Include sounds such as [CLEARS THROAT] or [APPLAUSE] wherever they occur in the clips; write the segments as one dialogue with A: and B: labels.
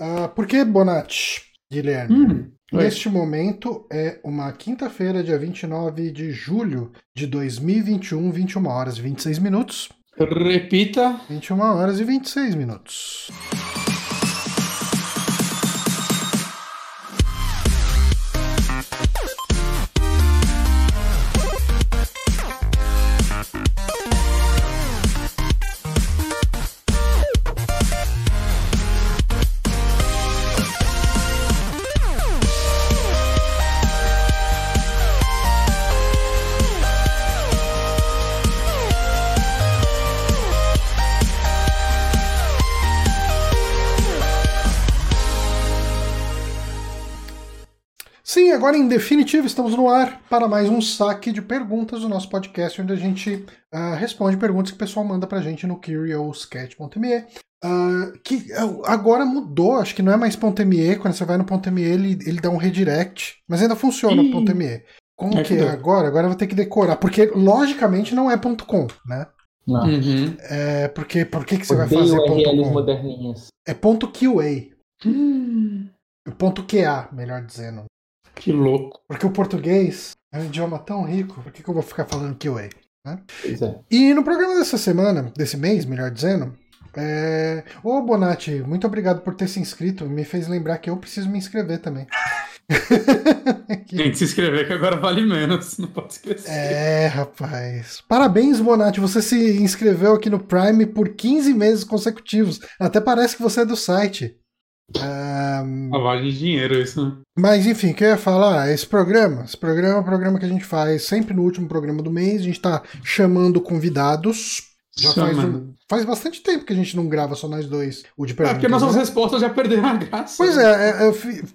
A: Uh, por que Bonatti, Guilherme? Hum, Neste momento é uma quinta-feira, dia 29 de julho de 2021, 21 horas e 26 minutos.
B: Repita.
A: 21 horas e 26 minutos. Agora, em definitivo, estamos no ar para mais um saque de perguntas do nosso podcast, onde a gente uh, responde perguntas que o pessoal manda pra gente no curioscat.me. Uh, ah, que uh, agora mudou, acho que não é mais .me, quando você vai no .me ele, ele dá um redirect, mas ainda funciona o .me. Como é que é agora? Agora eu vou ter que decorar, porque logicamente não é .com, né?
B: Não. Uhum.
A: É, porque por que, que você vai fazer URLs
C: moderninhas.
A: É ponto .qa. Hum. Ponto .qa, melhor dizendo.
B: Que louco.
A: Porque o português é um idioma tão rico, por que, que eu vou ficar falando QA? Né?
C: Pois é.
A: E no programa dessa semana, desse mês, melhor dizendo, é... Ô Bonatti, muito obrigado por ter se inscrito. Me fez lembrar que eu preciso me inscrever também. [LAUGHS]
B: Tem que se inscrever que agora vale menos, não pode esquecer.
A: É, rapaz. Parabéns, Bonatti. Você se inscreveu aqui no Prime por 15 meses consecutivos. Até parece que você é do site.
B: Um, Lavagem de dinheiro, isso. Né?
A: Mas enfim, o que eu ia falar? Esse programa, esse programa é um programa que a gente faz sempre no último programa do mês. A gente está chamando convidados. Já faz, um, faz bastante tempo que a gente não grava só nós dois o de perguntas.
B: É porque nossas né? respostas já perderam a graça.
A: Pois é, é, é,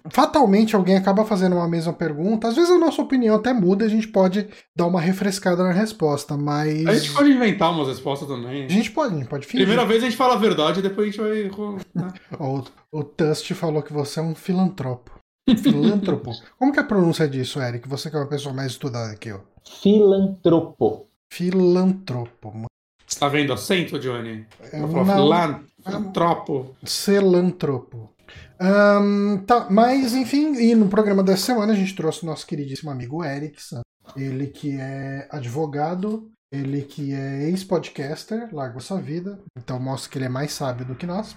A: fatalmente alguém acaba fazendo uma mesma pergunta. Às vezes a nossa opinião até muda e a gente pode dar uma refrescada na resposta, mas.
B: A gente pode inventar umas respostas também.
A: A gente pode, a gente pode fingir.
B: Primeira vez a gente fala a verdade, depois a gente vai.
A: Né? [LAUGHS] o, o Tust falou que você é um filantropo. Filantropo. [LAUGHS] Como que é a pronúncia disso, Eric? Você que é uma pessoa mais estudada que eu.
C: Filantropo.
A: Filantropo.
B: Você tá vendo acento, Johnny? Eu falo filantropo.
A: Celantropo. Um, tá, mas enfim, e no programa dessa semana a gente trouxe o nosso queridíssimo amigo Eric Ele que é advogado, ele que é ex-podcaster, larga sua vida, então mostra que ele é mais sábio do que nós.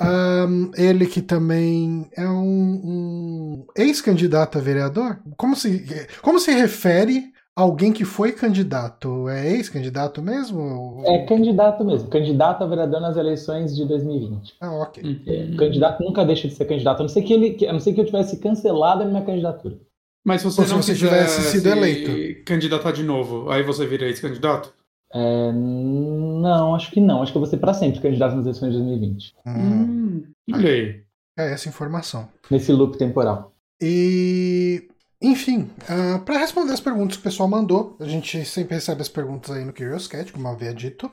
A: Um, ele que também é um, um ex-candidato a vereador. Como se, como se refere alguém que foi candidato é ex-candidato mesmo?
C: É candidato mesmo, candidato a vereador nas eleições de 2020.
A: Ah, ok.
C: É, candidato nunca deixa de ser candidato, a não ser que ele, a não ser que eu tivesse cancelado a minha candidatura.
B: Mas se você se não você tivesse sido eleito, candidatar de novo, aí você vira ex-candidato?
C: É, não, acho que não. Acho que eu vou ser para sempre candidato nas eleições de 2020. Hum.
B: hum, olha aí.
A: É essa informação.
C: Nesse loop temporal.
A: E enfim, uh, ah, para responder as perguntas que o pessoal mandou, a gente sempre recebe as perguntas aí no Curious Cat, como eu havia dito.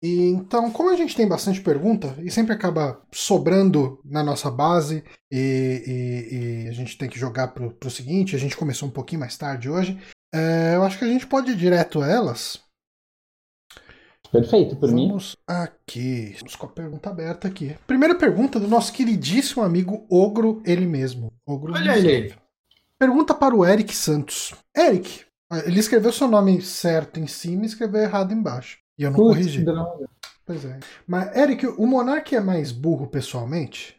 A: E, então, como a gente tem bastante pergunta e sempre acaba sobrando na nossa base e, e, e a gente tem que jogar para o seguinte, a gente começou um pouquinho mais tarde hoje, uh, eu acho que a gente pode ir direto a elas.
C: Perfeito, por
A: Vamos
C: mim.
A: Vamos aqui, vamos com a pergunta aberta aqui. Primeira pergunta do nosso queridíssimo amigo Ogro, ele mesmo. Ogro
B: Olha ele.
A: Pergunta para o Eric Santos. Eric, ele escreveu seu nome certo em cima e escreveu errado embaixo. E eu não Putz, corrigi. Droga. Pois é. Mas, Eric, o Monark é mais burro pessoalmente?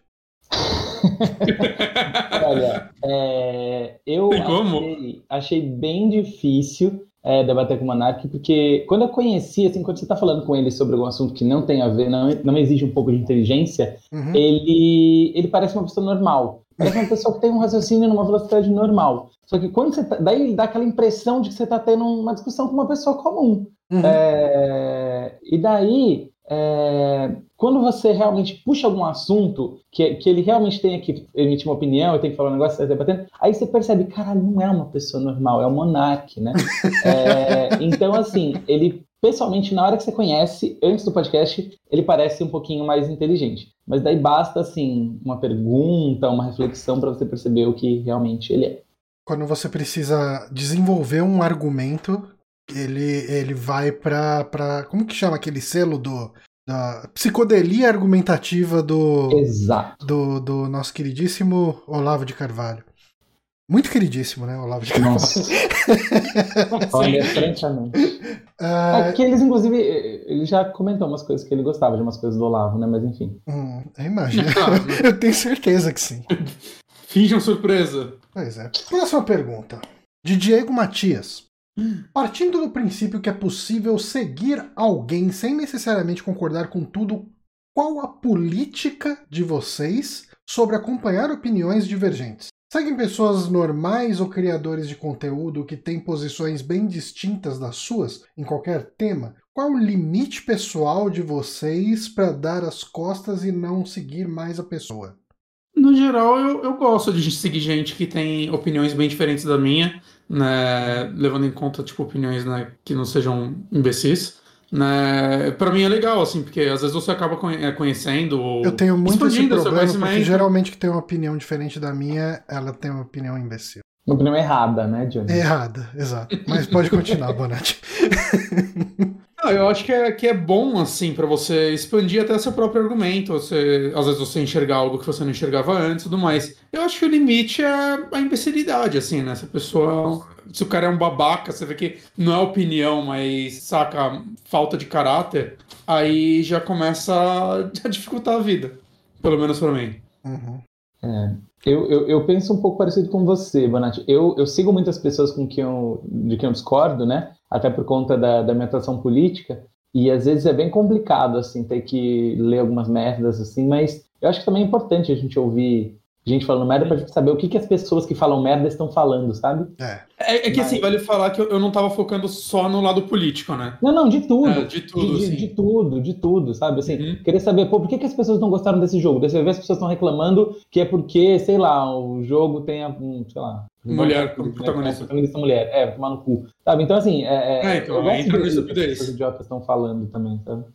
A: [LAUGHS]
C: Olha, é, eu achei, achei, bem difícil é, debater com o Monark, porque quando eu conheci, assim, quando você está falando com ele sobre algum assunto que não tem a ver, não, não exige um pouco de inteligência, uhum. ele, ele parece uma pessoa normal. Parece uma pessoa que tem um raciocínio numa velocidade normal. Só que quando você tá, daí ele dá aquela impressão de que você está tendo uma discussão com uma pessoa comum. Uhum. É, e daí, é, quando você realmente puxa algum assunto que, que ele realmente tem que emitir uma opinião e tem que falar um negócio, você está debatendo, aí você percebe, caralho, não é uma pessoa normal, é um monarque, né? [LAUGHS] é, então, assim, ele pessoalmente, na hora que você conhece, antes do podcast, ele parece um pouquinho mais inteligente. Mas daí basta, assim, uma pergunta, uma reflexão para você perceber o que realmente ele é.
A: Quando você precisa desenvolver um argumento, ele, ele vai para Como que chama aquele selo do, da psicodelia argumentativa do,
C: Exato.
A: do, do nosso queridíssimo Olavo de Carvalho. Muito queridíssimo, né, Olavo de Carvalho? Nossa. [LAUGHS]
C: Olha, francamente. Uh... É que eles, inclusive, ele já comentou umas coisas que ele gostava de umas coisas do Olavo, né? Mas enfim.
A: Hum, eu imagino. [LAUGHS] [LAUGHS] eu tenho certeza que sim.
B: Finjam surpresa.
A: Pois é. Próxima pergunta. De Diego Matias. Partindo do princípio que é possível seguir alguém sem necessariamente concordar com tudo, qual a política de vocês sobre acompanhar opiniões divergentes? Seguem pessoas normais ou criadores de conteúdo que têm posições bem distintas das suas em qualquer tema? Qual o limite pessoal de vocês para dar as costas e não seguir mais a pessoa?
B: No geral, eu, eu gosto de seguir gente que tem opiniões bem diferentes da minha, né? Levando em conta, tipo, opiniões né, que não sejam imbecis. Né, para mim é legal, assim, porque às vezes você acaba é, conhecendo.
A: Eu tenho muito esse problema, porque geralmente que tem uma opinião diferente da minha, ela tem uma opinião imbecil.
C: Uma opinião errada, né, Johnny?
A: Errada, exato. Mas pode continuar, Bonatti. [LAUGHS]
B: Não, eu acho que é, que é bom, assim, para você expandir até seu próprio argumento. Você, às vezes você enxergar algo que você não enxergava antes e tudo mais. Eu acho que o limite é a imbecilidade, assim, né? Se a pessoa. Se o cara é um babaca, você vê que não é opinião, mas saca falta de caráter, aí já começa [LAUGHS] a dificultar a vida. Pelo menos para mim.
A: Uhum.
C: É. Eu, eu, eu, penso um pouco parecido com você, Bonatti. Eu, eu sigo muitas pessoas com quem eu, de quem eu discordo, né? Até por conta da, da minha atuação política. E às vezes é bem complicado, assim, ter que ler algumas merdas, assim. Mas eu acho que também é importante a gente ouvir gente falando merda pra gente saber o que, que as pessoas que falam merda estão falando, sabe?
B: É. É, é que assim, Mas... assim, vale falar que eu, eu, não tava focando só no lado político, né?
C: Não, não, de tudo. É, de tudo, de, de, de, tudo, de tudo, sabe? Assim, uhum. querer saber, pô, por que, que as pessoas não gostaram desse jogo? Dessa vez as pessoas estão reclamando que é porque, sei lá, o jogo tem, um, sei lá...
B: Mulher como protagonista.
C: protagonista mulher, é, tomar no cu. Sabe? Então, assim, é,
B: é, é então, eu gosto
C: de, que os idiotas estão falando também, sabe?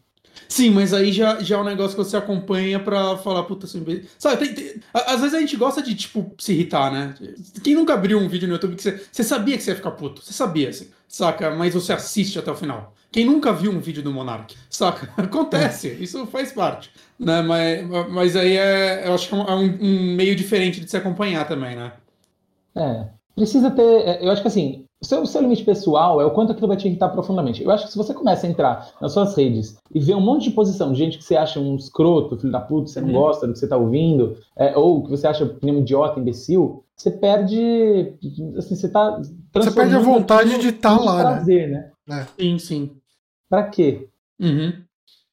B: Sim, mas aí já, já é um negócio que você acompanha pra falar, puta, assim, sabe, tem, tem, às vezes a gente gosta de, tipo, se irritar, né? Quem nunca abriu um vídeo no YouTube que você, você sabia que você ia ficar puto? Você sabia, assim, saca? Mas você assiste até o final. Quem nunca viu um vídeo do Monark? Saca? [LAUGHS] Acontece, é. isso faz parte. Né? Mas, mas aí é, eu acho que é um, um meio diferente de se acompanhar também, né?
C: É, precisa ter. É, eu acho que assim, o seu, o seu limite pessoal é o quanto aquilo vai te irritar profundamente. Eu acho que se você começa a entrar nas suas redes e ver um monte de posição de gente que você acha um escroto, filho da puta, você não uhum. gosta do que você está ouvindo, é, ou que você acha opinião idiota, imbecil, você perde. Assim, você tá.
A: Você perde a vontade de estar tá lá,
C: né? prazer, né?
B: né? É. Sim, sim.
C: Pra quê?
B: Uhum.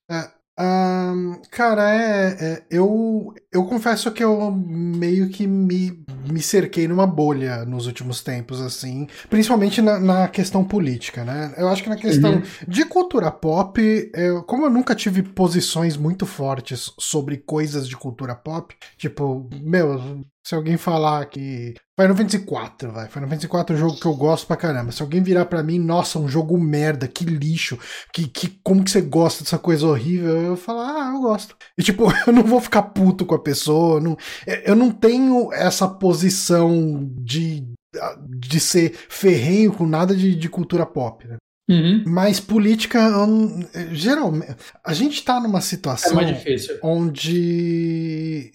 A: É, um, cara, é, é, eu, eu confesso que eu meio que me, me cerquei numa bolha nos últimos tempos, assim, principalmente na, na questão política, né? Eu acho que na questão uhum. de cultura pop, eu, como eu nunca tive posições muito fortes sobre coisas de cultura pop, tipo, meu, se alguém falar que Final Fantasy 4, vai. Final Fantasy 4 é um jogo que eu gosto pra caramba. Se alguém virar pra mim, nossa, um jogo merda, que lixo, que, que como que você gosta dessa coisa horrível? Eu falar, ah, eu gosto. E tipo, [LAUGHS] eu não vou ficar puto com a pessoa, não, eu não tenho essa posição de, de ser ferrenho com nada de, de cultura pop, né?
B: Uhum.
A: Mas política, geralmente, a gente está numa situação
B: é
A: onde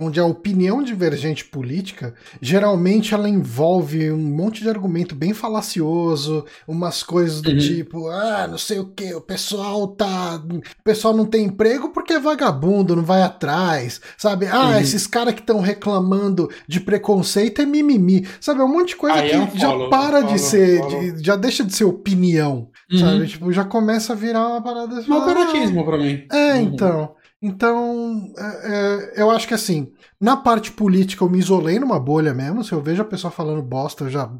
A: onde a opinião divergente política geralmente ela envolve um monte de argumento bem falacioso, umas coisas do uhum. tipo, ah, não sei o que, o pessoal tá, o pessoal não tem emprego porque é vagabundo, não vai atrás, sabe? Ah, uhum. esses caras que estão reclamando de preconceito é mimimi, sabe? É um monte de coisa Aí que já follow, para follow, de ser, de, já deixa de ser opinião, uhum. sabe? Tipo, já começa a virar uma parada.
B: Malcaratismo ah, pra mim.
A: É, uhum. então. Então, é, é, eu acho que assim, na parte política eu me isolei numa bolha mesmo. Se eu vejo a pessoa falando bosta, eu já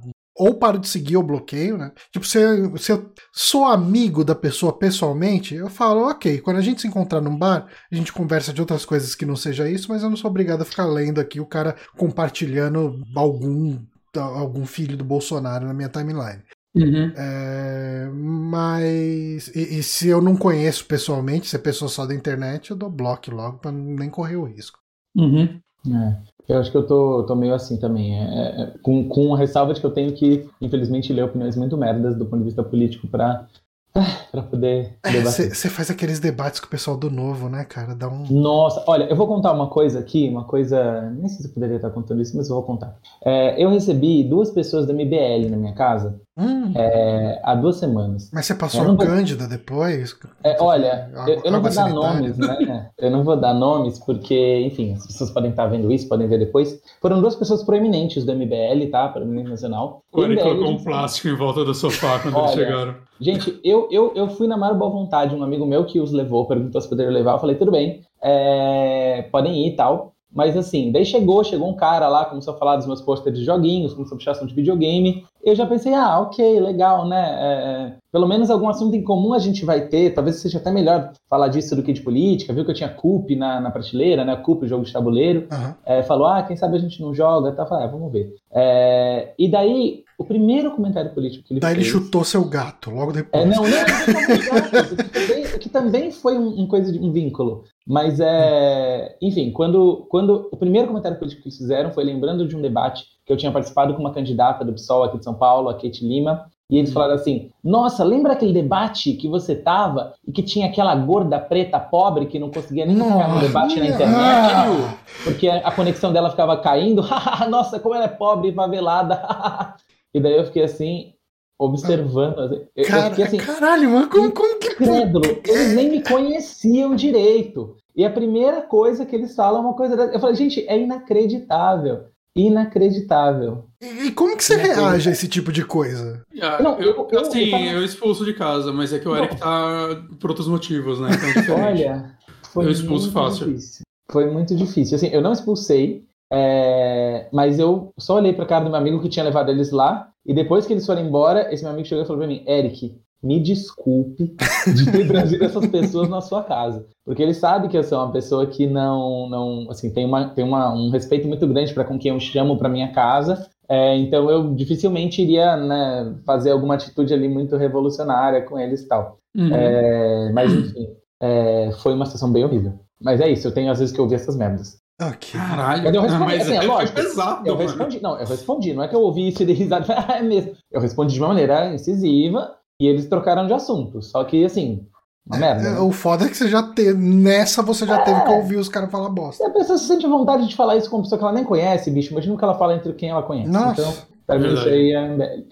A: ou paro de seguir ou bloqueio, né? Tipo, se eu, se eu sou amigo da pessoa pessoalmente, eu falo, ok, quando a gente se encontrar num bar, a gente conversa de outras coisas que não seja isso, mas eu não sou obrigado a ficar lendo aqui o cara compartilhando algum, algum filho do Bolsonaro na minha timeline.
B: Uhum.
A: É, mas. E, e, se eu não conheço pessoalmente, se é pessoa só da internet, eu dou bloco logo para nem correr o risco.
B: Uhum.
C: É, eu acho que eu tô, tô meio assim também. É, é, é com, com a ressalva de que eu tenho que, infelizmente, ler opiniões muito merdas do ponto de vista político para [SIGHS] para poder
A: é, debater. Você faz aqueles debates com o pessoal do novo, né, cara? Dá um.
C: Nossa, olha, eu vou contar uma coisa aqui, uma coisa. Nem sei se eu poderia estar contando isso, mas eu vou contar. É, eu recebi duas pessoas da MBL na minha casa hum. é, há duas semanas.
A: Mas você passou a Cândida depois?
C: É, olha, eu, eu, não vou dar nomes, né? [LAUGHS] Eu não vou dar nomes, porque, enfim, as pessoas podem estar vendo isso, podem ver depois. Foram duas pessoas proeminentes do MBL, tá? Para o Nacional.
B: O Ele colocou um plástico em volta do sofá quando olha, eles chegaram.
C: Gente, eu, eu, eu fui na maior boa vontade, um amigo meu que os levou, perguntou se poderia levar, eu falei, tudo bem, é, podem ir e tal. Mas assim, daí chegou, chegou um cara lá, começou a falar dos meus posters de joguinhos, começou a puxar assunto de videogame. Eu já pensei, ah, ok, legal, né? É, é, pelo menos algum assunto em comum a gente vai ter. Talvez seja até melhor falar disso do que de política. Viu que eu tinha CUP na, na prateleira, né? CUP, jogo de tabuleiro. Uhum. É, falou, ah, quem sabe a gente não joga. Tá, falei, ah, vamos ver. É, e daí, o primeiro comentário político que ele
A: Daí
C: fez...
A: ele chutou seu gato, logo depois.
C: É, não, não, [LAUGHS] não, que, também, que também foi um, um, coisa de um vínculo. Mas é. Enfim, quando, quando o primeiro comentário político que eles fizeram foi lembrando de um debate que eu tinha participado com uma candidata do PSOL aqui de São Paulo, a Kate Lima, e eles falaram assim: Nossa, lembra aquele debate que você tava e que tinha aquela gorda preta pobre que não conseguia nem ficar no debate na internet? Porque a conexão dela ficava caindo. [LAUGHS] Nossa, como ela é pobre e favelada. [LAUGHS] E daí eu fiquei assim, observando. Assim, eu,
A: Cara,
C: eu fiquei assim,
A: caralho, mano, como, como que.
C: Crédulo, eles nem me conheciam direito. E a primeira coisa que eles falam é uma coisa dessa. Eu falei, gente, é inacreditável. Inacreditável.
A: E, e como que você reage a esse tipo de coisa?
B: Ah, não, eu, eu, assim, eu, tava... eu, expulso de casa, mas é que o Eric tá por outros motivos, né? Então [LAUGHS]
C: é Olha, foi eu expulso fácil. Difícil. Foi muito difícil. Assim, eu não expulsei, é, mas eu só olhei pra cara do meu amigo que tinha levado eles lá, e depois que eles foram embora, esse meu amigo chegou e falou pra mim, Eric, me desculpe de ter trazido essas pessoas na sua casa. Porque ele sabe que eu sou uma pessoa que não, não assim, tem, uma, tem uma, um respeito muito grande para com quem eu chamo para minha casa. É, então eu dificilmente iria né, fazer alguma atitude ali muito revolucionária com eles e tal. Uhum. É, mas enfim, é, foi uma situação bem horrível. Mas é isso, eu tenho às vezes que ouvir essas merdas.
B: Okay. Caralho, mas eu
C: respondi,
B: mas
C: assim, é lógico, pesado. Eu respondi, não, eu respondi, não é que eu ouvi isso e dei risada, ah, [LAUGHS] é mesmo. Eu respondi de uma maneira incisiva e eles trocaram de assunto. Só que, assim, uma é, merda. Né?
A: O foda é que você já teve, nessa você já é. teve que ouvir os caras falar bosta.
C: E a pessoa se sente vontade de falar isso com uma pessoa que ela nem conhece, bicho. Imagina o que ela fala entre quem ela conhece. Nossa. Então, pra mim isso aí é.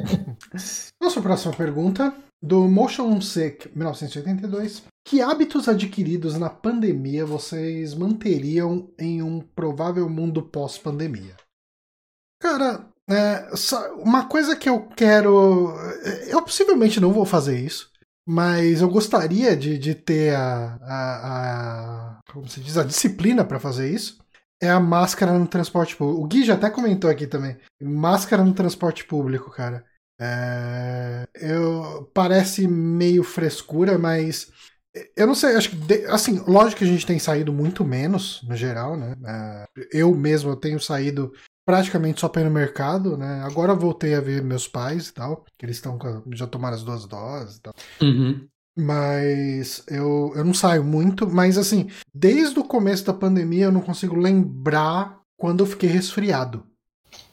C: [LAUGHS]
A: Nossa próxima pergunta, do Motion Sick 1982. Que hábitos adquiridos na pandemia vocês manteriam em um provável mundo pós-pandemia? Cara, é, uma coisa que eu quero. Eu possivelmente não vou fazer isso, mas eu gostaria de, de ter a, a, a, Como se diz? A disciplina para fazer isso. É a máscara no transporte público. O Gui já até comentou aqui também. Máscara no transporte público, cara. É, eu, parece meio frescura, mas eu não sei, acho que, assim, lógico que a gente tem saído muito menos, no geral, né? É, eu mesmo eu tenho saído praticamente só para ir no mercado, né? Agora voltei a ver meus pais e tal, que eles estão já tomaram as duas doses e tal.
B: Uhum.
A: Mas eu, eu não saio muito, mas assim, desde o começo da pandemia eu não consigo lembrar quando eu fiquei resfriado.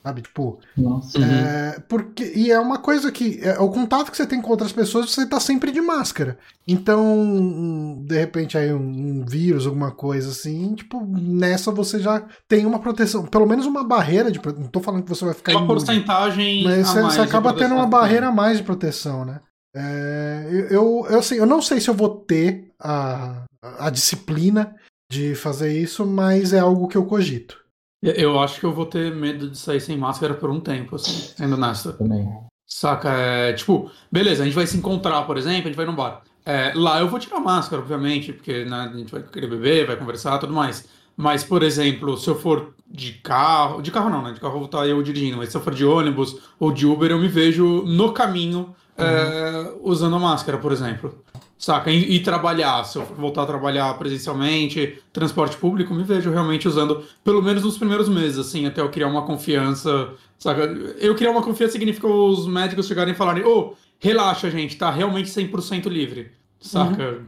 A: Sabe, tipo.
C: Nossa.
A: É, porque, e é uma coisa que. É, o contato que você tem com outras pessoas, você tá sempre de máscara. Então, de repente, aí um, um, vírus, alguma coisa assim, tipo, nessa você já tem uma proteção. Pelo menos uma barreira de proteção. Não tô falando que você vai ficar.
B: Uma imune, porcentagem.
A: Mas você, você acaba tendo uma barreira a mais de proteção, né? É, eu, eu, assim, eu não sei se eu vou ter a, a disciplina de fazer isso, mas é algo que eu cogito.
B: Eu acho que eu vou ter medo de sair sem máscara por um tempo, assim, sendo honesto.
C: Também.
B: Saca? É, tipo, beleza, a gente vai se encontrar, por exemplo, a gente vai num bar. É, lá eu vou tirar máscara, obviamente, porque né, a gente vai querer beber, vai conversar tudo mais. Mas, por exemplo, se eu for de carro. De carro não, né? De carro eu vou estar eu dirigindo, mas se eu for de ônibus ou de Uber, eu me vejo no caminho é, usando máscara, por exemplo. Saca? E, e, trabalhar, se eu voltar a trabalhar presencialmente, transporte público, me vejo realmente usando, pelo menos nos primeiros meses, assim, até eu criar uma confiança. Saca? Eu criar uma confiança significa os médicos chegarem e falarem: ô, oh, relaxa, gente, tá realmente 100% livre. Saca? Uhum.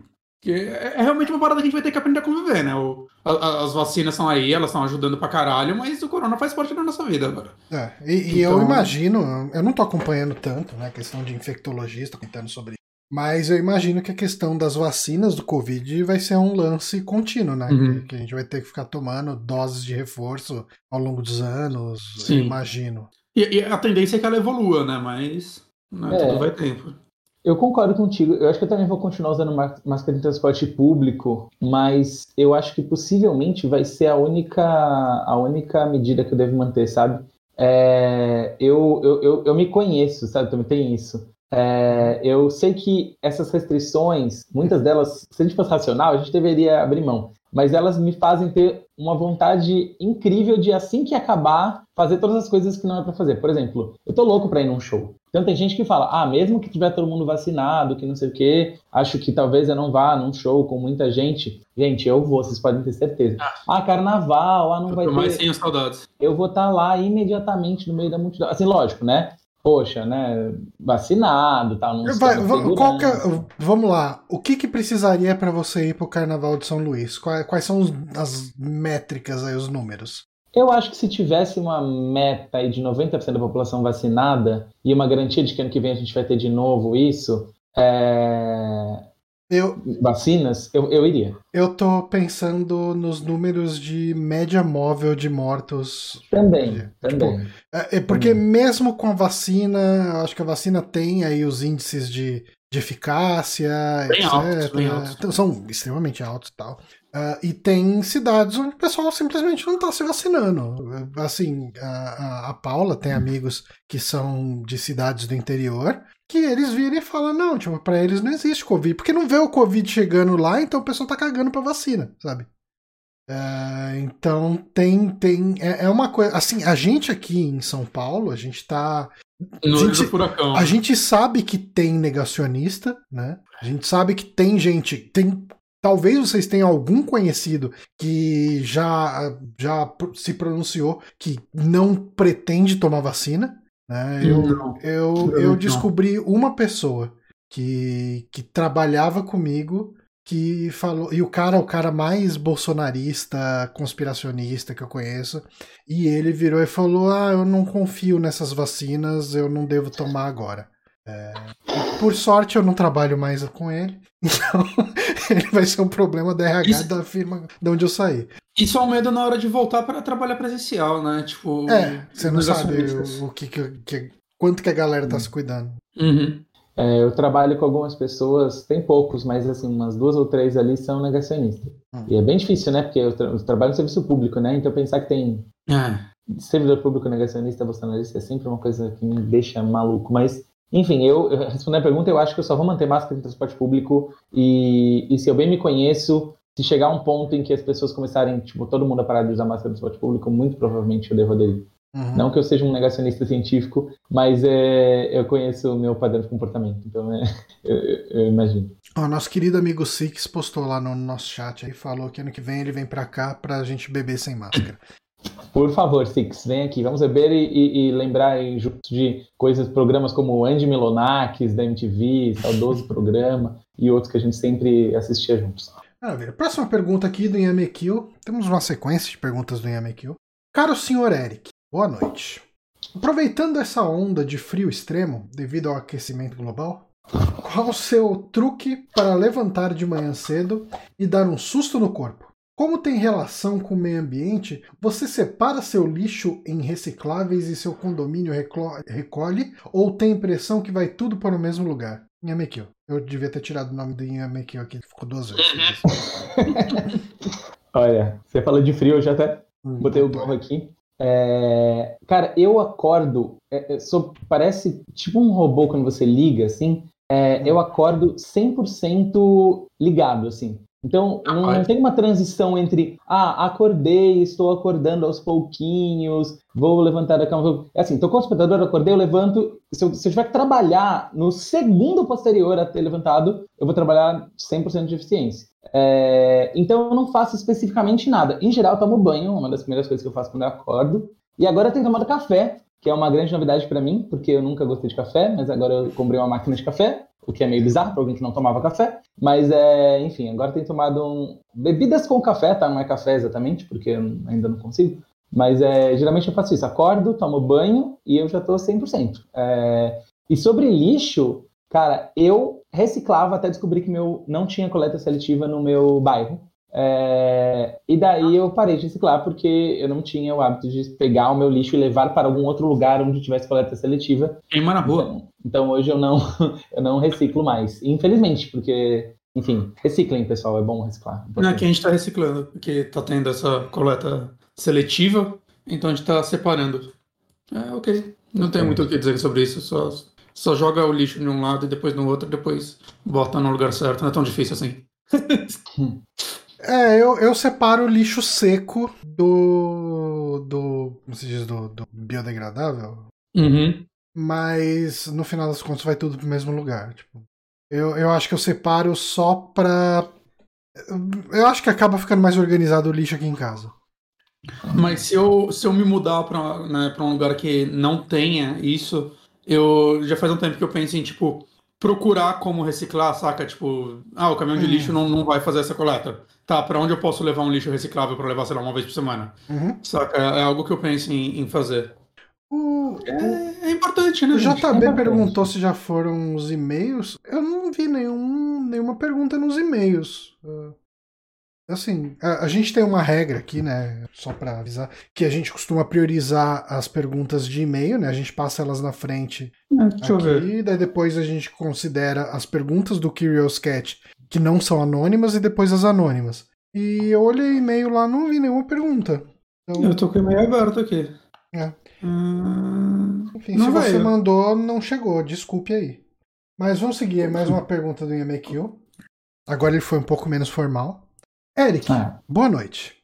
B: É, é realmente uma parada que a gente vai ter que aprender a conviver, né? O, a, as vacinas estão aí, elas estão ajudando pra caralho, mas o corona faz parte da nossa vida agora.
A: É, e, e então... eu imagino, eu não tô acompanhando tanto, né? A questão de infectologista comentando sobre Mas eu imagino que a questão das vacinas do Covid vai ser um lance contínuo, né? Uhum. Que, que, a gente vai ter que ficar tomando doses de reforço ao longo dos anos, Sim. eu imagino.
B: E, e, a tendência é que ela evolua, né? Mas né, é, tudo vai tempo.
C: Eu concordo contigo. Eu acho que eu também vou continuar usando máscara de transporte público, mas eu acho que possivelmente vai ser a única, a única medida que eu devo manter, sabe? É, eu, eu, eu, eu, me conheço, sabe? Também tem isso. É, eu sei que essas restrições, muitas delas, se a gente fosse racional, a gente deveria abrir mão. Mas elas me fazem ter uma vontade incrível de, assim que acabar, fazer todas as coisas que não é para fazer. Por exemplo, eu tô louco para ir num show. Então tem gente que fala, ah, mesmo que tiver todo mundo vacinado, que não sei o quê, acho que talvez eu não vá num show com muita gente. Gente, eu vou, vocês podem ter certeza. Ah, ah carnaval, ah, não eu vai ter.
B: mais sem saudades.
C: Eu vou estar tá lá imediatamente no meio da multidão. Assim, lógico, né? Poxa, né? Vacinado, tal. Tá,
A: vai, qual é, vamos lá. O que, que precisaria para você ir para o Carnaval de São Luís? Quais, quais são os, as métricas aí, os números?
C: Eu acho que se tivesse uma meta aí de 90% da população vacinada e uma garantia de que ano que vem a gente vai ter de novo isso, é... eu, vacinas, eu, eu iria.
A: Eu tô pensando nos números de média móvel de mortos.
C: Também, tipo, também.
A: É, é porque também. mesmo com a vacina, acho que a vacina tem aí os índices de, de eficácia,
B: bem etc. Altos, bem altos.
A: São extremamente altos e tal. Uh, e tem cidades onde o pessoal simplesmente não está se vacinando. Assim, a, a, Paula tem amigos que são de cidades do interior que eles viram e falam: não, tipo, pra eles não existe Covid. Porque não vê o Covid chegando lá, então o pessoal tá cagando pra vacina, sabe? Uh, então tem. tem é, é, uma coisa. Assim, a gente aqui em São Paulo, a gente tá.
B: No gente, furacão.
A: A né? gente sabe que tem negacionista, né? A gente sabe que tem gente. Tem Talvez vocês tenham algum conhecido que já, já se pronunciou que não pretende tomar vacina. Né? Eu, não, eu, eu descobri uma pessoa que, que trabalhava comigo que falou. E o cara, o cara mais bolsonarista, conspiracionista que eu conheço. E ele virou e falou: Ah, eu não confio nessas vacinas, eu não devo tomar agora. É, por sorte eu não trabalho mais com ele, [LAUGHS] então ele vai ser um problema da RH Isso... da firma de onde eu saí.
B: Isso é um medo na hora de voltar para trabalhar presencial, né? Tipo,
A: é, você não sabe o, o que, que, quanto que a galera tá se cuidando.
B: Uhum.
C: É, eu trabalho com algumas pessoas, tem poucos, mas assim, umas duas ou três ali são negacionistas. Hum. E é bem difícil, né? Porque eu, tra eu, trabalho no serviço público, né? Então pensar que tem
B: é.
C: servidor público negacionista, bolsonarista, é sempre uma coisa que me deixa maluco. Mas enfim, eu, respondendo a pergunta, eu acho que eu só vou manter máscara em transporte público e, e se eu bem me conheço, se chegar um ponto em que as pessoas começarem, tipo, todo mundo a parar de usar máscara no transporte público, muito provavelmente eu devo aderir. Uhum. Não que eu seja um negacionista científico, mas é, eu conheço o meu padrão de comportamento, então é, [LAUGHS] eu, eu, imagino.
A: O nosso querido amigo Six postou lá no nosso chat e falou que ano que vem ele vem para cá pra gente beber sem máscara.
C: Por favor, Six, vem aqui. Vamos beber e, e, e lembrar de coisas, programas como Andy Milonakis da MTV, saudoso [LAUGHS] programa, e outros que a gente sempre assistia juntos.
A: Maravilha. Próxima pergunta aqui do Yamekil. Temos uma sequência de perguntas do Yamekil. Caro senhor Eric, boa noite. Aproveitando essa onda de frio extremo devido ao aquecimento global, qual o seu truque para levantar de manhã cedo e dar um susto no corpo? Como tem relação com o meio ambiente, você separa seu lixo em recicláveis e seu condomínio recolhe ou tem a impressão que vai tudo para o mesmo lugar? Inhamekio. Eu devia ter tirado o nome do Inhamekio aqui, ficou duas vezes. [LAUGHS]
C: Olha, você falou de frio, eu já até hum, botei o gorro aqui. É... Cara, eu acordo, é, é, sou, parece tipo um robô quando você liga, assim. É, hum. eu acordo 100% ligado, assim. Então, não, não, tem uma transição entre, ah, acordei, estou acordando aos pouquinhos, vou levantar da cama. É assim, tocou o despertador, acordei, eu levanto. Se eu, se eu tiver que trabalhar no segundo posterior a ter levantado, eu vou trabalhar 100% de eficiência. É, então, eu não faço especificamente nada. Em geral, eu tomo banho, uma das primeiras coisas que eu faço quando eu acordo. E agora eu tenho tomado café, que é uma grande novidade para mim, porque eu nunca gostei de café, mas agora eu comprei uma máquina de café o que é meio bizarro para alguém que não tomava café. Mas, é, enfim, agora tem tomado um... bebidas com café, tá? Não é café exatamente, porque eu ainda não consigo. Mas é, geralmente eu faço isso, acordo, tomo banho e eu já estou 100%. É, e sobre lixo, cara, eu reciclava até descobrir que meu não tinha coleta seletiva no meu bairro. É, e daí eu parei de reciclar porque eu não tinha o hábito de pegar o meu lixo e levar para algum outro lugar onde tivesse coleta seletiva.
B: Queima na rua.
C: Então, então, hoje eu não, [LAUGHS] eu não reciclo mais. Infelizmente, porque, enfim, reciclem, pessoal, é bom reciclar.
B: Não, aqui a gente está reciclando, porque está tendo essa coleta seletiva, então a gente está separando. É, ok. Não tem muito o que dizer sobre isso, só, só joga o lixo de um lado e depois no outro, depois bota no lugar certo. Não é tão difícil assim. [LAUGHS] [LAUGHS]
A: É, eu, eu separo o lixo seco do. do. como se diz? Do, do biodegradável.
B: Uhum.
A: Mas no final das contas vai tudo pro mesmo lugar. Tipo, eu, eu acho que eu separo só pra. Eu acho que acaba ficando mais organizado o lixo aqui em casa.
B: Mas se eu, se eu me mudar pra, né, pra um lugar que não tenha isso, eu já faz um tempo que eu penso em, tipo, procurar como reciclar, saca? Tipo, ah, o caminhão de lixo não, não vai fazer essa coleta. Tá, para onde eu posso levar um lixo reciclável para levar, sei lá, uma vez por semana?
A: Uhum.
B: Saca? É algo que eu penso em, em fazer.
A: O,
B: é, é, importante, né?
A: O
B: gente?
A: JB
B: é
A: perguntou se já foram os e-mails. Eu não vi nenhum, nenhuma pergunta nos e-mails. Uh, assim, a, a, gente tem uma regra aqui, né? Só para avisar, que a gente costuma priorizar as perguntas de e-mail, né? A gente passa elas na frente
B: é, aqui,
A: daí depois a gente considera as perguntas do Curious Cat que não são anônimas e depois as anônimas. E eu olhei e-mail lá, não vi nenhuma pergunta.
B: Então... Eu tô com o e-mail aberto aqui.
A: É.
B: Hum...
A: Enfim, não se veio. você mandou, não chegou. Desculpe aí. Mas vamos seguir. Mais uma pergunta do IMQ. Agora ele foi um pouco menos formal. Eric, ah. boa noite.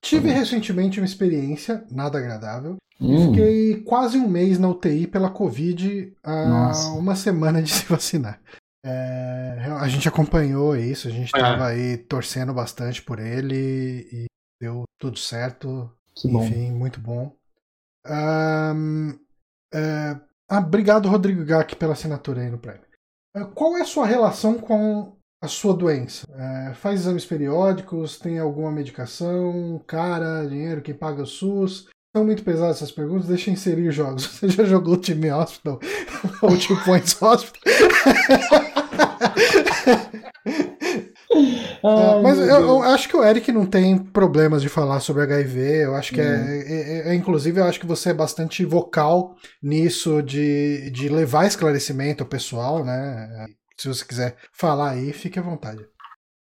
A: Tive recentemente uma experiência nada agradável. Hum. Fiquei quase um mês na UTI pela Covid a Nossa. uma semana de se vacinar. É, a gente acompanhou isso, a gente estava é. aí torcendo bastante por ele e deu tudo certo.
C: Que
A: Enfim,
C: bom.
A: muito bom. Um, é, ah, obrigado, Rodrigo Gack, pela assinatura aí no Prêmio. É, qual é a sua relação com a sua doença? É, faz exames periódicos? Tem alguma medicação? Cara, dinheiro? Quem paga o SUS? São muito pesadas essas perguntas, deixa eu inserir jogos. [LAUGHS] Você já jogou o Time Hospital [LAUGHS] ou Two Points Hospital? [LAUGHS] [LAUGHS] é, mas eu, eu, acho que o Eric não tem problemas de falar sobre HIV. Eu acho que é, é, é, Inclusive, eu acho que você é bastante vocal nisso de, de levar esclarecimento ao pessoal, né? Se você quiser falar aí, fique à vontade.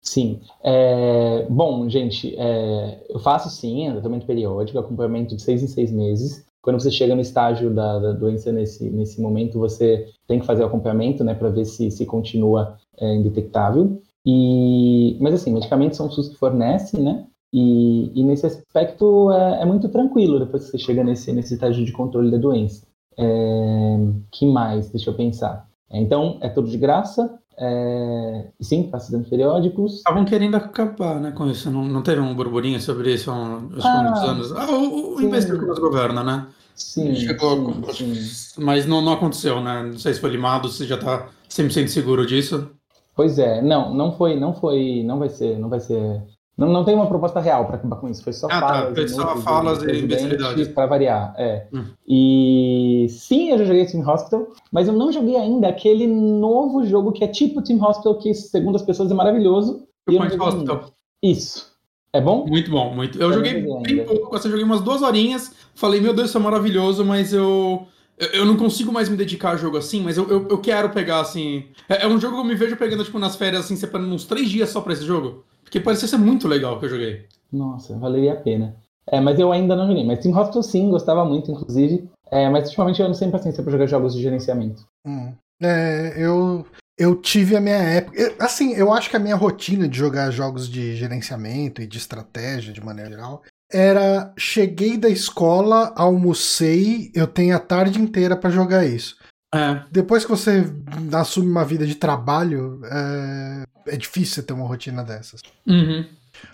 C: Sim. É, bom, gente, é, eu faço sim tratamento periódico, acompanhamento de seis em seis meses. Quando você chega no estágio da, da doença nesse, nesse momento, você tem que fazer o acompanhamento, né, para ver se, se continua é, indetectável. E, mas assim, medicamentos são o SUS que fornece, né? E, e nesse aspecto é, é, muito tranquilo depois que você chega nesse, nesse estágio de controle da doença. É, que mais? Deixa eu pensar. É, então, é tudo de graça, é, sim, acidentes periódicos.
B: Estavam querendo acabar né, com isso. Não, não teve um burburinho sobre isso há uns ah, anos? Ah, o, o imbecil que nos governa, né?
C: Sim.
B: Chegou,
C: sim,
B: sim. Mas não, não aconteceu, né? Não sei se foi limado, se já está 100% seguro disso.
C: Pois é, não, não foi, não foi, não vai ser, não vai ser não, não tem uma proposta real para acabar com isso, foi só
B: ah,
C: falas. Tá.
B: Foi só falas e imbecilidades.
C: Para variar, é. Hum. E sim, eu já joguei Team Hospital, mas eu não joguei ainda aquele novo jogo que é tipo Team Hospital, que segundo as pessoas é maravilhoso.
B: Point Hospital.
C: Isso. É bom?
B: Muito bom, muito. Eu, eu joguei bem pouco, assim, eu joguei umas duas horinhas, falei, meu Deus, isso é maravilhoso, mas eu. Eu não consigo mais me dedicar a jogo assim, mas eu, eu, eu quero pegar, assim. É, é, um jogo que eu me vejo pegando, tipo, nas férias, assim, separando uns três dias só pra esse jogo. Porque parecia ser muito legal que eu joguei.
C: Nossa, valeria a pena. É, mas eu ainda não joguei. Mas Team Hospital sim, gostava muito, inclusive. É, mas ultimamente eu não tenho paciência pra jogar jogos de gerenciamento.
A: Hum. É, eu, eu tive a minha época. Assim, eu acho que a minha rotina de jogar jogos de gerenciamento e de estratégia, de maneira geral, era cheguei da escola, almocei, eu tenho a tarde inteira para jogar isso.
B: É.
A: Depois que você assume uma vida de trabalho, é, é difícil ter uma rotina dessas.
B: Uhum.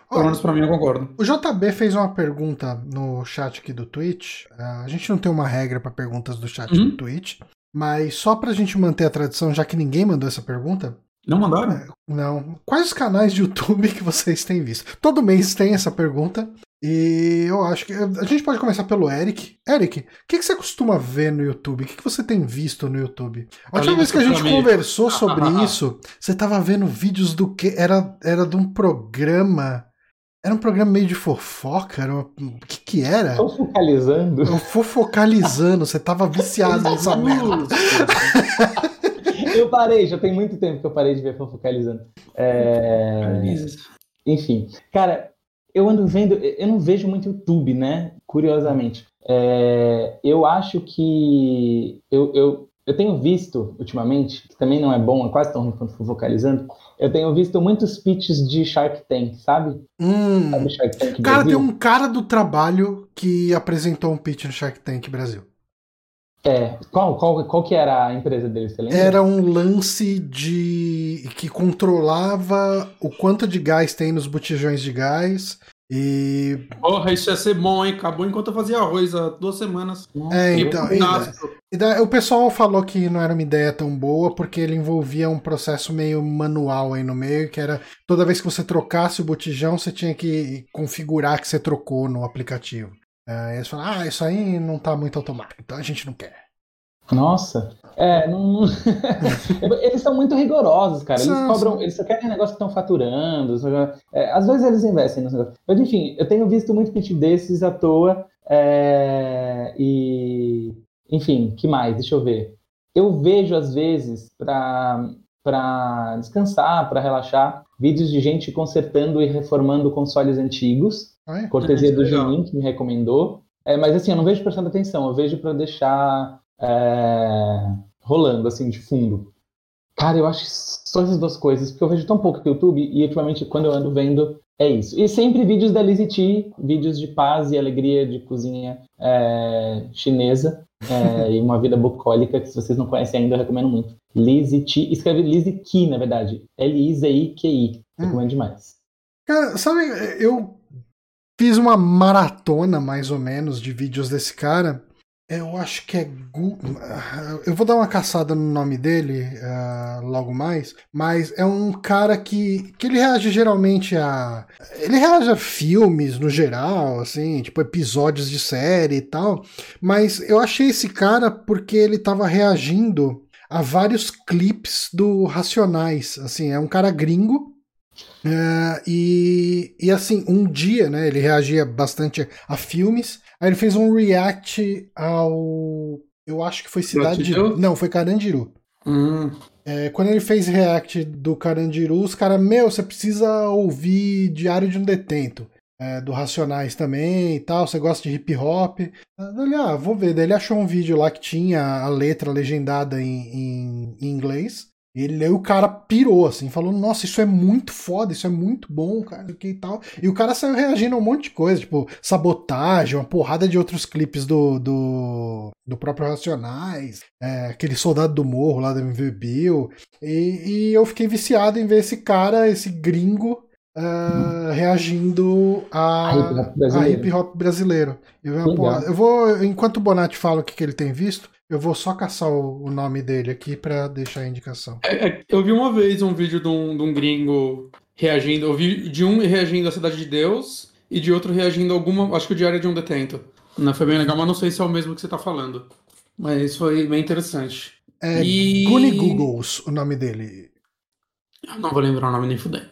B: Pelo menos pra mim eu concordo.
A: O JB fez uma pergunta no chat aqui do Twitch. Uh, a gente não tem uma regra para perguntas do chat uhum. do Twitch, mas só pra gente manter a tradição, já que ninguém mandou essa pergunta.
B: Não mandaram?
A: É, não. Quais os canais de YouTube [LAUGHS] que vocês têm visto? Todo mês tem essa pergunta. E eu acho que. A gente pode começar pelo Eric. Eric, o que, que, você costuma ver no YouTube? O que, que você tem visto no YouTube? A última vez que a gente conversou sobre [LAUGHS] isso, você tava vendo vídeos do que? Era, era de um programa. Era um programa meio de fofoca? Era uma... O que que era?
C: Fofocalizando.
A: Fofocalizando, você tava viciado nessa merda. [LAUGHS]
C: eu parei, já tem muito tempo que eu parei de ver fofocalizando. É... Enfim, cara, eu ando vendo, eu não vejo muito YouTube, né? Curiosamente. É, eu acho que eu, eu, eu tenho visto ultimamente, que também não é bom, é quase tão ruim quanto focalizando, eu tenho visto muitos pitches de Shark Tank, sabe?
A: Hum. Sabe Shark Tank cara, Brasil? tem um cara do trabalho que apresentou um pitch no Shark Tank Brasil.
C: É, qual, qual, qual que era a empresa dele, você lembra?
A: Era um lance de que controlava o quanto de gás tem nos botijões de gás e.
B: Porra, isso ia ser bom, hein? Acabou enquanto eu fazia arroz há duas semanas.
A: É, então. E, e daí, o pessoal falou que não era uma ideia tão boa porque ele envolvia um processo meio manual aí no meio, que era toda vez que você trocasse o botijão, você tinha que configurar que você trocou no aplicativo. Aí eles falaram, ah, isso aí não tá muito automático, então a gente não quer.
C: Nossa, é, não... [LAUGHS] eles são muito rigorosos, cara. Eles cobram, eles só querem negócio que estão faturando. É, às vezes eles investem nos negócios. Mas enfim, eu tenho visto muito pitch desses à toa. É... E, enfim, que mais? Deixa eu ver. Eu vejo às vezes para para descansar, para relaxar, vídeos de gente consertando e reformando consoles antigos. Ah, cortesia do Juninho, que me recomendou. É, mas assim, eu não vejo prestando atenção, eu vejo para deixar é, rolando, assim, de fundo. Cara, eu acho só essas duas coisas, porque eu vejo tão pouco no YouTube e ultimamente, quando eu ando vendo, é isso. E sempre vídeos da Lizzie T, vídeos de paz e alegria de cozinha é, chinesa é, e uma vida bucólica, que se vocês não conhecem ainda, eu recomendo muito. Lizzie T, escreve Lizzie Ki, na verdade. L-I-Z-I-Q-I. Hum. Recomendo demais.
A: Cara, sabe, eu fiz uma maratona, mais ou menos, de vídeos desse cara. Eu acho que é. Gu... Eu vou dar uma caçada no nome dele uh, logo mais, mas é um cara que, que ele reage geralmente a. Ele reage a filmes no geral, assim, tipo episódios de série e tal. Mas eu achei esse cara porque ele tava reagindo a vários clipes do Racionais. Assim, é um cara gringo Uh, e, e assim, um dia, né, ele reagia bastante a filmes. Aí ele fez um react ao. Eu acho que foi Cidade de. Não, foi Carandiru.
B: Hum.
A: É, quando ele fez react do Carandiru, os caras, meu, você precisa ouvir Diário de um Detento. É, do Racionais também e tal. Você gosta de hip hop? Ele, ah, vou ver. Daí ele achou um vídeo lá que tinha a letra legendada em, em, em inglês. Ele, aí o cara pirou, assim, falou, nossa, isso é muito foda, isso é muito bom, cara, e tal. E o cara saiu reagindo a um monte de coisa, tipo, sabotagem, uma porrada de outros clipes do, do, do próprio Racionais, é, aquele Soldado do Morro lá da MV Bill. E, e eu fiquei viciado em ver esse cara, esse gringo, Uh, reagindo a, a hip hop brasileiro. Eu, eu, vou, enquanto o Bonatti fala o que, que ele tem visto, eu vou só caçar o, o nome dele aqui para deixar a indicação.
B: É, é, eu vi uma vez um vídeo de um, de um gringo reagindo. Eu vi de um reagindo à Cidade de Deus e de outro reagindo a alguma. Acho que o Diário de um Detento. Não, foi bem legal, mas não sei se é o mesmo que você tá falando. Mas foi bem interessante.
A: É e... Googles o nome dele.
B: Eu não vou lembrar o nome nem fudendo.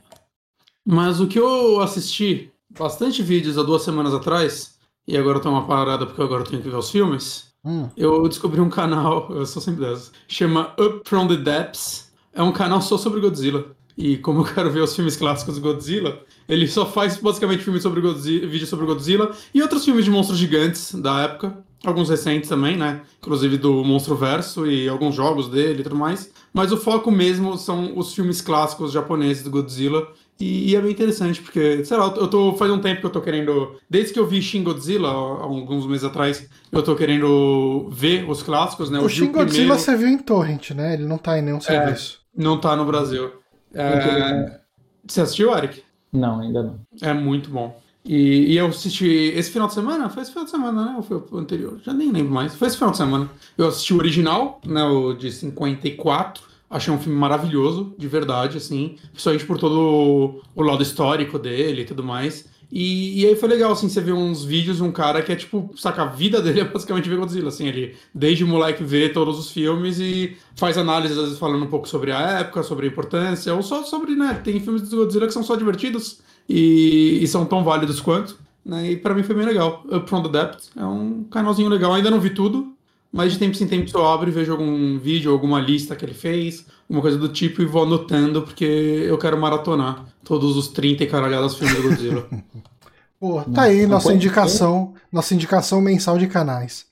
B: Mas o que eu assisti bastante vídeos há duas semanas atrás, e agora eu tô uma parada porque agora eu tenho que ver os filmes. Hum. Eu descobri um canal, eu sou sempre dessa, chama Up From The Depths. É um canal só sobre Godzilla. E como eu quero ver os filmes clássicos do Godzilla, ele só faz basicamente filmes sobre Godzilla, vídeos sobre Godzilla e outros filmes de monstros gigantes da época. Alguns recentes também, né? Inclusive do Monstro Verso e alguns jogos dele e tudo mais. Mas o foco mesmo são os filmes clássicos japoneses do Godzilla. E, e, é bem interessante, porque, sei lá, eu tô. Faz um tempo que eu tô querendo. Desde que eu vi Shin Godzilla, há alguns meses atrás, eu tô querendo ver os clássicos, né?
A: O Shin Godzilla você viu em Torrent, né? Ele não tá em nenhum é, serviço.
B: É, não tá no Brasil. É... Você assistiu, Eric?
C: Não, ainda não.
B: É muito bom. E, e, eu assisti esse final de semana? Foi esse final de semana, né? Ou foi o anterior? Já nem lembro mais. Foi esse final de semana. Eu assisti o original, né? O de 54. Achei um filme maravilhoso, de verdade, assim. Principalmente por todo o, lado histórico dele e tudo mais. E, e, aí foi legal, assim, você ver uns vídeos de um cara que é tipo, saca, a vida dele é basicamente ver Godzilla, assim, ele desde moleque vê todos os filmes e faz análises, às vezes falando um pouco sobre a época, sobre a importância, ou só sobre, né, tem filmes do Godzilla que são só divertidos e, e são tão válidos quanto, né, e pra mim foi bem legal. Up From The Depth é um canalzinho legal, ainda não vi tudo, mas de tempo em tempo eu abro e vejo algum vídeo, alguma lista que ele fez, alguma coisa do tipo, e vou anotando, porque eu quero maratonar todos os 30 e caralhadas filmes do Godzilla. [LAUGHS]
A: Pô, tá aí nossa indicação, nossa indicação mensal de canais.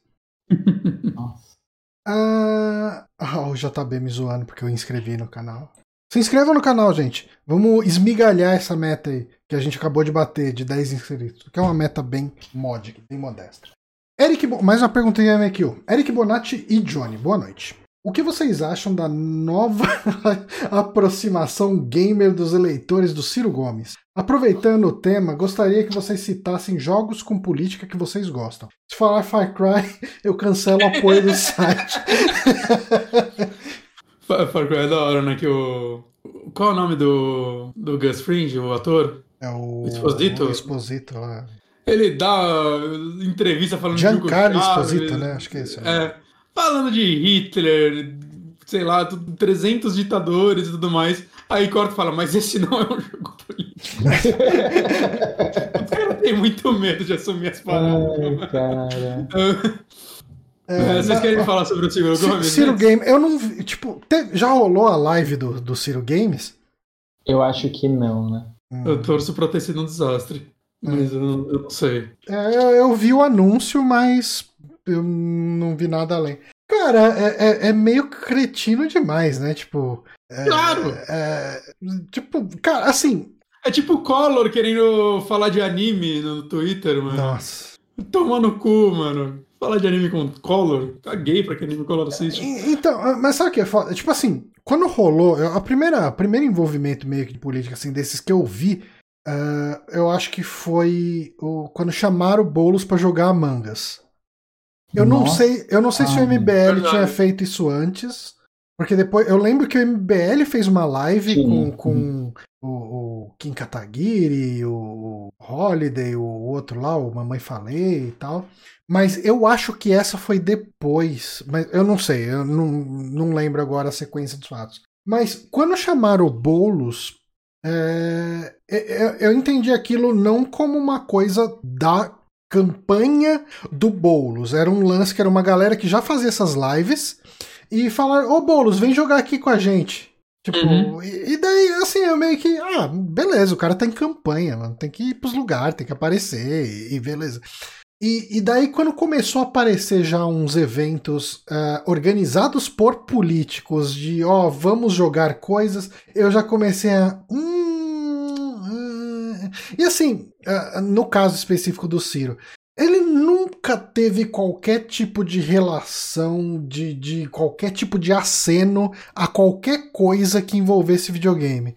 A: [LAUGHS] Nossa. Ah, oh, o JB me zoando porque eu inscrevi no canal. Se inscreva no canal, gente. Vamos esmigalhar essa meta aí que a gente acabou de bater de 10 inscritos, que é uma meta bem módica, bem modesta. Eric, mais uma pergunta em MQ. Eric Bonatti e Johnny, boa noite. O que vocês acham da nova [LAUGHS] aproximação gamer dos eleitores do Ciro Gomes? Aproveitando o tema, gostaria que vocês citassem jogos com política que vocês gostam. Se falar Far Cry, [LAUGHS] eu cancelo o apoio do site. [LAUGHS]
B: Far Cry é da hora, né? Que o... Qual é o nome do, do Gus Fringe, o ator?
A: É o Exposito. O Exposito lá.
B: Ele dá entrevista falando
A: Giancarlo de Esposito, né? Acho que é isso.
B: É, falando de Hitler, sei lá, 300 ditadores e tudo mais. Aí corta e fala, mas esse não é um [LAUGHS] jogo político. [LAUGHS] o cara tem muito medo de assumir as palavras. Ai, cara. É, vocês querem falar sobre o Ciro Gomes?
A: Ciro Games, eu não vi, tipo, te, já rolou a live do, do Ciro Games?
C: Eu acho que não, né?
B: Hum. Eu torço pra ter sido um desastre. Mas eu, eu não sei.
A: É, eu, eu, vi o anúncio, mas eu não vi nada além. Cara, é, é, é meio cretino demais, né? Tipo. É,
B: claro!
A: É, tipo, cara, assim.
B: É tipo o Collor querendo falar de anime no Twitter, mano.
A: Nossa.
B: Toma no cu, mano. Falar de anime com Collor. Caguei pra que anime Collor assiste.
A: Então, mas sabe o que é foda? Tipo assim, quando rolou, a primeira, a primeiro envolvimento meio que de política, assim, desses que eu vi Uh, eu acho que foi o, quando chamaram o Boulos para jogar Mangas. Eu Nossa. não sei, eu não sei ah, se o MBL verdade. tinha feito isso antes, porque depois eu lembro que o MBL fez uma live Sim. com, com o, o, Kim Kataguiri, o Holiday, o outro lá, o Mamãe Falei e tal. Mas eu acho que essa foi depois. Mas eu não sei, eu não, não lembro agora a sequência dos fatos. Mas quando chamaram o Boulos é, é, é, eu entendi aquilo não como uma coisa da campanha do Boulos. Era um lance que era uma galera que já fazia essas lives e falar: Ô Boulos, vem jogar aqui com a gente. Tipo, uhum. e, e, daí, assim, eu meio que, ah, beleza, o cara tá em campanha, mano, tem que ir pros lugares, tem que aparecer, e, e beleza. E, e, daí, quando começou a aparecer já uns eventos uh, organizados por políticos, de ó, oh, vamos jogar coisas, eu já comecei a. Hum, hum. E assim, uh, no caso específico do Ciro, ele nunca teve qualquer tipo de relação, de, de qualquer tipo de aceno a qualquer coisa que envolvesse videogame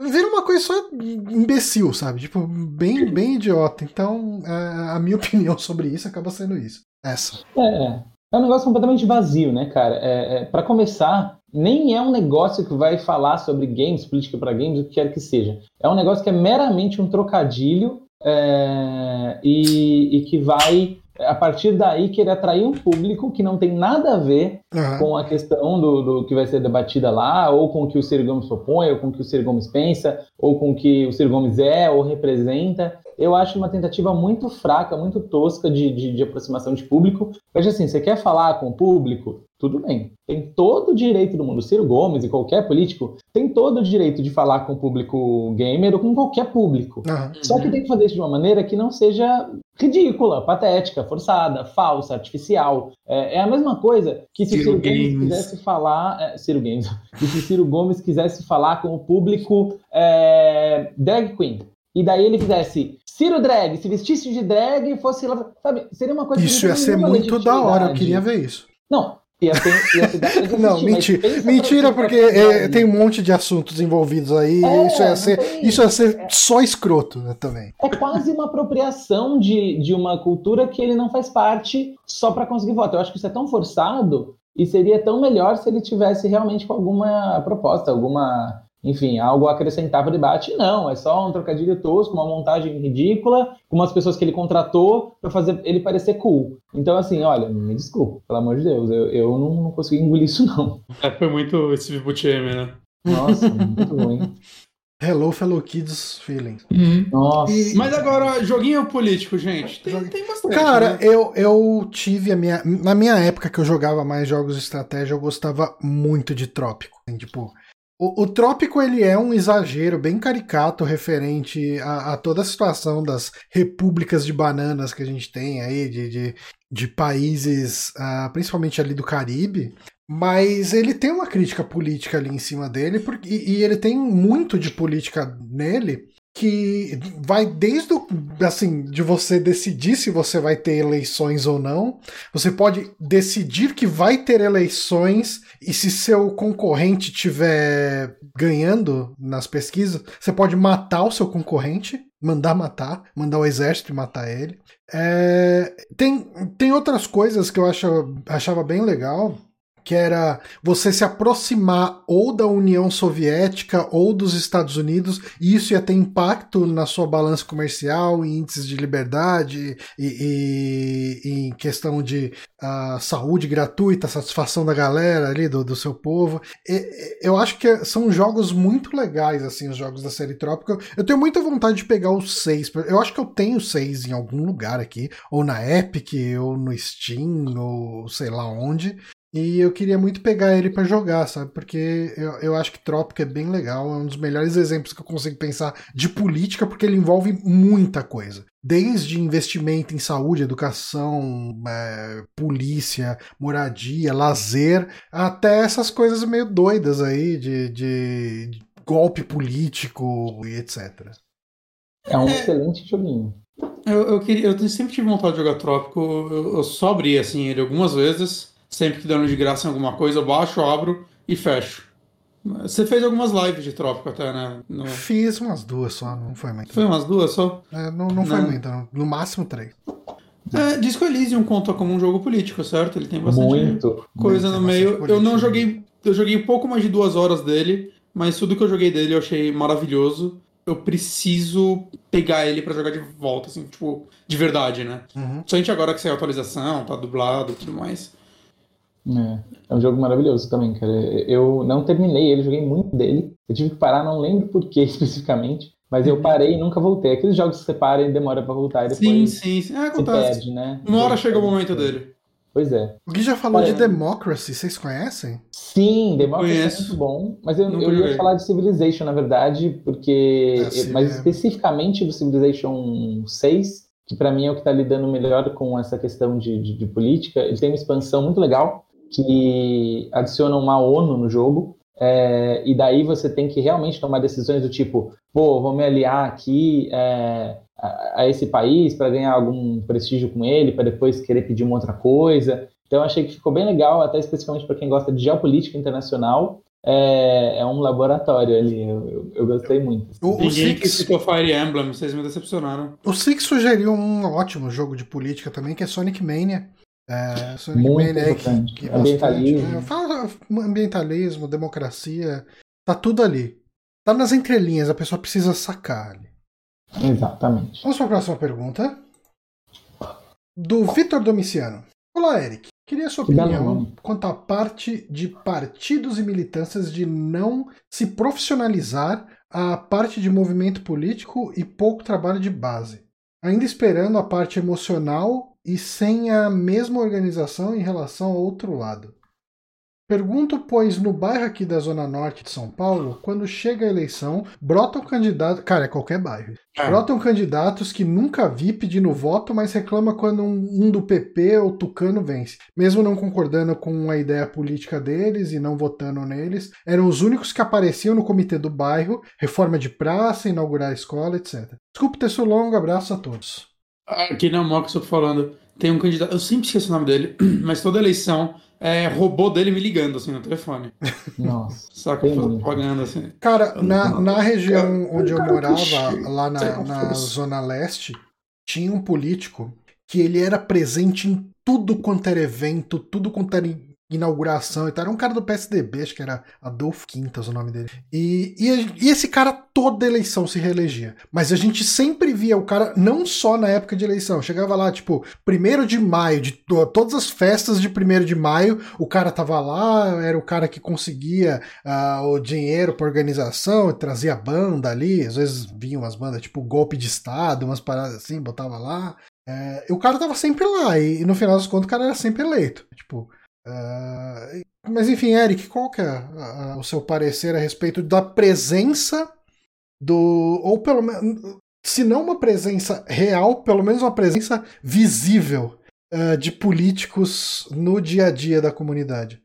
A: vira uma coisa só imbecil, sabe? Tipo, bem, bem idiota. Então, a, a minha [LAUGHS] opinião sobre isso acaba sendo isso. Essa.
C: É, é um negócio completamente vazio, né, cara? É, é para começar, nem é um negócio que vai falar sobre games, política para games, o que quer que seja. É um negócio que é meramente um trocadilho é, e, e que vai a partir daí querer atrair um público que não tem nada a ver uhum. com a questão do, do, que vai ser debatida lá, ou com o que o Ciro Gomes propõe, ou com o que o Ciro Gomes pensa, ou com o que o Ciro Gomes é ou representa. Eu acho uma tentativa muito fraca, muito tosca de, de, de aproximação de público. Veja assim, você quer falar com o público? Tudo bem. Tem todo o direito do mundo. Ciro Gomes e qualquer político tem todo o direito de falar com o público gamer ou com qualquer público. Uhum. Só que tem que fazer isso de uma maneira que não seja ridícula, patética, forçada, falsa, artificial. É, é a mesma coisa que se Ciro, Ciro Gomes quisesse falar. É, Ciro Games. [LAUGHS] que se Ciro Gomes quisesse falar com o público é, drag queen. E daí ele fizesse Ciro drag, se vestisse de drag e fosse lá. Sabe, seria uma coisa
A: Isso ia ser muito da hora, eu queria ver isso.
C: Não, [LAUGHS]
A: Não, mentira, mentira porque é, tem um monte de assuntos envolvidos aí. É, isso ia ser, tem, isso ser é, só escroto né, também.
C: É quase uma apropriação de, de uma cultura que ele não faz parte só para conseguir voto. Eu acho que isso é tão forçado e seria tão melhor se ele tivesse realmente com alguma proposta, alguma enfim, algo a acrescentar para o debate. Não, é só um trocadilho tosco, uma montagem ridícula, com umas pessoas que ele contratou para fazer ele parecer cool. Então, assim, olha, me desculpa, pelo amor de Deus, eu, eu não, não consegui engolir isso, não.
B: É, foi muito Steve Buscemi, né?
C: Nossa, muito ruim.
A: Hello, fellow kids feelings.
B: Uhum. Nossa. E... Mas agora, joguinho político, gente, tem, tem bastante.
A: Cara, né? eu, eu tive a minha. Na minha época que eu jogava mais jogos de estratégia, eu gostava muito de Trópico. Assim, tipo, o, o, Trópico ele é um exagero bem caricato referente a, a, toda a situação das repúblicas de bananas que a gente tem aí, de, de, de países, uh, principalmente ali do Caribe. Mas ele tem uma crítica política ali em cima dele, porque, e, e ele tem muito de política nele, que vai desde o, assim de você decidir se você vai ter eleições ou não. Você pode decidir que vai ter eleições e se seu concorrente estiver ganhando nas pesquisas, você pode matar o seu concorrente, mandar matar, mandar o exército matar ele. É, tem, tem outras coisas que eu achava bem legal que era você se aproximar ou da União Soviética ou dos Estados Unidos, e isso ia ter impacto na sua balança comercial, em índices de liberdade e, e em questão de uh, saúde gratuita, satisfação da galera ali, do, do seu povo. E, eu acho que são jogos muito legais, assim, os jogos da série Trópica. Eu tenho muita vontade de pegar os seis. Eu acho que eu tenho seis em algum lugar aqui, ou na Epic, ou no Steam, ou sei lá onde. E eu queria muito pegar ele para jogar, sabe? Porque eu, eu acho que Trópico é bem legal, é um dos melhores exemplos que eu consigo pensar de política, porque ele envolve muita coisa. Desde investimento em saúde, educação, é, polícia, moradia, lazer, até essas coisas meio doidas aí de, de, de golpe político e etc.
C: É um excelente joguinho.
B: Eu, eu, queria, eu sempre tive vontade de jogar Trópico, eu, eu só abri assim, ele algumas vezes Sempre que dando de graça em alguma coisa, eu baixo, abro e fecho. Você fez algumas lives de Trópico até, né?
A: No... Fiz umas duas só, não foi muito.
B: Foi umas duas só?
A: É, não, não foi muito, não. no máximo três.
B: É, Disco Elysium conta como um jogo político, certo? Ele tem bastante muito, coisa muito, no meio. Eu não joguei, eu joguei um pouco mais de duas horas dele, mas tudo que eu joguei dele eu achei maravilhoso. Eu preciso pegar ele para jogar de volta, assim, tipo, de verdade, né? Uhum. Somente agora que saiu a atualização, tá dublado e tudo mais.
C: É, é um jogo maravilhoso também, cara. Eu não terminei ele, joguei muito dele. Eu tive que parar, não lembro por que [LAUGHS] especificamente, mas eu parei e nunca voltei. Aqueles jogos que você para e demora pra voltar e depois
B: sim, sim, sim. É, acontece. perde, né? Uma hora chega o momento dele.
C: Pois é.
A: O Gui já falou de Democracy, vocês conhecem?
C: Sim, Democracy é muito bom. Mas eu, eu ia falar de Civilization, na verdade, porque. É, mas é. especificamente do Civilization 6, que para mim é o que está lidando melhor com essa questão de, de, de política. Ele tem uma expansão muito legal que adicionam uma ONU no jogo, é, e daí você tem que realmente tomar decisões do tipo, pô, vou me aliar aqui é, a, a, esse país para ganhar algum prestígio com ele, para depois querer pedir uma outra coisa. Então, achei que ficou bem legal, até especificamente para quem gosta de geopolítica internacional. É, é um laboratório ali, eu, eu, eu gostei muito.
B: O, o Ninguém Six... citou Fire Emblem, vocês me decepcionaram.
A: O Six sugeriu um ótimo jogo de política também, que é Sonic Mania.
C: É, Sonic Muito Mania é que, que ambientalismo.
A: Fala ambientalismo, democracia, tá tudo ali. Tá nas entrelinhas, a pessoa precisa sacar ali.
C: Exatamente.
A: Vamos para a próxima pergunta. Do Vitor Domiciano. Olá, Eric. Queria sua opinião quanto à parte de partidos e militâncias de não se profissionalizar a parte de movimento político e pouco trabalho de base. Ainda esperando a parte emocional e sem a mesma organização em relação ao outro lado. Pergunto, pois no bairro aqui da Zona Norte de São Paulo, quando chega a eleição, brotam candidatos. Cara, é qualquer bairro. É. Brotam candidatos que nunca vi pedindo voto, mas reclama quando um, do PP ou Tucano vence. Mesmo não concordando com a ideia política deles e não votando neles, eram os únicos que apareciam no comitê do bairro, reforma de praça, inaugurar a escola, etc. Desculpe ter sido longo, abraço a todos.
B: Aqui na Moca, eu tô falando, tem um candidato, eu sempre esqueço o nome dele, [CLEARS THROAT] mas toda eleição é robô dele me ligando assim no telefone. [LAUGHS]
C: Nossa.
B: Saca propaganda assim.
A: Cara, na, na região onde eu morava, lá na, na Zona Leste, tinha um político que ele era presente em tudo quanto era evento, tudo quanto era inauguração e tal. Era um cara do PSDB, acho que era Adolfo Quintas o nome dele. E, e, e, esse cara toda eleição se reelegia. Mas a gente sempre via o cara, não só na época de eleição, chegava lá, tipo, primeiro de maio, de todas as festas de primeiro de maio, o cara tava lá, era o cara que conseguia uh, o dinheiro pra organização, trazia banda ali, às vezes vinham umas bandas, tipo golpe de Estado, umas paradas assim, botava lá. É, o cara tava sempre lá, e, e, no final das contas o cara era sempre eleito. Tipo, uh, mas enfim, Eric, qual que é uh, o seu parecer a respeito da presença do. Ou pelo menos. Se não uma presença real, pelo menos uma presença visível uh, de políticos no dia a dia da comunidade?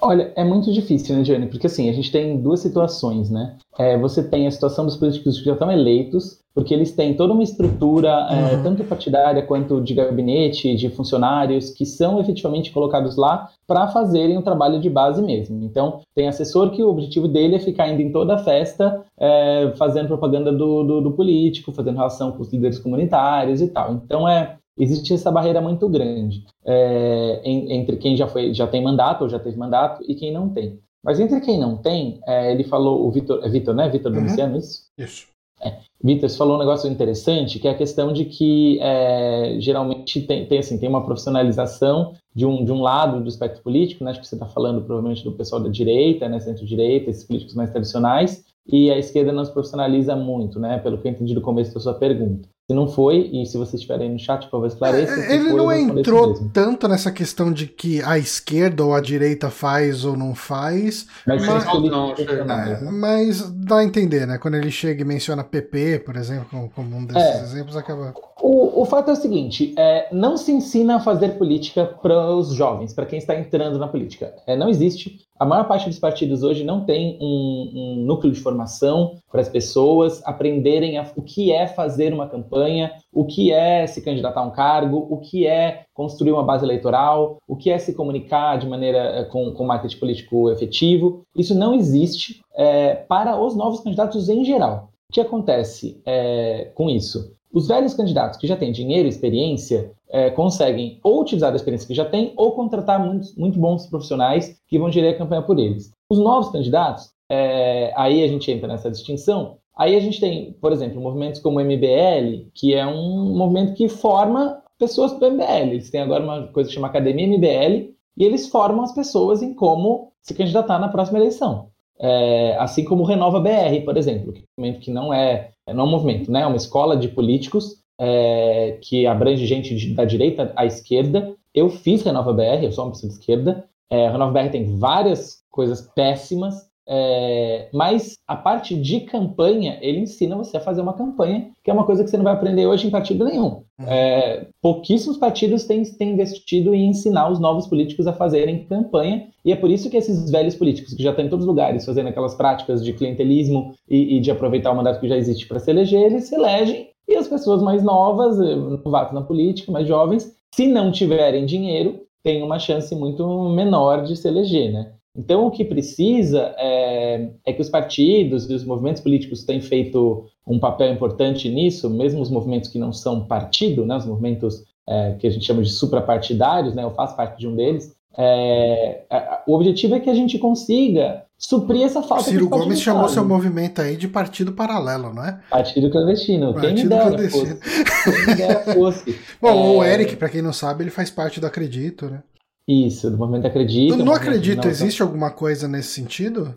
C: Olha, é muito difícil, né, Gianni? Porque assim, a gente tem duas situações, né? É, você tem a situação dos políticos que já estão eleitos, porque eles têm toda uma estrutura, é, uhum. é, tanto partidária quanto de gabinete, de funcionários, que são efetivamente colocados lá para fazerem o trabalho de base mesmo. Então, tem assessor que o objetivo dele é ficar indo em toda a festa, é, fazendo propaganda do, do, do político, fazendo relação com os líderes comunitários e tal. Então, é, existe essa barreira muito grande é, entre quem já foi, já tem mandato ou já teve mandato e quem não tem. Mas entre quem não tem, é, ele falou, o Vitor, é Vitor, né? Vitor uhum. Domiciano, isso?
A: Isso.
C: É. Vitor, você falou um negócio interessante, que é a questão de que é, geralmente tem, tem, assim, tem uma profissionalização de um, de um lado do espectro político, né? acho que você está falando provavelmente do pessoal da direita, né? centro-direita, esses políticos mais tradicionais, e a esquerda não se profissionaliza muito, né? pelo que eu entendi do começo da sua pergunta. Se não foi, e se vocês estiverem no chat, por favor, esclareça.
A: É, ele
C: foi,
A: não entrou tanto nessa questão de que a esquerda ou a direita faz ou não faz. Mas, mas, não, é, né? mas dá a entender, né? Quando ele chega e menciona PP, por exemplo, como, como um desses é. exemplos, acaba.
C: O, o fato é o seguinte: é, não se ensina a fazer política para os jovens, para quem está entrando na política. É, não existe. A maior parte dos partidos hoje não tem um, um núcleo de formação para as pessoas aprenderem a, o que é fazer uma campanha, o que é se candidatar a um cargo, o que é construir uma base eleitoral, o que é se comunicar de maneira eh, com, com marketing político efetivo. Isso não existe é, para os novos candidatos em geral. O que acontece é, com isso? Os velhos candidatos que já têm dinheiro e experiência é, conseguem ou utilizar a experiência que já têm ou contratar muitos, muito bons profissionais que vão gerir a campanha por eles. Os novos candidatos, é, aí a gente entra nessa distinção. Aí a gente tem, por exemplo, movimentos como o MBL, que é um movimento que forma pessoas do MBL. Eles têm agora uma coisa que chama Academia MBL, e eles formam as pessoas em como se candidatar na próxima eleição. É, assim como Renova BR, por exemplo, que é um movimento que não é, não é um movimento, né? é uma escola de políticos é, que abrange gente de, da direita à esquerda. Eu fiz Renova BR, eu sou uma pessoa de esquerda. É, Renova BR tem várias coisas péssimas, é, mas a parte de campanha, ele ensina você a fazer uma campanha, que é uma coisa que você não vai aprender hoje em partido nenhum. Uhum. É, pouquíssimos partidos têm, têm investido em ensinar os novos políticos a fazerem campanha, e é por isso que esses velhos políticos, que já estão em todos os lugares fazendo aquelas práticas de clientelismo e, e de aproveitar o mandato que já existe para se eleger, eles se elegem e as pessoas mais novas, eh, novatos na política, mais jovens, se não tiverem dinheiro, têm uma chance muito menor de se eleger, né? Então, o que precisa é, é, que os partidos e os movimentos políticos tenham feito um papel importante nisso, mesmo os movimentos que não são partido, né, os movimentos é, que a gente chama de suprapartidários, né, eu faço parte de um deles. É, o objetivo é que a gente consiga suprir essa falta
A: Ciro Gomes chamou seu movimento aí de partido paralelo, não é?
C: Partido clandestino. Partido quem me dera clandestino. Fosse. Quem me fosse. [LAUGHS]
A: Bom, é... o Eric, para quem não sabe, ele faz parte do Acredito, né?
C: Isso, do movimento Acredito.
A: Não, não acredito, não... existe alguma coisa nesse sentido?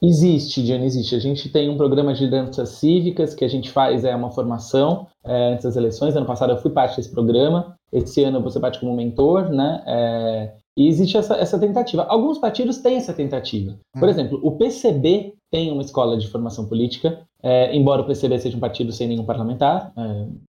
C: Existe, Diana, existe. A gente tem um programa de lideranças cívicas que a gente faz é uma formação é, antes das eleições. Ano passado eu fui parte desse programa. Esse ano você parte como mentor, né? É, e existe essa, essa tentativa. Alguns partidos têm essa tentativa. Por hum. exemplo, o PCB tem uma escola de formação política, é, embora o PCB seja um partido sem nenhum parlamentar, é,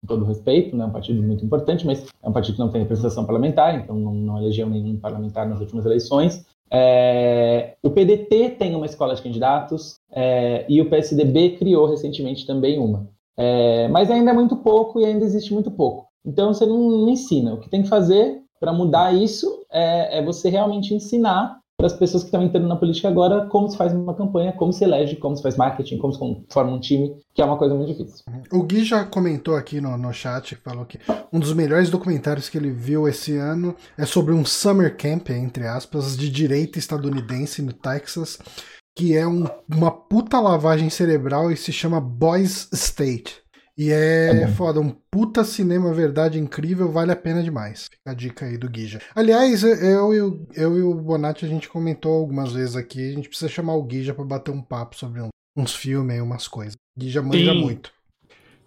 C: com todo respeito, né, é um partido muito importante, mas é um partido que não tem representação parlamentar, então não, não elegeu nenhum parlamentar nas últimas eleições. É, o PDT tem uma escola de candidatos é, e o PSDB criou recentemente também uma. É, mas ainda é muito pouco e ainda existe muito pouco. Então você não, não ensina. O que tem que fazer para mudar isso é, é, você realmente ensinar para as pessoas que estão entrando na política agora como se faz uma campanha, como se elege, como se faz marketing, como se forma um time, que é uma coisa muito difícil.
A: O Gui já comentou aqui no, no chat, falou que um dos melhores documentários que ele viu esse ano é sobre um summer camp, entre aspas, de direita estadunidense no Texas, que é um, uma puta lavagem cerebral e se chama Boys State. E é, é foda, um puta cinema verdade incrível, vale a pena demais. Fica a dica aí do Guija. Aliás, eu, eu, eu e o Bonatti a gente comentou algumas vezes aqui, a gente precisa chamar o Guija pra bater um papo sobre um, uns filmes e umas coisas. O Guija manja Sim. muito.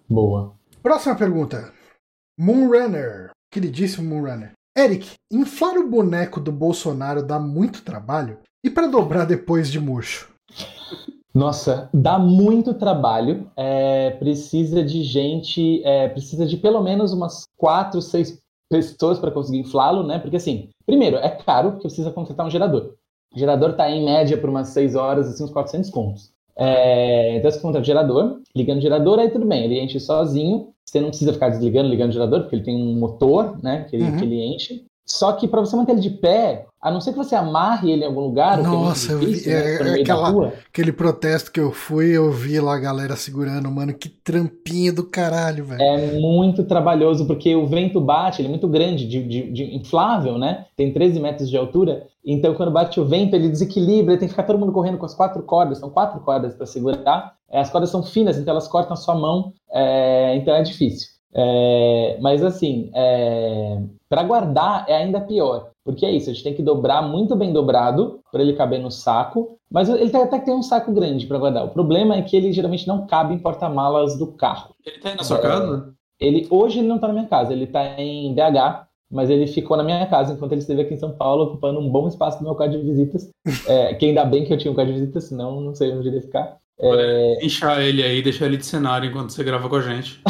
C: Boa.
A: Próxima pergunta. Moonrunner. Queridíssimo Moonrunner. Eric, inflar o boneco do Bolsonaro dá muito trabalho? E para dobrar depois de murcho?
C: Nossa, dá muito trabalho. É, precisa de gente, é, precisa de pelo menos umas quatro, seis pessoas para conseguir inflá-lo, né? Porque assim, primeiro, é caro porque precisa contratar um gerador. O gerador está em média por umas seis horas, assim, uns 400 contos. É, então você contrata o gerador, ligando o gerador, aí tudo bem, ele enche sozinho. Você não precisa ficar desligando, ligando o gerador, porque ele tem um motor, né? Que ele, uhum. que ele enche. Só que para você manter ele de pé, a não ser que você amarre ele em algum lugar.
A: É Nossa, é difícil, eu vi, né, é, aquela, aquele protesto que eu fui, eu vi lá a galera segurando, mano, que trampinho do caralho, velho.
C: É muito trabalhoso, porque o vento bate, ele é muito grande, de, de, de, inflável, né? Tem 13 metros de altura. Então, quando bate o vento, ele desequilibra, tem que ficar todo mundo correndo com as quatro cordas, são quatro cordas para segurar. É, as cordas são finas, então elas cortam a sua mão, é, então é difícil. É, mas assim, é, para guardar é ainda pior, porque é isso, a gente tem que dobrar muito bem dobrado para ele caber no saco, mas ele até que tem um saco grande para guardar. O problema é que ele geralmente não cabe em porta-malas do carro.
B: Ele tá aí na sua é, casa?
C: Ele hoje ele não tá na minha casa, ele tá em BH, mas ele ficou na minha casa enquanto ele esteve aqui em São Paulo, ocupando um bom espaço do meu código de visitas. É, que ainda bem que eu tinha um código de visitas, senão não sei onde ele ia ficar.
B: É... Inchar ele aí, deixar ele de cenário enquanto você grava com a gente.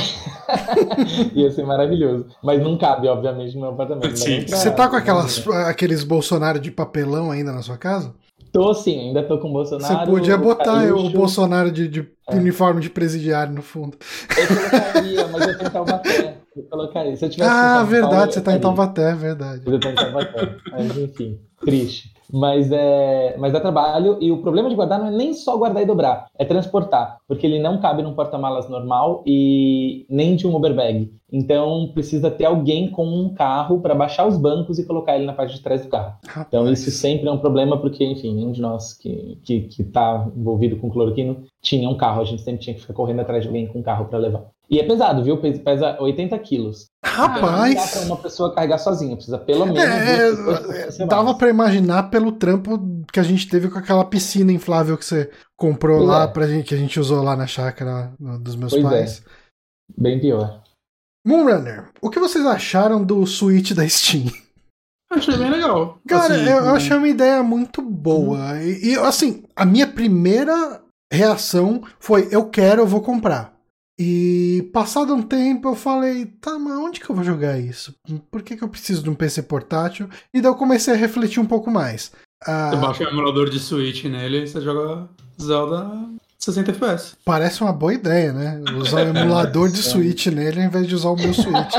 B: [LAUGHS]
C: Ia ser maravilhoso. Mas não cabe, obviamente, no meu apartamento.
A: Sim. Pra... Você tá com aquelas, aqueles Bolsonaro de papelão ainda na sua casa?
C: Tô sim, ainda tô com o Bolsonaro.
A: Você podia botar o Bolsonaro de, de é. uniforme de presidiário no fundo.
C: Eu colocaria, mas eu tenho Taubaté. Eu colocaria. Se eu tivesse
A: ah, verdade, Paulo, você tá em Taubaté, verdade.
C: Eu tô em Taubaté. Mas enfim, triste. Mas, é, mas dá trabalho e o problema de guardar não é nem só guardar e dobrar, é transportar, porque ele não cabe num porta-malas normal e nem de um Uber bag. Então precisa ter alguém com um carro para baixar os bancos e colocar ele na parte de trás do carro. Rapaz. Então isso sempre é um problema porque, enfim, nenhum de nós que que está envolvido com cloroquino tinha um carro. A gente sempre tinha que ficar correndo atrás de alguém com um carro para levar. E é pesado, viu? Pesa 80 quilos.
A: Rapaz! Não
C: dá pra uma pessoa carregar sozinha, precisa pelo menos. É,
A: é dava para imaginar pelo trampo que a gente teve com aquela piscina inflável que você comprou pois lá, é. pra gente, que a gente usou lá na chácara dos meus pois pais. É.
C: Bem pior.
A: Moonrunner, o que vocês acharam do Switch da Steam?
B: Achei bem legal.
A: Cara, assim, eu, eu achei uma ideia muito boa. Uhum. E, e, assim, a minha primeira reação foi: eu quero, eu vou comprar. E passado um tempo eu falei, tá, mas onde que eu vou jogar isso? Por que, que eu preciso de um PC portátil? E daí eu comecei a refletir um pouco mais.
B: Ah, você baixa o emulador de Switch nele e você joga Zelda 60 FPS.
A: Parece uma boa ideia, né? Usar o emulador de Switch nele ao invés de usar o meu Switch.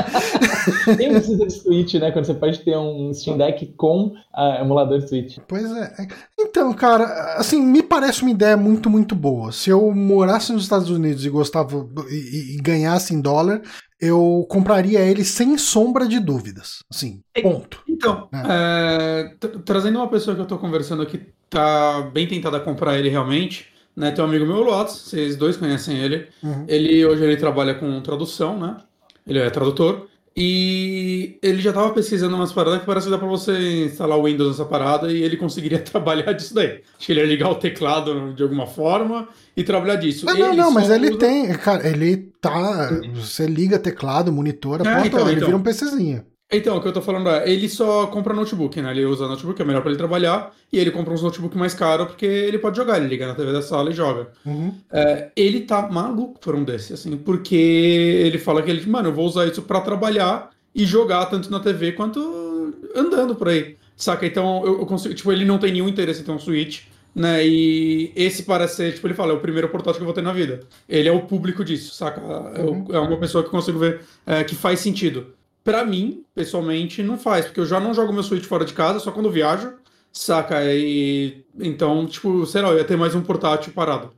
A: [LAUGHS]
C: Quem precisa de Switch, né? Quando você pode ter um Steam Deck com uh, emulador de Switch.
A: Pois é. Então, cara, assim, me parece uma ideia muito, muito boa. Se eu morasse nos Estados Unidos e gostava e, e ganhasse em dólar, eu compraria ele sem sombra de dúvidas. Assim, ponto.
B: Então, é. É, trazendo uma pessoa que eu tô conversando aqui, tá bem tentada a comprar ele realmente. Né, tem um amigo meu, Lotus, vocês dois conhecem ele. Uhum. Ele hoje ele trabalha com tradução, né? Ele é tradutor. E ele já estava pesquisando umas paradas que parece que dá para você instalar o Windows nessa parada e ele conseguiria [LAUGHS] trabalhar disso daí. Acho que ele ia ligar o teclado de alguma forma e trabalhar disso.
A: Não, não, não, mas ele usa... tem, cara, ele tá. Você liga teclado, monitor, a é, porta, então, ele então. vira um PCzinho.
B: Então, o que eu tô falando é, ele só compra notebook, né? Ele usa notebook, é melhor para ele trabalhar, e ele compra uns notebook mais caros porque ele pode jogar, ele liga na TV da sala e joga. Uhum. É, ele tá maluco por um desse, assim, porque ele fala que ele, mano, eu vou usar isso para trabalhar e jogar tanto na TV quanto andando por aí. Saca? Então, eu, eu, consigo, tipo, ele não tem nenhum interesse em ter um Switch, né? E esse parece ser, tipo, ele fala, é o primeiro portátil que eu vou ter na vida. Ele é o público disso, saca? Uhum. É uma pessoa que eu consigo ver é, que faz sentido. Para mim, pessoalmente, não faz, porque eu já não jogo meu Switch fora de casa, só quando viajo, Saca? E então, tipo, sei lá, eu ia ter mais um portátil parado.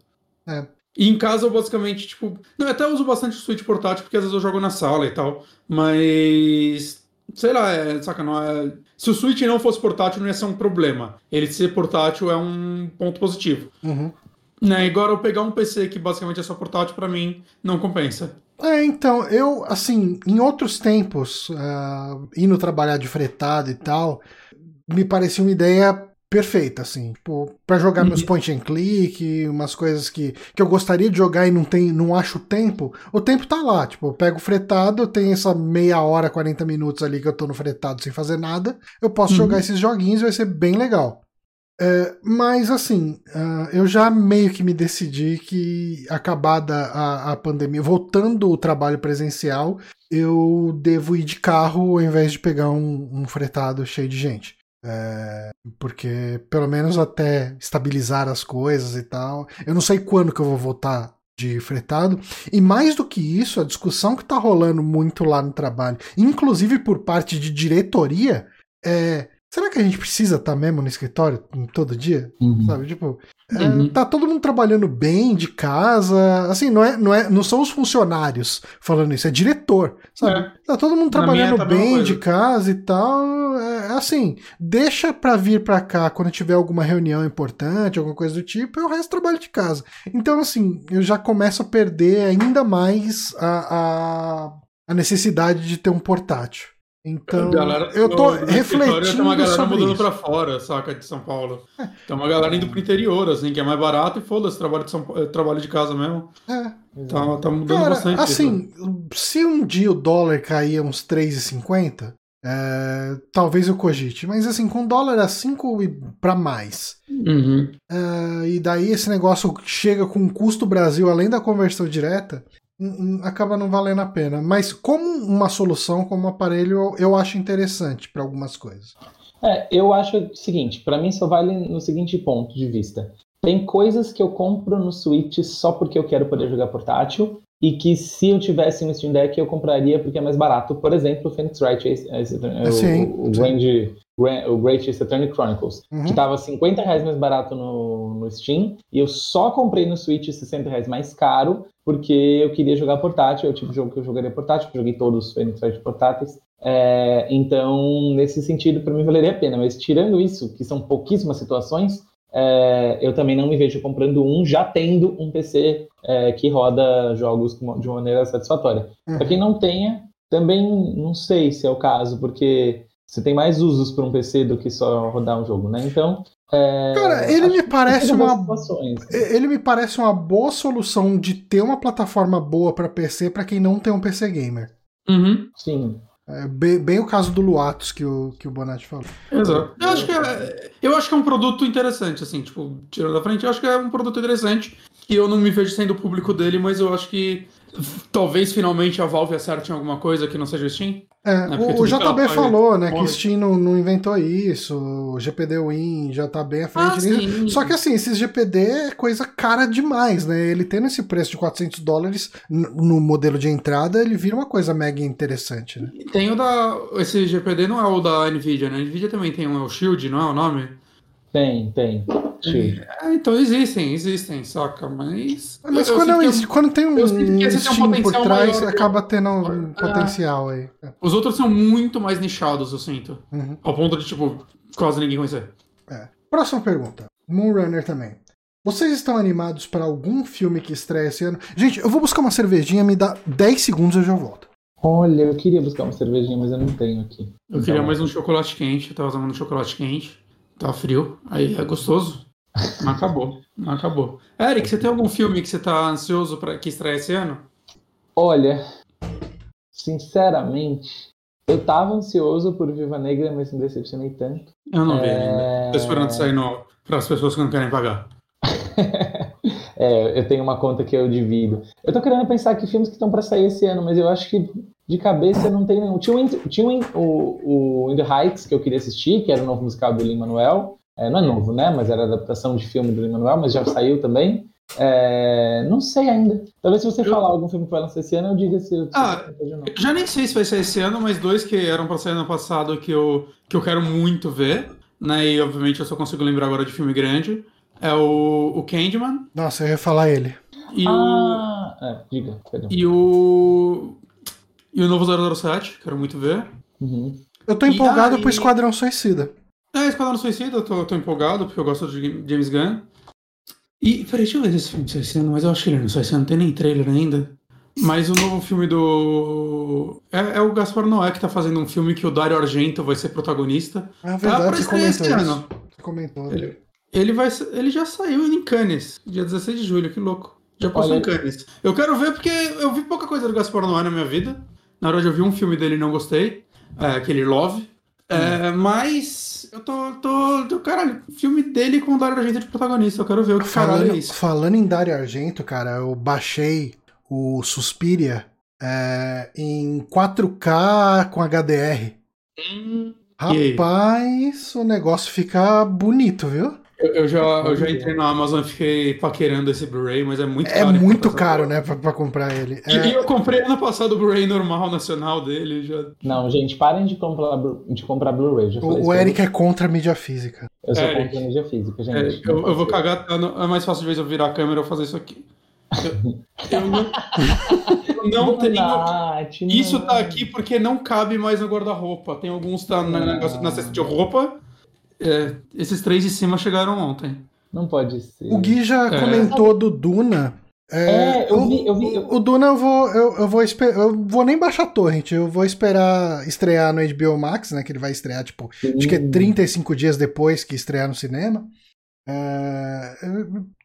A: É.
B: E em casa eu basicamente, tipo. Não, eu até uso bastante o Switch portátil, porque às vezes eu jogo na sala e tal. Mas. Sei lá, é, saca, não é. Se o Switch não fosse portátil, não ia ser um problema. Ele ser portátil é um ponto positivo.
A: Uhum.
B: Né? Agora eu pegar um PC que basicamente é só portátil, para mim, não compensa.
A: É, então, eu, assim, em outros tempos, uh, indo trabalhar de fretado e tal, me parecia uma ideia perfeita, assim, tipo, para jogar meus uhum. point and click, umas coisas que, que eu gostaria de jogar e não tem, não acho tempo, o tempo tá lá, tipo, eu pego fretado, eu tenho essa meia hora, 40 minutos ali que eu tô no fretado sem fazer nada, eu posso uhum. jogar esses joguinhos, vai ser bem legal. É, mas assim, uh, eu já meio que me decidi que, acabada a, a pandemia, voltando o trabalho presencial, eu devo ir de carro ao invés de pegar um, um fretado cheio de gente. É, porque pelo menos até estabilizar as coisas e tal. Eu não sei quando que eu vou voltar de fretado. E mais do que isso, a discussão que tá rolando muito lá no trabalho, inclusive por parte de diretoria, é será que a gente precisa estar tá mesmo no escritório todo dia? Uhum. Sabe, tipo, é, uhum. tá todo mundo trabalhando bem de casa, assim, não é, não é, não são os funcionários falando isso, é diretor, sabe? É. Tá todo mundo trabalhando tá bem de casa e tal, é, é, assim, deixa pra vir pra cá quando tiver alguma reunião importante, alguma coisa do tipo, e o resto trabalho de casa. Então, assim, eu já começo a perder ainda mais a, a, a necessidade de ter um portátil. Então,
B: galera,
A: eu tô refletindo
B: tem uma galera mudando
A: isso.
B: pra fora, saca, de São Paulo. É. Tem uma galera indo pro interior, assim, que é mais barato e foda-se, trabalho, de São, eh, trabalho de casa mesmo.
A: É.
B: Tá, tá mudando
A: Cara,
B: bastante.
A: Assim, isso. se um dia o dólar cair uns 3,50, é, talvez eu cogite. Mas assim, com dólar a 5 e pra mais.
B: Uhum.
A: É, e daí esse negócio chega com um custo Brasil além da conversão direta acaba não valendo a pena. Mas como uma solução, como um aparelho, eu acho interessante para algumas coisas.
C: É, eu acho o seguinte, para mim só vale no seguinte ponto de vista. Tem coisas que eu compro no Switch só porque eu quero poder jogar portátil e que se eu tivesse um Steam Deck eu compraria porque é mais barato. Por exemplo, o Phoenix Wright,
A: sim,
C: o, o, Grand, o Greatest Attorney Chronicles, uhum. que estava 50 reais mais barato no, no Steam e eu só comprei no Switch 60 reais mais caro porque eu queria jogar portátil, é o tipo de jogo que eu jogaria portátil, joguei todos os Phoenix Wright portáteis. É, então, nesse sentido, para mim valeria a pena. Mas tirando isso, que são pouquíssimas situações, é, eu também não me vejo comprando um já tendo um PC é, que roda jogos de uma maneira satisfatória. Uhum. Para quem não tenha, também não sei se é o caso, porque você tem mais usos para um PC do que só rodar um jogo, né? Então. É,
A: Cara, ele me parece uma. Ele me parece uma boa solução de ter uma plataforma boa para PC para quem não tem um PC gamer.
B: Uhum.
C: Sim.
A: É bem, bem, o caso do Luatos que o, que o Bonatti falou.
B: Exato. Eu acho, que é, eu acho que é um produto interessante, assim, tipo, tirando da frente, eu acho que é um produto interessante. Que eu não me vejo sendo o público dele, mas eu acho que talvez finalmente a Valve acerte em alguma coisa que não seja Steam.
A: É, né? o, o JB falou, né, que Steam não, não, inventou isso, o GPD Win já tá bem à frente ah, nisso. Só que assim, esses GPD é coisa cara demais, né? Ele tendo esse preço de 400 dólares no modelo de entrada, ele vira uma coisa mega interessante, né?
B: E tem o da... Esse GPD não é o da NVIDIA, né? A NVIDIA também tem um, é o Shield, não é o nome?
C: Tem, tem.
B: É, então existem, existem, saca? Mas.
A: Mas eu, quando, eu, eu, quando tem um, um um por trás, acaba tendo um é, potencial aí.
B: Os outros são muito mais nichados, eu sinto. Uhum. Ao ponto de, tipo, quase ninguém conhecer.
A: É. Próxima pergunta. Moonrunner também. Vocês estão animados para algum filme que estreia esse ano? Gente, eu vou buscar uma cervejinha, me dá 10 segundos e eu já volto.
C: Olha, eu queria buscar uma cervejinha, mas eu não tenho aqui.
B: Eu então... queria mais um chocolate quente, eu tava tomando chocolate quente. Tá frio, aí é gostoso. Mas acabou, acabou. Eric, você tem algum filme que você tá ansioso para que estreia esse ano?
C: Olha, sinceramente, eu tava ansioso por Viva Negra, mas me decepcionei tanto.
B: Eu não é... vi ainda. Tô esperando sair para as pessoas que não querem pagar. [LAUGHS]
C: é, eu tenho uma conta que eu divido. Eu tô querendo pensar que filmes que estão para sair esse ano, mas eu acho que de cabeça não tem nenhum. Tinha, o, tinha o, o In the Heights que eu queria assistir, que era o novo musical do Lin-Manuel. É, não é novo, né? Mas era adaptação de filme do Lin-Manuel, mas já saiu também. É, não sei ainda. Talvez se você eu... falar algum filme que vai lançar esse ano, eu diga se.
B: ah, já nem sei se vai ser esse ano, mas dois que eram para sair ano passado que eu, que eu quero muito ver. né? E obviamente eu só consigo lembrar agora de filme grande. É o, o Candyman.
A: Nossa, eu ia falar ele.
C: E ah, o. É, diga,
B: perdão. E o. E o novo 007, quero muito ver.
A: Uhum. Eu tô empolgado aí... pro Esquadrão Suicida.
B: É, Esquadrão Suicida, eu tô, tô empolgado, porque eu gosto de James Gunn. E, peraí, deixa eu ver esse filme sai sendo, mas eu acho que ele não sai sendo, não tem nem trailer ainda. Mas o novo filme do. É, é, o Gaspar Noé que tá fazendo um filme que o Dario Argento vai ser protagonista.
A: Ah, verdade, tá você comentou esse ano. Você comentou.
B: Ele, ele, vai, ele já saiu em Cannes, dia 16 de julho, que louco. Já passou em Cannes. Eu quero ver porque eu vi pouca coisa do Gaspar Noé na minha vida. Na verdade, eu vi um filme dele e não gostei. É, aquele Love. É, hum. Mas eu tô, tô, tô. Caralho, filme dele com o Dario Argento de protagonista. Eu quero ver o que falando, é isso.
A: Falando em Dario Argento, cara, eu baixei o Suspiria é, em 4K com HDR. Hum, Rapaz, o negócio fica bonito, viu?
B: Eu, eu, já, eu já entrei na Amazon e fiquei paquerando esse Blu-ray, mas é muito
A: é caro. É muito caro, né, pra, pra, comprar ele.
B: E,
A: é...
B: e, eu comprei ano passado o Blu-ray normal, nacional dele. Já...
C: Não, gente, parem de comprar, de comprar Blu-ray.
A: O, o Eric é contra a mídia física.
C: Eu sou é, contra a mídia física, gente.
B: É, eu, eu, vou cagar, é mais fácil de vez eu virar a câmera e fazer isso aqui. Eu, não, eu [LAUGHS] não tenho. Nath, isso tá aqui porque não cabe mais no guarda-roupa. Tem alguns tá na, negócio, na cesta de roupa. É, esses três de cima chegaram ontem.
C: Não pode ser.
A: O Gui já é. comentou do Duna.
C: É, é eu vi, eu vi. Eu...
A: O Duna eu vou, eu, eu vou esperar, eu vou nem baixar a torrent, eu vou esperar estrear no HBO Max, né? Que ele vai estrear, tipo, Sim. acho que é 35 dias depois que estrear no cinema. É,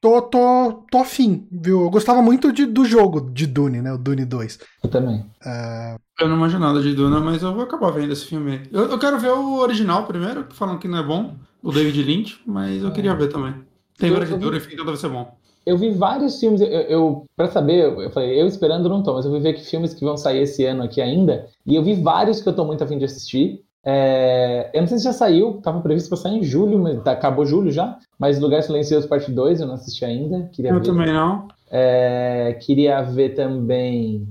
A: tô, tô, tô afim, viu? Eu gostava muito de, do jogo de Dune, né? O Dune 2.
C: Eu também.
A: É...
B: Eu não manjo nada de Dune, mas eu vou acabar vendo esse filme. Eu, eu quero ver o original primeiro, que falam que não é bom, o David Lynch, mas eu queria ver também. Tem várias de Dune, enfim, então deve ser bom.
C: Eu vi vários filmes, eu, eu para saber, eu falei, eu esperando não tô, mas eu vou ver que filmes que vão sair esse ano aqui ainda, e eu vi vários que eu tô muito afim de assistir. É, eu não sei se já saiu, estava previsto para sair em julho, mas tá, acabou julho já. Mas Lugar Silencioso Parte 2 eu não assisti ainda. Queria
B: eu
C: ver.
B: também não.
C: É, queria ver também.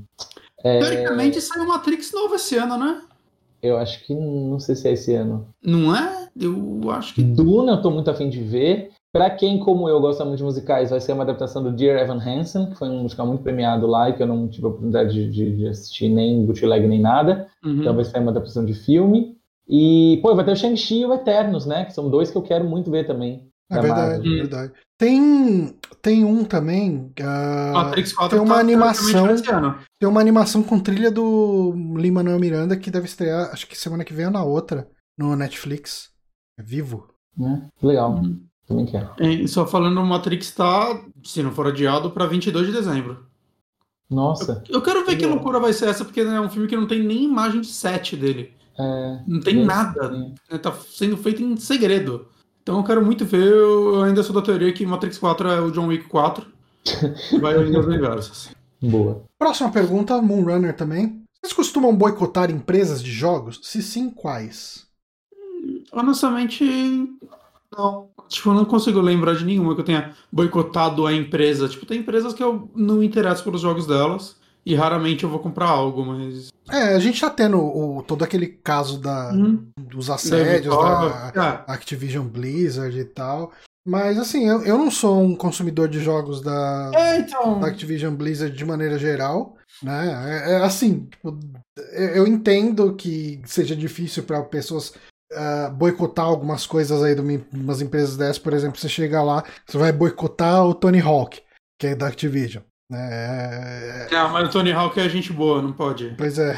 B: É, Teoricamente saiu Matrix novo esse ano, né?
C: Eu acho que não sei se é esse ano.
B: Não é? Eu acho que.
C: Duna eu tô muito afim de ver. Pra quem, como eu, gosta muito de musicais, vai ser uma adaptação do Dear Evan Hansen, que foi um musical muito premiado lá e que eu não tive a oportunidade de, de, de assistir nem bootleg nem nada. Uhum. Então vai ser uma adaptação de filme. E, pô, vai ter o Shang-Chi e o Eternos, né? Que são dois que eu quero muito ver também.
A: É verdade, é verdade. Tem, tem um também. Uh,
B: Matrix 4
A: tem uma tá animação. Tem uma animação com trilha do Lima Manuel Miranda que deve estrear, acho que semana que vem ou na outra, no Netflix. É vivo.
C: É, legal. Uhum. Também quero.
B: E só falando, o Matrix tá, se não for adiado, pra 22 de dezembro.
C: Nossa.
B: Eu, eu quero ver que loucura vai ser essa, porque é um filme que não tem nem imagem de set dele.
C: É,
B: não tem nada. Né? Tá sendo feito em segredo. Então eu quero muito ver. Eu ainda sou da teoria que Matrix 4 é o John Wick 4. [LAUGHS] vai unir os universos.
C: Boa.
A: Próxima pergunta, Moonrunner também. Vocês costumam boicotar empresas de jogos? Se sim, quais?
B: Honestamente, não. Tipo, eu não consigo lembrar de nenhuma que eu tenha boicotado a empresa. Tipo, tem empresas que eu não me interesso pelos jogos delas. E raramente eu vou comprar algo, mas.
A: É, a gente tá tendo o, todo aquele caso da, hum. dos assédios da, da é. Activision Blizzard e tal. Mas assim, eu, eu não sou um consumidor de jogos da,
B: é, então...
A: da Activision Blizzard de maneira geral. Né? É, é assim, tipo, eu entendo que seja difícil para pessoas uh, boicotar algumas coisas aí de umas empresas dessas. Por exemplo, você chega lá, você vai boicotar o Tony Hawk, que é da Activision. É...
B: Ah, mas o Tony Hawk é gente boa, não pode.
A: Pois é.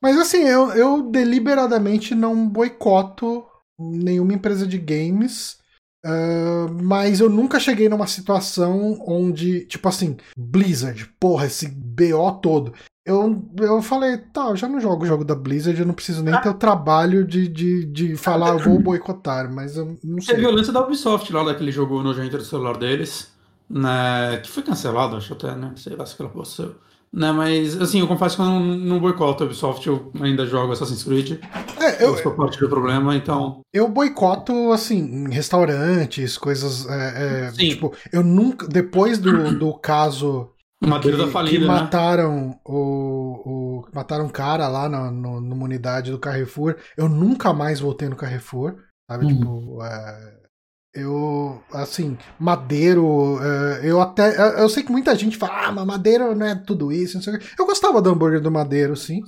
A: Mas assim, eu, eu deliberadamente não boicoto nenhuma empresa de games. Uh, mas eu nunca cheguei numa situação onde, tipo assim, Blizzard, porra, esse BO todo. Eu, eu falei, tá, eu já não jogo o jogo da Blizzard, eu não preciso nem ah. ter o trabalho de, de, de falar, eu vou [COUGHS] boicotar, mas eu não sei.
B: Teve violência da Ubisoft lá, daquele jogo nojento do celular deles né, que foi cancelado, acho até, né? Sei lá se aquela possível. Né, mas assim, eu confesso que eu não, não boicoto a Ubisoft, eu ainda jogo Assassin's Creed.
A: É, eu,
B: sou parte do problema, então.
A: Eu boicoto, assim, em restaurantes, coisas. É, é,
B: Sim.
A: Tipo, eu nunca. Depois do, do caso.
B: Madeira que, da falida,
A: que né? mataram né? o, o. Mataram um cara lá no, no, numa unidade do Carrefour. Eu nunca mais voltei no Carrefour. sabe? Uhum. Tipo, é, eu, assim, Madeiro, é, eu até. Eu sei que muita gente fala, ah, mas Madeiro não é tudo isso, não sei o Eu gostava do hambúrguer do Madeiro, sim.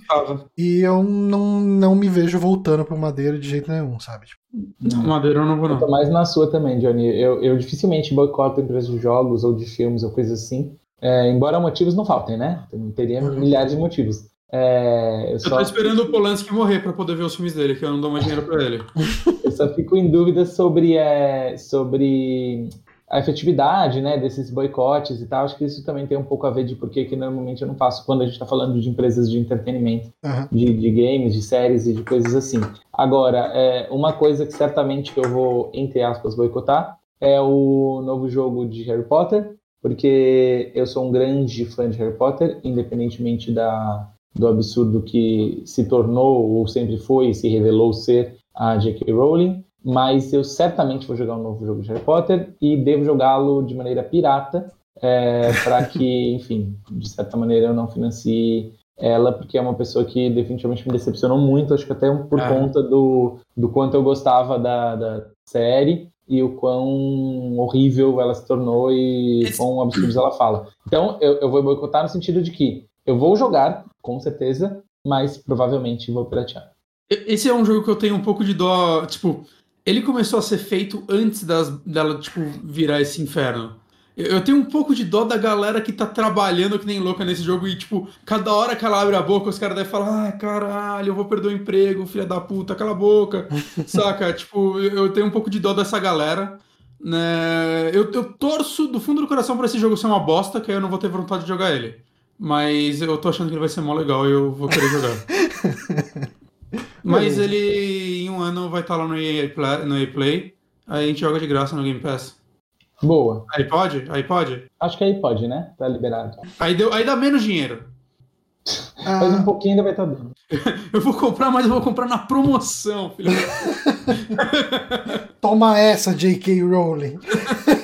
A: E eu não, não me vejo voltando pro Madeiro de jeito nenhum, sabe? Tipo,
B: não, Madeiro eu não vou, não.
C: Eu tô mais na sua também, Johnny. Eu, eu dificilmente boicoto empresas de jogos ou de filmes ou coisas assim. É, embora motivos não faltem, né? Teria uhum. milhares de motivos. É,
B: eu, eu só... tô esperando o Polanski morrer para poder ver os filmes dele, que eu não dou mais dinheiro para ele. [LAUGHS]
C: só fico em dúvida sobre, é, sobre a efetividade né, desses boicotes e tal. Acho que isso também tem um pouco a ver de porque que normalmente eu não faço quando a gente está falando de empresas de entretenimento, uhum. de, de, games, de séries e de coisas assim. Agora, é, uma coisa que certamente eu vou, entre aspas, boicotar é o novo jogo de Harry Potter, porque eu sou um grande fã de Harry Potter, independentemente da, do absurdo que se tornou ou sempre foi e se revelou ser a J.K. Rowling, mas eu certamente vou jogar um novo jogo de Harry Potter e devo jogá-lo de maneira pirata é, para que, [LAUGHS] enfim, de certa maneira eu não financie ela, porque é uma pessoa que definitivamente me decepcionou muito, acho que até por ah. conta do, do quanto eu gostava da, da série e o quão horrível ela se tornou e Esse... quão absurdos ela fala. Então, eu, eu vou boicotar no sentido de que eu vou jogar, com certeza, mas provavelmente vou piratear.
B: Esse é um jogo que eu tenho um pouco de dó. Tipo, ele começou a ser feito antes das, dela, tipo, virar esse inferno. Eu tenho um pouco de dó da galera que tá trabalhando que nem louca nesse jogo e, tipo, cada hora que ela abre a boca, os caras devem falar: ah, caralho, eu vou perder o emprego, filha da puta, cala a boca. [LAUGHS] Saca? Tipo, eu tenho um pouco de dó dessa galera. Né? Eu, eu torço do fundo do coração pra esse jogo ser uma bosta, que aí eu não vou ter vontade de jogar ele. Mas eu tô achando que ele vai ser mó legal e eu vou querer jogar. [LAUGHS] Mas ele, em um ano, vai estar lá no EA, Play, no EA Play. Aí a gente joga de graça no Game Pass.
C: Boa.
B: Aí pode? Aí pode?
C: Acho que aí pode, né? Tá liberado.
B: Aí, deu, aí dá menos dinheiro.
C: Ah. [LAUGHS] Mas um pouquinho ainda vai estar tá dando. [LAUGHS]
B: eu vou comprar, mas eu vou comprar na promoção, filho. [LAUGHS]
A: Toma essa, J.K. Rowling.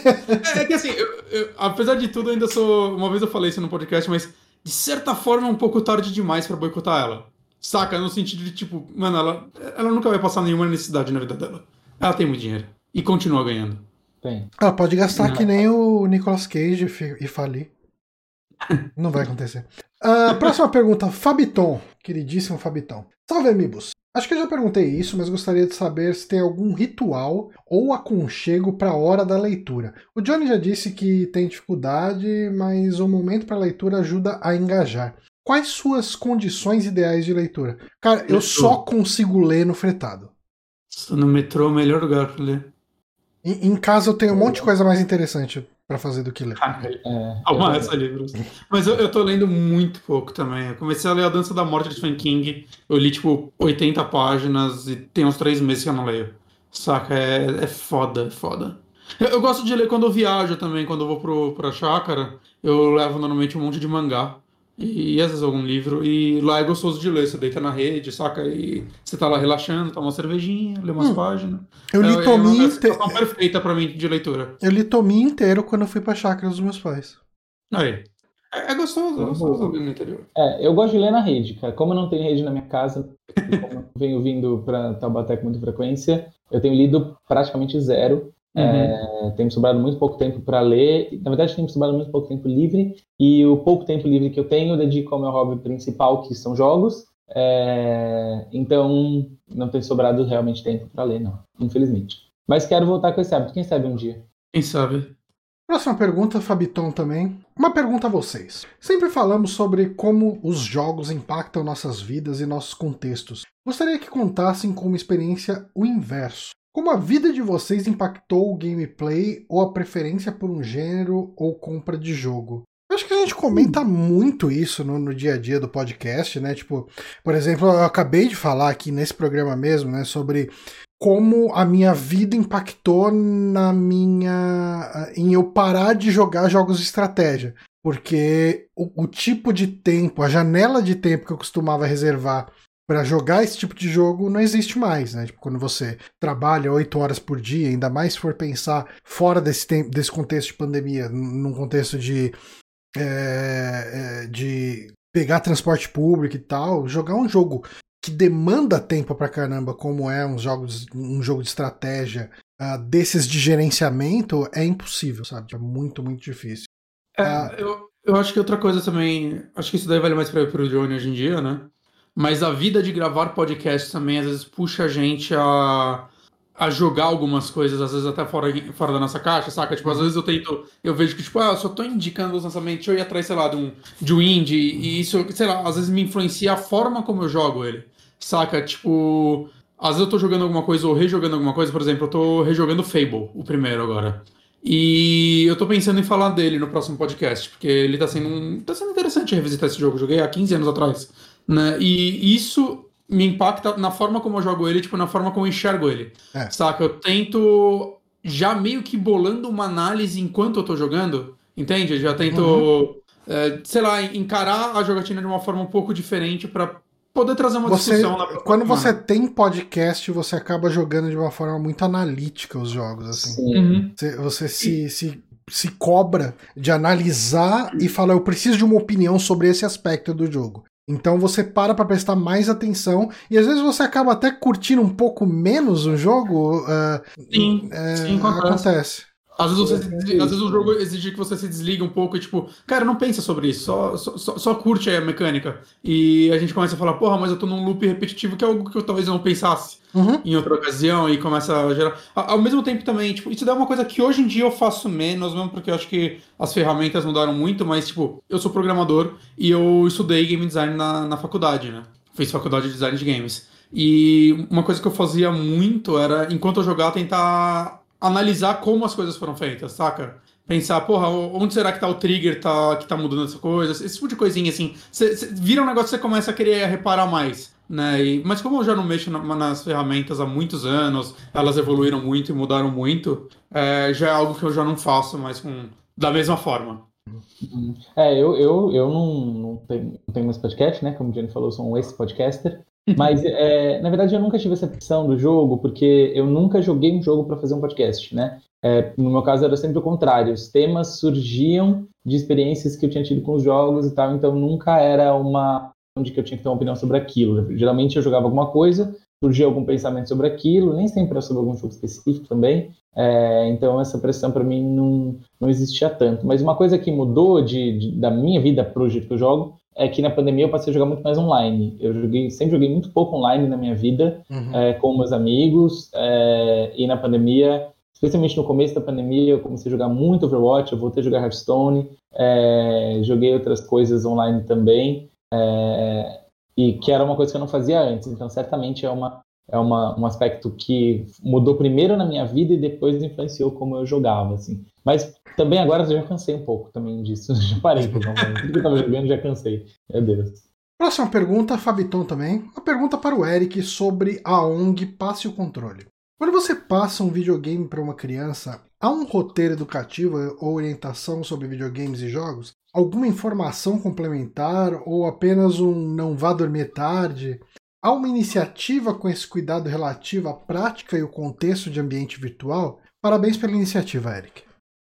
B: é, é, que assim, eu, eu, apesar de tudo, eu ainda sou. Uma vez eu falei isso no podcast, mas de certa forma, é um pouco tarde demais para boicotar ela. Saca? No sentido de, tipo, mano, ela, ela nunca vai passar nenhuma necessidade na vida dela. Ela tem muito dinheiro. E continua ganhando.
C: Tem.
A: Ela pode gastar Não. que nem o Nicolas Cage e falir. [LAUGHS] Não vai acontecer. Uh, próxima pergunta, Fabiton, queridíssimo Fabiton. Salve, amigos. Acho que eu já perguntei isso, mas gostaria de saber se tem algum ritual ou aconchego para a hora da leitura. O Johnny já disse que tem dificuldade, mas o momento para a leitura ajuda a engajar. Quais suas condições ideais de leitura? Cara, eu só consigo ler no fretado.
B: No metrô é o melhor lugar para ler.
A: Em, em, casa eu tenho um monte de coisa mais interessante para fazer do que ler.
B: Ah, é, Alma livros. Mas eu, eu tô lendo muito pouco também. Eu comecei a ler A Dança da Morte de Stephen King. Eu li, tipo, 80 páginas e tem uns 3 meses que eu não leio. Saca? É, é foda, é foda. Eu, eu, gosto de ler quando eu viajo também, quando eu vou pro, pra chácara. Eu levo normalmente um monte de mangá e às vezes algum livro, e lá é gostoso de ler, você deita na rede, saca? E você tá lá relaxando, toma uma cervejinha, lê umas hum. páginas.
A: Eu li
B: é,
A: Tomi
B: é inteiro. perfeita pra mim de leitura.
A: Eu li Tomi inteiro quando eu fui pra chácara dos meus pais.
B: Aí. É, é gostoso, é gostoso ler no interior.
C: É, eu gosto de ler na rede, cara. Como eu não tenho rede na minha casa, como eu venho vindo pra Taubaté com muita frequência, eu tenho lido praticamente zero. Uhum. É, tenho sobrado muito pouco tempo para ler. Na verdade, tenho sobrado muito pouco tempo livre. E o pouco tempo livre que eu tenho, eu dedico ao meu hobby principal, que são jogos. É, então, não tem sobrado realmente tempo para ler, não. Infelizmente. Mas quero voltar com esse hábito. Quem sabe um dia?
B: Quem sabe?
A: Próxima pergunta, Fabiton também. Uma pergunta a vocês. Sempre falamos sobre como os jogos impactam nossas vidas e nossos contextos. Gostaria que contassem como experiência o inverso. Como a vida de vocês impactou o gameplay ou a preferência por um gênero ou compra de jogo? Acho que a gente comenta muito isso no, no, dia a dia do podcast, né? Tipo, por exemplo, eu acabei de falar aqui nesse programa mesmo, né, sobre como a minha vida impactou na minha em eu parar de jogar jogos de estratégia, porque o, o tipo de tempo, a janela de tempo que eu costumava reservar para jogar esse tipo de jogo não existe mais, né? Tipo, quando você trabalha oito horas por dia, ainda mais se for pensar fora desse, tempo, desse contexto de pandemia, num contexto de, é, é, de pegar transporte público e tal, jogar um jogo que demanda tempo pra caramba, como é um, jogos, um jogo de estratégia uh, desses de gerenciamento, é impossível, sabe? É muito, muito difícil.
B: É, uh, eu, eu acho que outra coisa também. Acho que isso daí vale mais para o Johnny hoje em dia, né? Mas a vida de gravar podcast também às vezes puxa a gente a a jogar algumas coisas, às vezes até fora, fora da nossa caixa, saca? Tipo, às vezes eu tento, eu vejo que, tipo, ah, eu só tô indicando os lançamentos, deixa eu ir atrás, sei lá, de um, de um indie, e isso, sei lá, às vezes me influencia a forma como eu jogo ele, saca? Tipo, às vezes eu tô jogando alguma coisa ou rejogando alguma coisa, por exemplo, eu tô rejogando Fable, o primeiro agora. E eu tô pensando em falar dele no próximo podcast, porque ele tá sendo, tá sendo interessante revisitar esse jogo, eu joguei há 15 anos atrás, né? E isso me impacta na forma como eu jogo ele, tipo, na forma como eu enxergo ele. É. Saca? Eu tento já meio que bolando uma análise enquanto eu tô jogando, entende? Eu já tento, uhum. é, sei lá, encarar a jogatina de uma forma um pouco diferente para poder trazer uma
A: você,
B: discussão
A: na Quando você tem podcast, você acaba jogando de uma forma muito analítica os jogos, assim. Uhum. Você, você se, se, se cobra de analisar e fala, eu preciso de uma opinião sobre esse aspecto do jogo. Então você para para prestar mais atenção e às vezes você acaba até curtindo um pouco menos o jogo. Uh,
B: sim, é, sim, acontece. Às vezes, você, às vezes o jogo exige que você se desliga um pouco e, tipo, cara, não pensa sobre isso, só, só, só curte aí a mecânica. E a gente começa a falar, porra, mas eu tô num loop repetitivo que é algo que eu talvez não pensasse uhum. em outra ocasião e começa a gerar. Ao mesmo tempo também, tipo, isso é uma coisa que hoje em dia eu faço menos, mesmo porque eu acho que as ferramentas mudaram muito, mas, tipo, eu sou programador e eu estudei game design na, na faculdade, né? Fiz faculdade de design de games. E uma coisa que eu fazia muito era, enquanto eu jogava, tentar analisar como as coisas foram feitas, saca? Pensar, porra, onde será que tá o trigger tá, que tá mudando essa coisa? Esse tipo de coisinha assim. Cê, cê, vira um negócio que você começa a querer reparar mais. Né? E, mas como eu já não mexo na, nas ferramentas há muitos anos, elas evoluíram muito e mudaram muito, é, já é algo que eu já não faço mais com, da mesma forma.
C: É, eu, eu, eu não, não, tenho, não tenho mais podcast, né? Como o Jenny falou, eu sou um ex-podcaster. Mas, é, na verdade, eu nunca tive essa opção do jogo, porque eu nunca joguei um jogo para fazer um podcast, né? É, no meu caso, era sempre o contrário. Os temas surgiam de experiências que eu tinha tido com os jogos e tal, então nunca era uma onde que eu tinha que ter uma opinião sobre aquilo. Geralmente eu jogava alguma coisa, surgia algum pensamento sobre aquilo, nem sempre era sobre algum jogo específico também. É, então essa pressão para mim não, não existia tanto. Mas uma coisa que mudou de, de da minha vida para o jeito que eu jogo é que na pandemia eu passei a jogar muito mais online. Eu joguei, sempre joguei muito pouco online na minha vida, uhum. é, com meus amigos, é, e na pandemia, especialmente no começo da pandemia, eu comecei a jogar muito Overwatch, eu voltei a jogar Hearthstone, é, joguei outras coisas online também, é, e que era uma coisa que eu não fazia antes, então certamente é uma é uma, um aspecto que mudou primeiro na minha vida e depois influenciou como eu jogava, assim. Mas também agora eu já cansei um pouco também disso. [LAUGHS] Já parei por Tudo que eu tava jogando já cansei. Meu Deus.
A: Próxima pergunta, Fabiton também. Uma pergunta para o Eric sobre a ONG Passe o Controle. Quando você passa um videogame para uma criança, há um roteiro educativo ou orientação sobre videogames e jogos? Alguma informação complementar ou apenas um não vá dormir tarde? Há uma iniciativa com esse cuidado relativo à prática e o contexto de ambiente virtual? Parabéns pela iniciativa, Eric.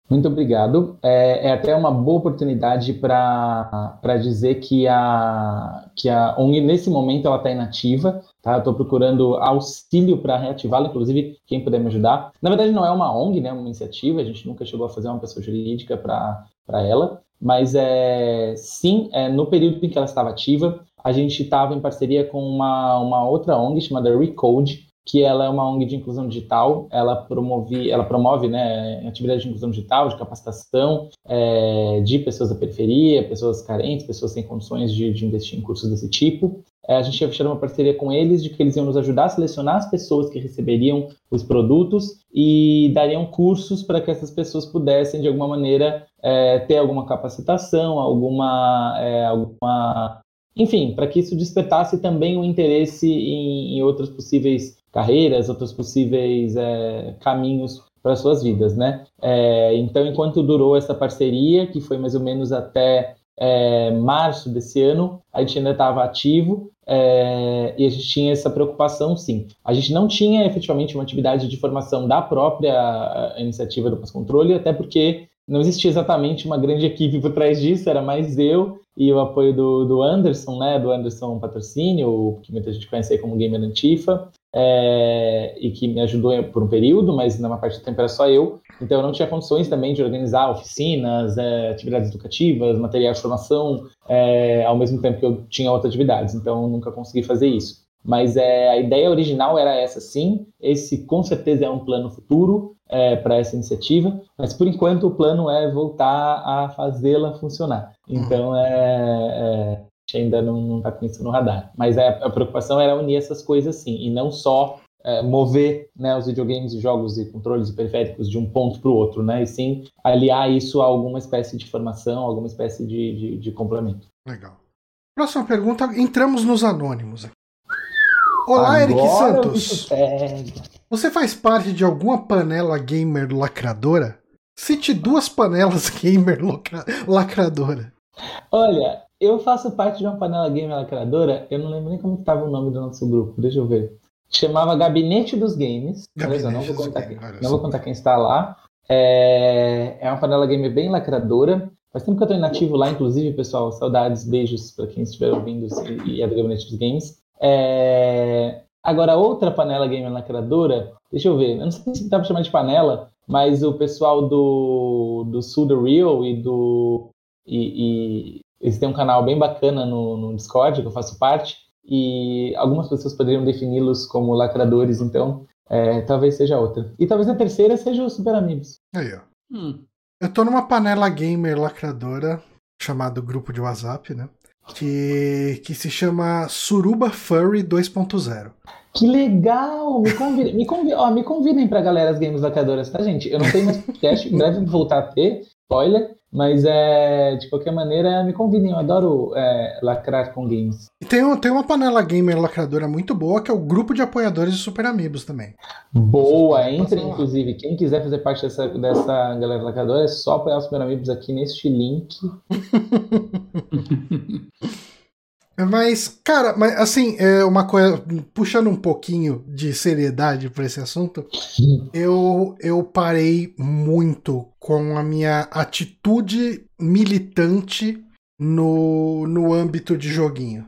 C: Muito obrigado. É, é até uma boa oportunidade para dizer que a, que a ONG, nesse momento, ela está inativa. Tá? Eu estou procurando auxílio para reativá-la, inclusive, quem puder me ajudar. Na verdade, não é uma ONG, né? é uma iniciativa. A gente nunca chegou a fazer uma pessoa jurídica para ela. Mas, é, sim, é, no período em que ela estava ativa, a gente estava em parceria com uma, uma outra ONG chamada Recode, que ela é uma ONG de inclusão digital, ela promove, ela promove né, atividades de inclusão digital, de capacitação é, de pessoas da periferia, pessoas carentes, pessoas sem condições de, de investir em cursos desse tipo. É, a gente ia fechar uma parceria com eles de que eles iam nos ajudar a selecionar as pessoas que receberiam os produtos e dariam cursos para que essas pessoas pudessem, de alguma maneira, é, ter alguma capacitação, alguma, é, alguma enfim, para que isso despertasse também o interesse em, em outras possíveis carreiras, outros possíveis é, caminhos para suas vidas, né? É, então, enquanto durou essa parceria, que foi mais ou menos até é, março desse ano, a gente ainda estava ativo é, e a gente tinha essa preocupação, sim. A gente não tinha efetivamente uma atividade de formação da própria iniciativa do Paz Controle, até porque não existia exatamente uma grande equipe por trás disso, era mais eu e o apoio do, do Anderson, né, do Anderson Patrocínio, que muita gente conhece aí como Gamer Antifa, é, e que me ajudou por um período, mas na maior parte do tempo era só eu, então eu não tinha condições também de organizar oficinas, é, atividades educativas, material de formação, é, ao mesmo tempo que eu tinha outras atividades, então nunca consegui fazer isso. Mas é, a ideia original era essa, sim. Esse com certeza é um plano futuro é, para essa iniciativa, mas por enquanto o plano é voltar a fazê-la funcionar. Então é, é, a gente ainda não está com isso no radar. Mas é, a preocupação era unir essas coisas sim, e não só é, mover né, os videogames e jogos e controles e periféricos de um ponto para o outro, né? E sim aliar isso a alguma espécie de formação, alguma espécie de, de, de complemento.
A: Legal. Próxima pergunta, entramos nos anônimos. Olá, Agora Eric Santos. Você faz parte de alguma panela gamer lacradora? Cite duas panelas [LAUGHS] gamer lacradora.
C: Olha, eu faço parte de uma panela gamer lacradora. Eu não lembro nem como estava o nome do nosso grupo. Deixa eu ver. Chamava Gabinete dos Games. Gabinete não, vou contar, quem, não vou contar quem está lá. É, é uma panela gamer bem lacradora. Faz tempo que eu estou inativo lá, inclusive, pessoal. Saudades, beijos para quem estiver ouvindo e é do Gabinete dos Games. É... Agora, outra panela gamer lacradora, deixa eu ver, eu não sei se dá pra chamar de panela, mas o pessoal do, do Sul do Real e do. E, e, eles têm um canal bem bacana no, no Discord, que eu faço parte, e algumas pessoas poderiam defini-los como lacradores, então é, talvez seja outra. E talvez a terceira seja o Super Amigos.
A: Aí, ó. Hum. Eu tô numa panela gamer lacradora, chamado grupo de WhatsApp, né? Que, que se chama Suruba Furry 2.0.
C: Que legal! Me convidem, me convidem, galera as games lacadoras, tá, gente? Eu não tenho mais podcast, deve voltar a ter, spoiler, mas é, de qualquer maneira, me convidem, eu adoro é, lacrar com games.
A: E tem, tem uma panela gamer lacradora muito boa, que é o grupo de apoiadores de Super Amigos também.
C: Boa, entre inclusive, quem quiser fazer parte dessa, dessa galera lacradora, é só apoiar os Super Amigos aqui neste link. [LAUGHS]
A: Mas, cara, mas assim, é uma coisa. Puxando um pouquinho de seriedade para esse assunto, eu, eu parei muito com a minha atitude militante no, no âmbito de joguinho.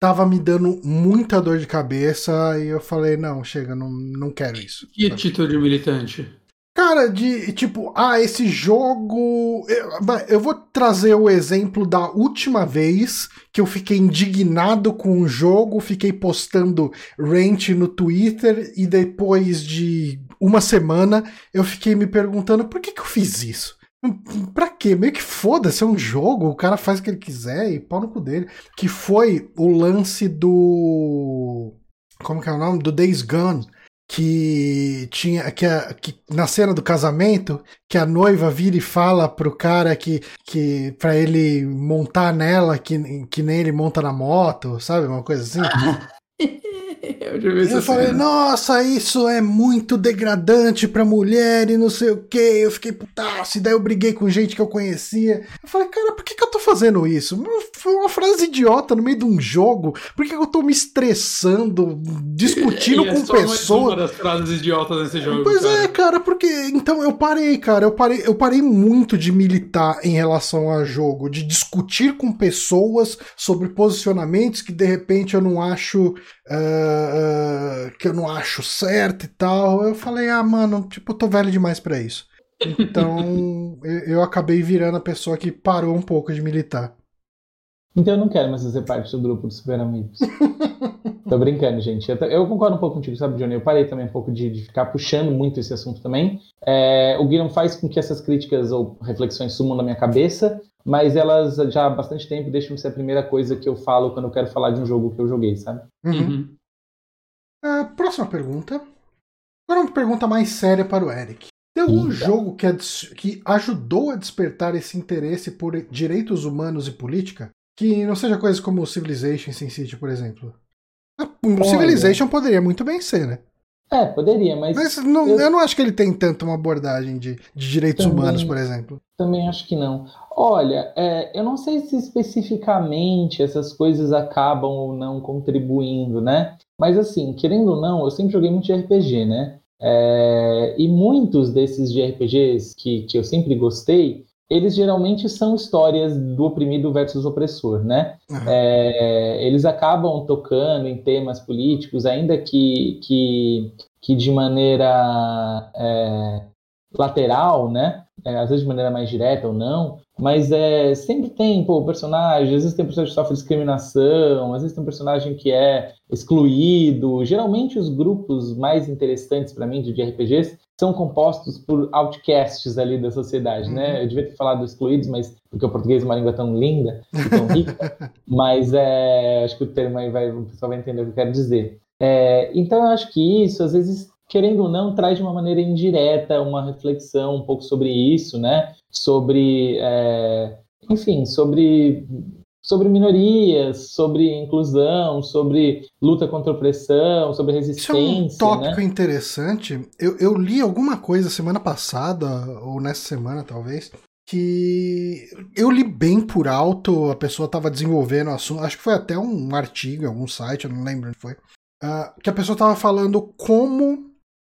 A: Tava me dando muita dor de cabeça e eu falei, não, chega, não, não quero isso.
B: Que atitude militante?
A: Cara, de tipo, ah, esse jogo. Eu vou trazer o exemplo da última vez que eu fiquei indignado com o jogo, fiquei postando rant no Twitter e depois de uma semana eu fiquei me perguntando por que, que eu fiz isso? Pra quê? Meio que foda-se, é um jogo, o cara faz o que ele quiser e pau no cu dele. Que foi o lance do. Como que é o nome? Do Days Gone que tinha que, a, que na cena do casamento que a noiva vira e fala pro cara que que para ele montar nela que, que nem ele monta na moto, sabe? Uma coisa assim. [LAUGHS] [LAUGHS] eu, eu falei, nossa, isso é muito degradante pra mulher e não sei o que. Eu fiquei putaço, e daí eu briguei com gente que eu conhecia. Eu falei, cara, por que, que eu tô fazendo isso? Foi uma frase idiota no meio de um jogo. Por que, que eu tô me estressando, discutindo [LAUGHS] é com pessoas? Uma
B: das frases idiotas desse jogo.
A: Pois cara. é, cara, porque. Então eu parei, cara. Eu parei, eu parei muito de militar em relação a jogo, de discutir com pessoas sobre posicionamentos que de repente eu não acho uh, que eu não acho certo e tal. Eu falei, ah, mano, tipo, eu tô velho demais para isso. Então [LAUGHS] eu acabei virando a pessoa que parou um pouco de militar.
C: Então eu não quero mais fazer parte do grupo dos super amigos. [LAUGHS] Tô brincando, gente. Eu, eu, concordo um pouco contigo, sabe, Johnny? Eu parei também um pouco de, de ficar puxando muito esse assunto também. É, o Gui não faz com que essas críticas ou reflexões sumam na minha cabeça, mas elas já há bastante tempo deixam de ser a primeira coisa que eu falo quando eu quero falar de um jogo que eu joguei, sabe?
A: Uhum. Uh, próxima pergunta. Agora uma pergunta mais séria para o Eric. Tem algum jogo que, que ajudou a despertar esse interesse por direitos humanos e política? Que não seja coisas como Civilization Sin City, por exemplo. O Civilization poderia muito bem ser, né?
C: É, poderia, mas.
A: Mas não, eu... eu... não acho que ele tem tanto uma abordagem de, de direitos também, humanos, por exemplo.
C: Também acho que não. Olha, é, eu não sei se especificamente essas coisas acabam ou não contribuindo, né? Mas assim, querendo ou não, eu sempre joguei muito de RPG, né? É, e muitos desses de RPGs que, que eu sempre gostei, eles geralmente são histórias do oprimido versus opressor, né? Uhum. É, eles acabam tocando em temas políticos, ainda que, que, que de maneira é, lateral, né? É, às vezes de maneira mais direta ou não, mas é, sempre tem pô, personagem, às vezes tem um personagem que sofre discriminação, às vezes tem um personagem que é excluído. Geralmente os grupos mais interessantes para mim de, de RPGs são compostos por outcasts ali da sociedade, né? uhum. Eu devia ter falado excluídos, mas porque o português é uma língua tão linda, tão [LAUGHS] rica, mas é, acho que o termo aí vai, o pessoal vai entender o que eu quero dizer. É, então eu acho que isso, às vezes, querendo ou não, traz de uma maneira indireta uma reflexão um pouco sobre isso, né? Sobre, é, enfim, sobre sobre minorias, sobre inclusão, sobre luta contra a opressão, sobre resistência. Isso
A: é um tópico né? interessante. Eu, eu li alguma coisa semana passada, ou nessa semana talvez, que eu li bem por alto, a pessoa estava desenvolvendo o assunto, acho que foi até um artigo em algum site, eu não lembro onde foi, uh, que a pessoa estava falando como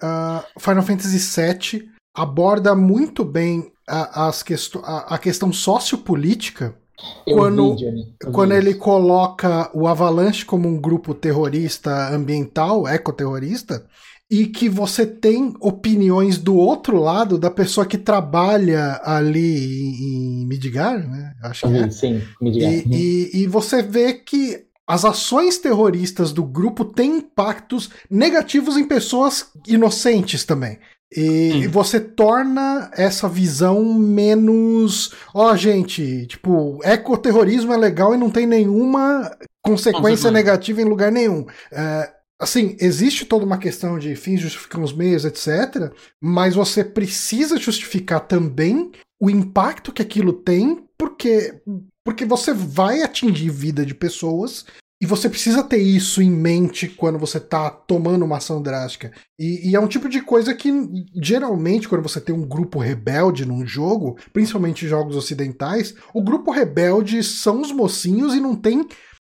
A: uh, Final Fantasy VII aborda muito bem a, as a, a questão sociopolítica quando, vi, quando ele coloca o Avalanche como um grupo terrorista ambiental, ecoterrorista, e que você tem opiniões do outro lado da pessoa que trabalha ali em, Midgar, né?
C: Acho que é. Sim, Midgar.
A: E, uhum. e, e você vê que as ações terroristas do grupo têm impactos negativos em pessoas inocentes também. E hum. você torna essa visão menos. Ó, oh, gente, tipo, ecoterrorismo é legal e não tem nenhuma consequência negativa em lugar nenhum. É, assim, existe toda uma questão de fins justificam os meios, etc. Mas você precisa justificar também o impacto que aquilo tem, porque, porque você vai atingir vida de pessoas e você precisa ter isso em mente quando você está tomando uma ação drástica. E, e, é um tipo de coisa que, geralmente, quando você tem um grupo rebelde num jogo, principalmente jogos ocidentais, o grupo rebelde são os mocinhos e não tem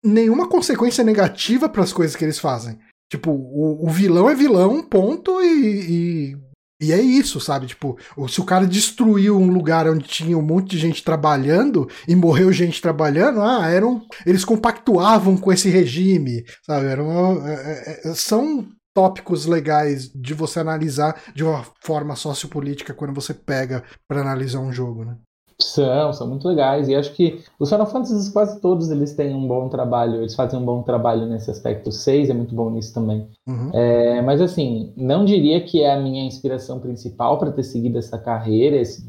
A: nenhuma consequência negativa para as coisas que eles fazem. Tipo, o, o vilão é vilão, ponto, e, e e é isso, sabe? Tipo, se o cara destruiu um lugar onde tinha um monte de gente trabalhando e morreu gente trabalhando, ah, eram. Eles compactuavam com esse regime, sabe? Eram, é, é, é, são tópicos legais de você analisar de uma forma sociopolítica quando você pega para analisar um jogo, né?
C: São, são muito legais. E acho que os Final Fantasy quase todos eles têm um bom trabalho, eles fazem um bom trabalho nesse aspecto. O 6 é muito bom nisso também. Uhum. É, mas assim, não diria que é a minha inspiração principal para ter seguido essa carreira, esse,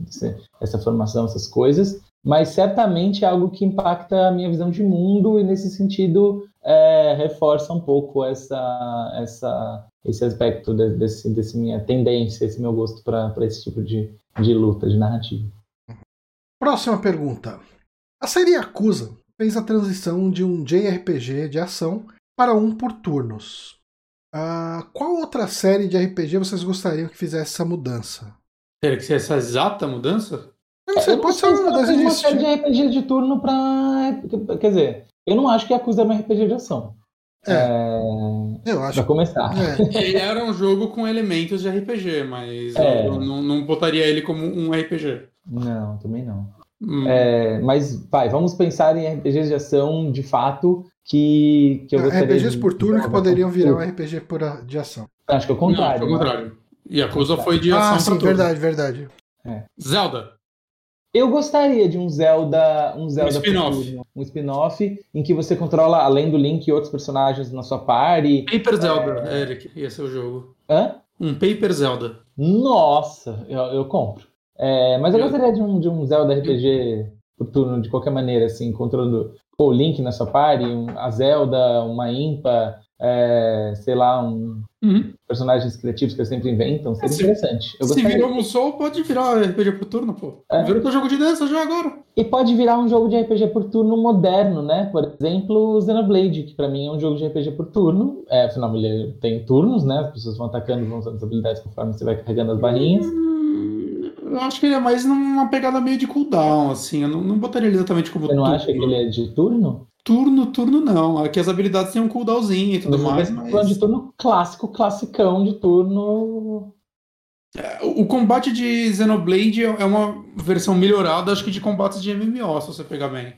C: essa formação, essas coisas, mas certamente é algo que impacta a minha visão de mundo e nesse sentido é, reforça um pouco essa, essa, esse aspecto de, desse, desse minha tendência, esse meu gosto para esse tipo de, de luta, de narrativa.
A: Próxima pergunta. A série Yakuza fez a transição de um JRPG de ação para um por turnos. Uh, qual outra série de RPG vocês gostariam que fizesse essa mudança?
B: Teria que ser essa exata mudança?
C: Eu não sei, pode ser uma mudança de, uma série de RPG de turno para. Quer dizer, eu não acho que Yakuza é um RPG de ação. É. é... Eu acho. Pra começar.
B: É. Ele era um jogo com elementos de RPG, mas é. eu não, não botaria ele como um RPG.
C: Não, também não. Hum. É, mas, vai, vamos pensar em RPGs de ação, de fato, que, que eu
A: gostaria RPGs de, por turno que poderiam virar um RPG por, de ação.
C: Acho que é o contrário.
B: Não, é o contrário. E a coisa foi de ação
A: ah, sim, verdade, verdade.
B: É. Zelda.
C: Eu gostaria de um Zelda, um Zelda um spin-off, um spin-off em que você controla além do Link outros personagens na sua party.
B: Paper Zelda, é... Eric, ia ser o jogo.
C: Hã?
B: Um Paper Zelda.
C: Nossa, eu, eu compro. É, mas eu gostaria de um, de um Zelda RPG por turno, de qualquer maneira, assim, encontrando o Link na sua party, um, a Zelda, uma Impa, é, sei lá, um, uhum. personagens criativos que eles sempre inventam, seria é, interessante.
B: Eu se virou um Soul, pode virar RPG por turno, pô. É. Virou teu jogo de dança já agora.
C: E pode virar um jogo de RPG por turno moderno, né? Por exemplo, Xenoblade, que pra mim é um jogo de RPG por turno. É, afinal, ele tem turnos, né? As pessoas vão atacando, vão usando as habilidades conforme você vai carregando as barrinhas. Uhum.
B: Eu acho que ele é mais numa pegada meio de cooldown, assim. Eu não, não botaria ele exatamente como.
C: Você não turno. acha que ele é de turno?
B: turno, turno não. Aqui as habilidades têm um cooldownzinho e tudo mas mais.
C: Mas... de turno clássico, classicão de turno.
B: É, o combate de Xenoblade é uma versão melhorada, acho que de combates de MMO, se você pegar bem.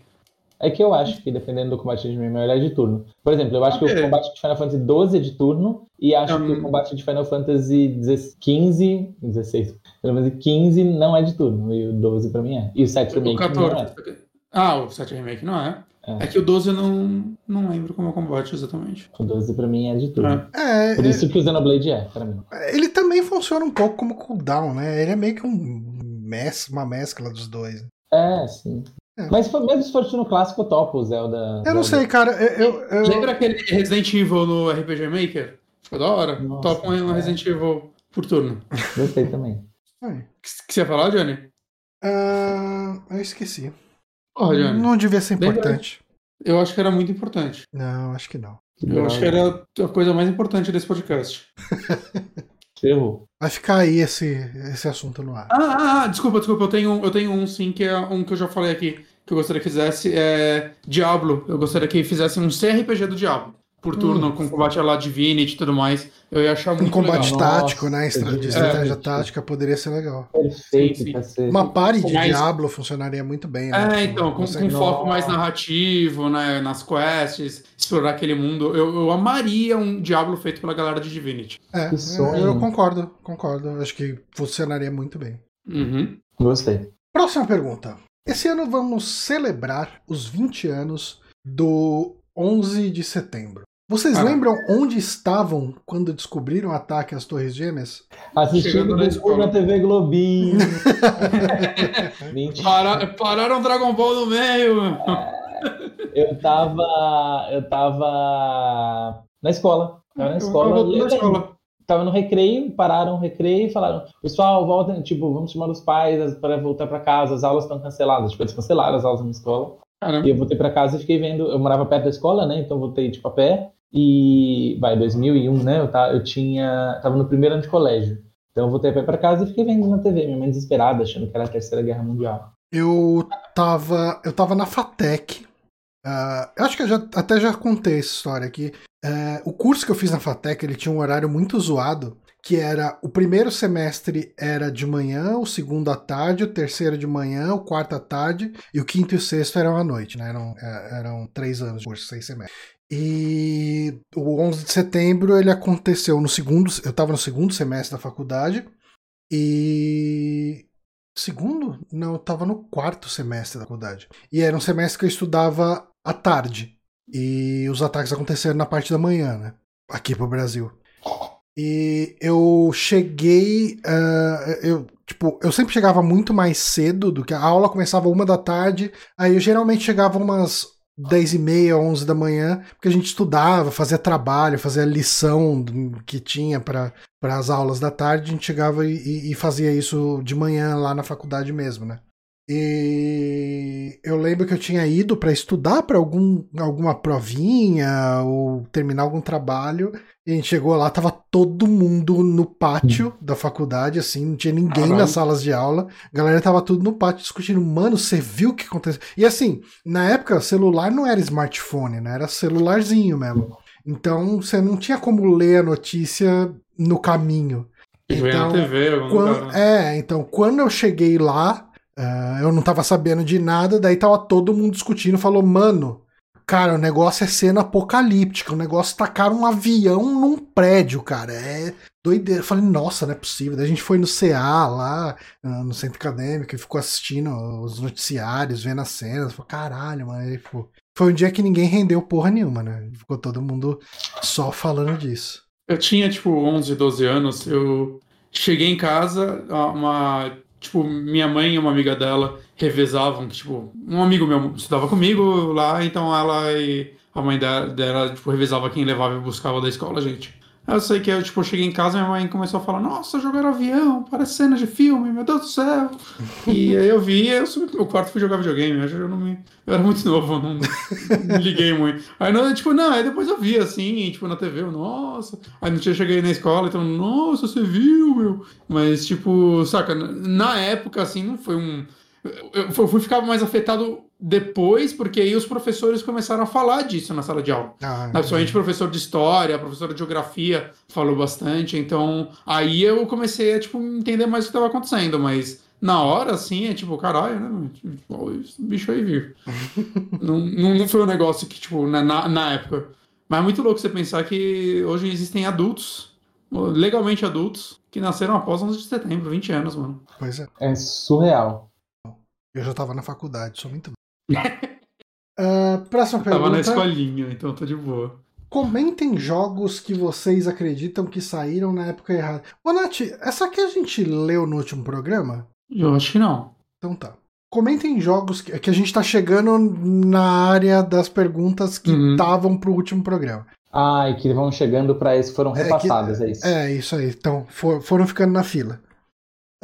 C: É que eu acho que dependendo do combate de MMO, ele é de turno. Por exemplo, eu acho que o combate de Final Fantasy XII é de turno e acho um... que o combate de Final Fantasy XV, 16, Final Fantasy XV não é de turno e o 12 pra mim é. E o 7 Remake o 14. não é.
B: Ah, o 7 Remake não é. É. é. que o 12 eu não, não lembro como é o combate exatamente.
C: O 12 pra mim é de turno. É. é Por isso é... que o Xenoblade é, pra mim.
A: Ele também funciona um pouco como cooldown, né? Ele é meio que um mes uma mescla dos dois.
C: É, sim. É. Mas mesmo se for no clássico, eu topo o Zelda. Eu
A: Zelda. não sei, cara. Eu, eu,
B: Lembra aquele Resident Evil no RPG Maker? Ficou da hora. Nossa, Topo um é. Resident Evil por turno.
C: Gostei também.
B: O que, você ia falar, Johnny?
A: Uh, eu esqueci. Oh, Johnny. Não devia ser importante.
B: Eu acho que era muito importante.
A: Não, acho que não.
B: Eu acho que era a coisa mais importante desse podcast. [LAUGHS]
C: Errou.
A: Vai ficar aí esse, esse assunto no ar.
B: Ah, ah, ah, desculpa, desculpa. Eu tenho, eu tenho um sim, que é um que eu já falei aqui, que eu gostaria que fizesse. É Diablo. Eu gostaria que fizesse um CRPG do Diablo por turno, hum. com combate a lá Divinity e tudo mais. Eu ia achar muito
A: Um combate
B: legal.
A: tático, Nossa, né? Estratégia, estratégia é. tática poderia ser legal.
C: Perfeito, sim, sim.
A: Uma party de mais... Diablo funcionaria muito bem,
B: né? É, então, com, com foco mais narrativo, né? Nas quests, explorar aquele mundo. Eu, eu amaria um Diablo feito pela galera de Divinity.
A: É, eu, eu concordo, concordo. Acho que funcionaria muito bem.
B: Uhum.
C: Gostei.
A: Próxima pergunta. Esse ano vamos celebrar os 20 anos do 11 de setembro. Vocês ah. lembram onde estavam quando descobriram o ataque às Torres Gêmeas?
C: Assistindo na, na TV Globinho. [LAUGHS]
B: Para, pararam Dragon Ball no meio.
C: É, eu tava. Eu tava na escola. Tava na escola. Eu escola. Tava no recreio, pararam o recreio e falaram: Pessoal, voltem, tipo, vamos chamar os pais para voltar para casa, as aulas estão canceladas. Tipo, eles cancelaram as aulas na escola. Caramba. E eu voltei para casa e fiquei vendo. Eu morava perto da escola, né? Então voltei tipo a pé. E vai 2001, né? Eu, tá, eu tinha tava no primeiro ano de colégio. Então eu voltei a pé para casa e fiquei vendo na TV, minha mãe desesperada, achando que era a Terceira Guerra Mundial.
A: Eu tava eu tava na Fatec. Uh, eu acho que eu já, até já contei essa história aqui. Uh, o curso que eu fiz na Fatec ele tinha um horário muito zoado que era o primeiro semestre era de manhã, o segundo à tarde, o terceiro de manhã, o quarto à tarde e o quinto e o sexto eram à noite, né? Eram, é, eram três anos de curso, seis semestres. E o 11 de setembro ele aconteceu no segundo, eu estava no segundo semestre da faculdade e segundo? Não, eu estava no quarto semestre da faculdade. E era um semestre que eu estudava à tarde. E os ataques aconteceram na parte da manhã, né? Aqui pro Brasil. E eu cheguei. Uh, eu, tipo, eu sempre chegava muito mais cedo do que a aula começava uma da tarde. Aí eu geralmente chegava umas 10 e meia, 11 da manhã, porque a gente estudava, fazia trabalho, fazia lição que tinha para as aulas da tarde. A gente chegava e, e fazia isso de manhã lá na faculdade mesmo, né? E eu lembro que eu tinha ido para estudar para algum, alguma provinha ou terminar algum trabalho. E a gente chegou lá, tava todo mundo no pátio hum. da faculdade, assim, não tinha ninguém Caralho. nas salas de aula. A galera tava tudo no pátio discutindo, mano, você viu o que aconteceu? E assim, na época, celular não era smartphone, né? Era celularzinho mesmo. Então você não tinha como ler a notícia no caminho.
B: Então, na TV,
A: quando, né? É, então quando eu cheguei lá, Uh, eu não tava sabendo de nada, daí tava todo mundo discutindo, falou, mano, cara, o negócio é cena apocalíptica, o negócio tacaram um avião num prédio, cara, é doideira. Eu falei, nossa, não é possível. Daí a gente foi no CA lá, uh, no centro acadêmico, e ficou assistindo os noticiários, vendo as cenas, falei, caralho, mano, aí, pô. Foi um dia que ninguém rendeu porra nenhuma, né? Ficou todo mundo só falando disso.
B: Eu tinha, tipo, 11, 12 anos, eu cheguei em casa, uma tipo, minha mãe e uma amiga dela revezavam, tipo, um amigo meu estudava comigo lá, então ela e a mãe dela, dela tipo, revezava quem levava e buscava da escola, gente. Eu sei que eu, tipo, eu cheguei em casa e minha mãe começou a falar, nossa, jogaram avião, parece cena de filme, meu Deus do céu. [LAUGHS] e aí eu vi, eu subi pro meu quarto fui jogar videogame, eu, não me, eu era muito [LAUGHS] novo, não, não liguei muito. Aí, não, tipo, não, aí depois eu vi, assim, tipo, na TV, eu, nossa. Aí no dia eu cheguei na escola, então, nossa, você viu, meu. Mas, tipo, saca, na época, assim, não foi um eu fui ficar mais afetado depois, porque aí os professores começaram a falar disso na sala de aula. Ah, Principalmente professor de história, professor de geografia falou bastante. Então, aí eu comecei a tipo, entender mais o que estava acontecendo, mas na hora, assim, é tipo, caralho, né? Tipo, esse bicho aí vir. [LAUGHS] não, não, foi um negócio que, tipo, na, na época. Mas é muito louco você pensar que hoje existem adultos, legalmente adultos, que nasceram após 11 de setembro, 20 anos, mano.
A: Pois é.
C: É surreal.
A: Eu já tava na faculdade, sou muito. uh, [LAUGHS] próxima
B: eu
A: pergunta. Tava
B: na escolinha, então tô de boa.
A: Comentem jogos que vocês acreditam que saíram na época errada. Ô, Nath, essa aqui a gente leu no último programa?
B: Eu acho que não.
A: Então tá. Comentem jogos que, que a gente tá chegando na área das perguntas que estavam uhum. pro último programa.
C: Ah, e que vão chegando para isso, foram repassadas, é, que, é, isso?
A: É, isso aí. Então, for, foram ficando na fila.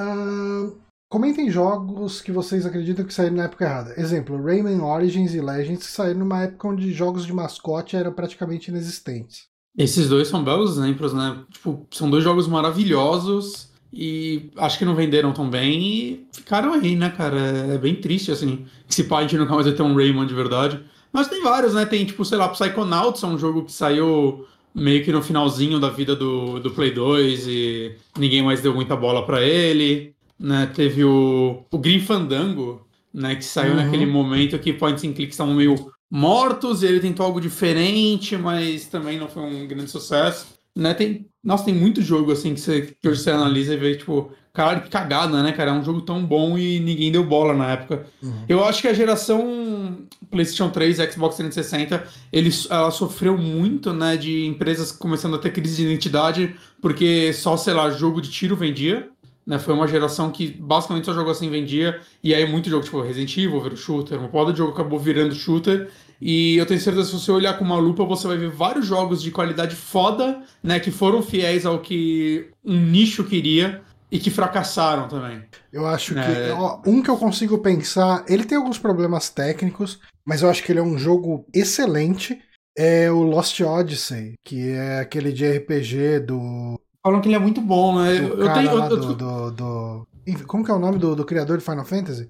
A: Uh, comentem jogos que vocês acreditam que saíram na época errada. Exemplo, Rayman Origins e Legends saíram numa época onde jogos de mascote eram praticamente inexistentes.
B: Esses dois são belos exemplos, né? Tipo, são dois jogos maravilhosos e acho que não venderam tão bem e ficaram aí, né, cara? É bem triste, assim. Se pá, a gente nunca mais vai ter um Rayman de verdade. Mas tem vários, né? Tem, tipo, sei lá, Psychonauts, é um jogo que saiu meio que no finalzinho da vida do, do Play 2 e ninguém mais deu muita bola para ele. Né? Teve o, o Green Fandango, né? Que saiu uhum. naquele momento que points and clicks estavam meio mortos e ele tentou algo diferente, mas também não foi um grande sucesso. Né? Tem, nossa, tem muito jogo assim que, você, que hoje você analisa e vê, tipo, cara, que cagada, né, cara? É um jogo tão bom e ninguém deu bola na época. Uhum. Eu acho que a geração PlayStation 3 Xbox 360, ele, ela sofreu muito, né, de empresas começando a ter crise de identidade, porque só, sei lá, jogo de tiro vendia. Né, foi uma geração que basicamente só jogou assim vendia, e aí muito jogo, tipo Resident Evil, virou shooter, uma poda de jogo acabou virando shooter, e eu tenho certeza que se você olhar com uma lupa, você vai ver vários jogos de qualidade foda, né? Que foram fiéis ao que um nicho queria e que fracassaram também.
A: Eu acho que. É. Ó, um que eu consigo pensar, ele tem alguns problemas técnicos, mas eu acho que ele é um jogo excelente. É o Lost Odyssey, que é aquele de RPG do.
B: Falam que ele é muito bom, né?
A: eu tenho. Eu, eu... Do, do, do, Como que é o nome do, do criador de Final Fantasy?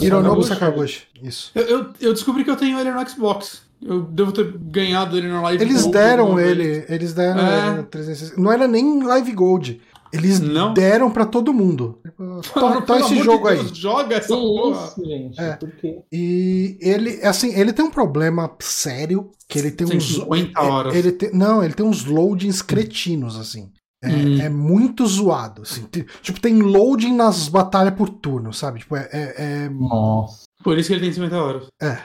A: Hironobu Sakaguchi. Isso.
B: Eu, eu, eu, descobri que eu tenho ele no Xbox. Eu devo ter ganhado ele na Live
A: eles Gold. Deram ele, eles deram é. ele no 360. Não era nem Live Gold. Eles não. deram para todo mundo. [LAUGHS] Toma então esse jogo de Deus,
B: aí. Joga essa porra.
C: Isso, gente. É. Por quê?
A: E ele, assim, ele tem um problema sério. Que ele tem, tem uns. 50 horas. Ele tem, não, ele tem uns loadings cretinos, assim. É, hum. é, muito zoado. Assim. Tipo, tem loading nas batalhas por turno, sabe? Tipo, é, é, é...
B: Nossa. Por isso que ele tem 50 horas.
A: É.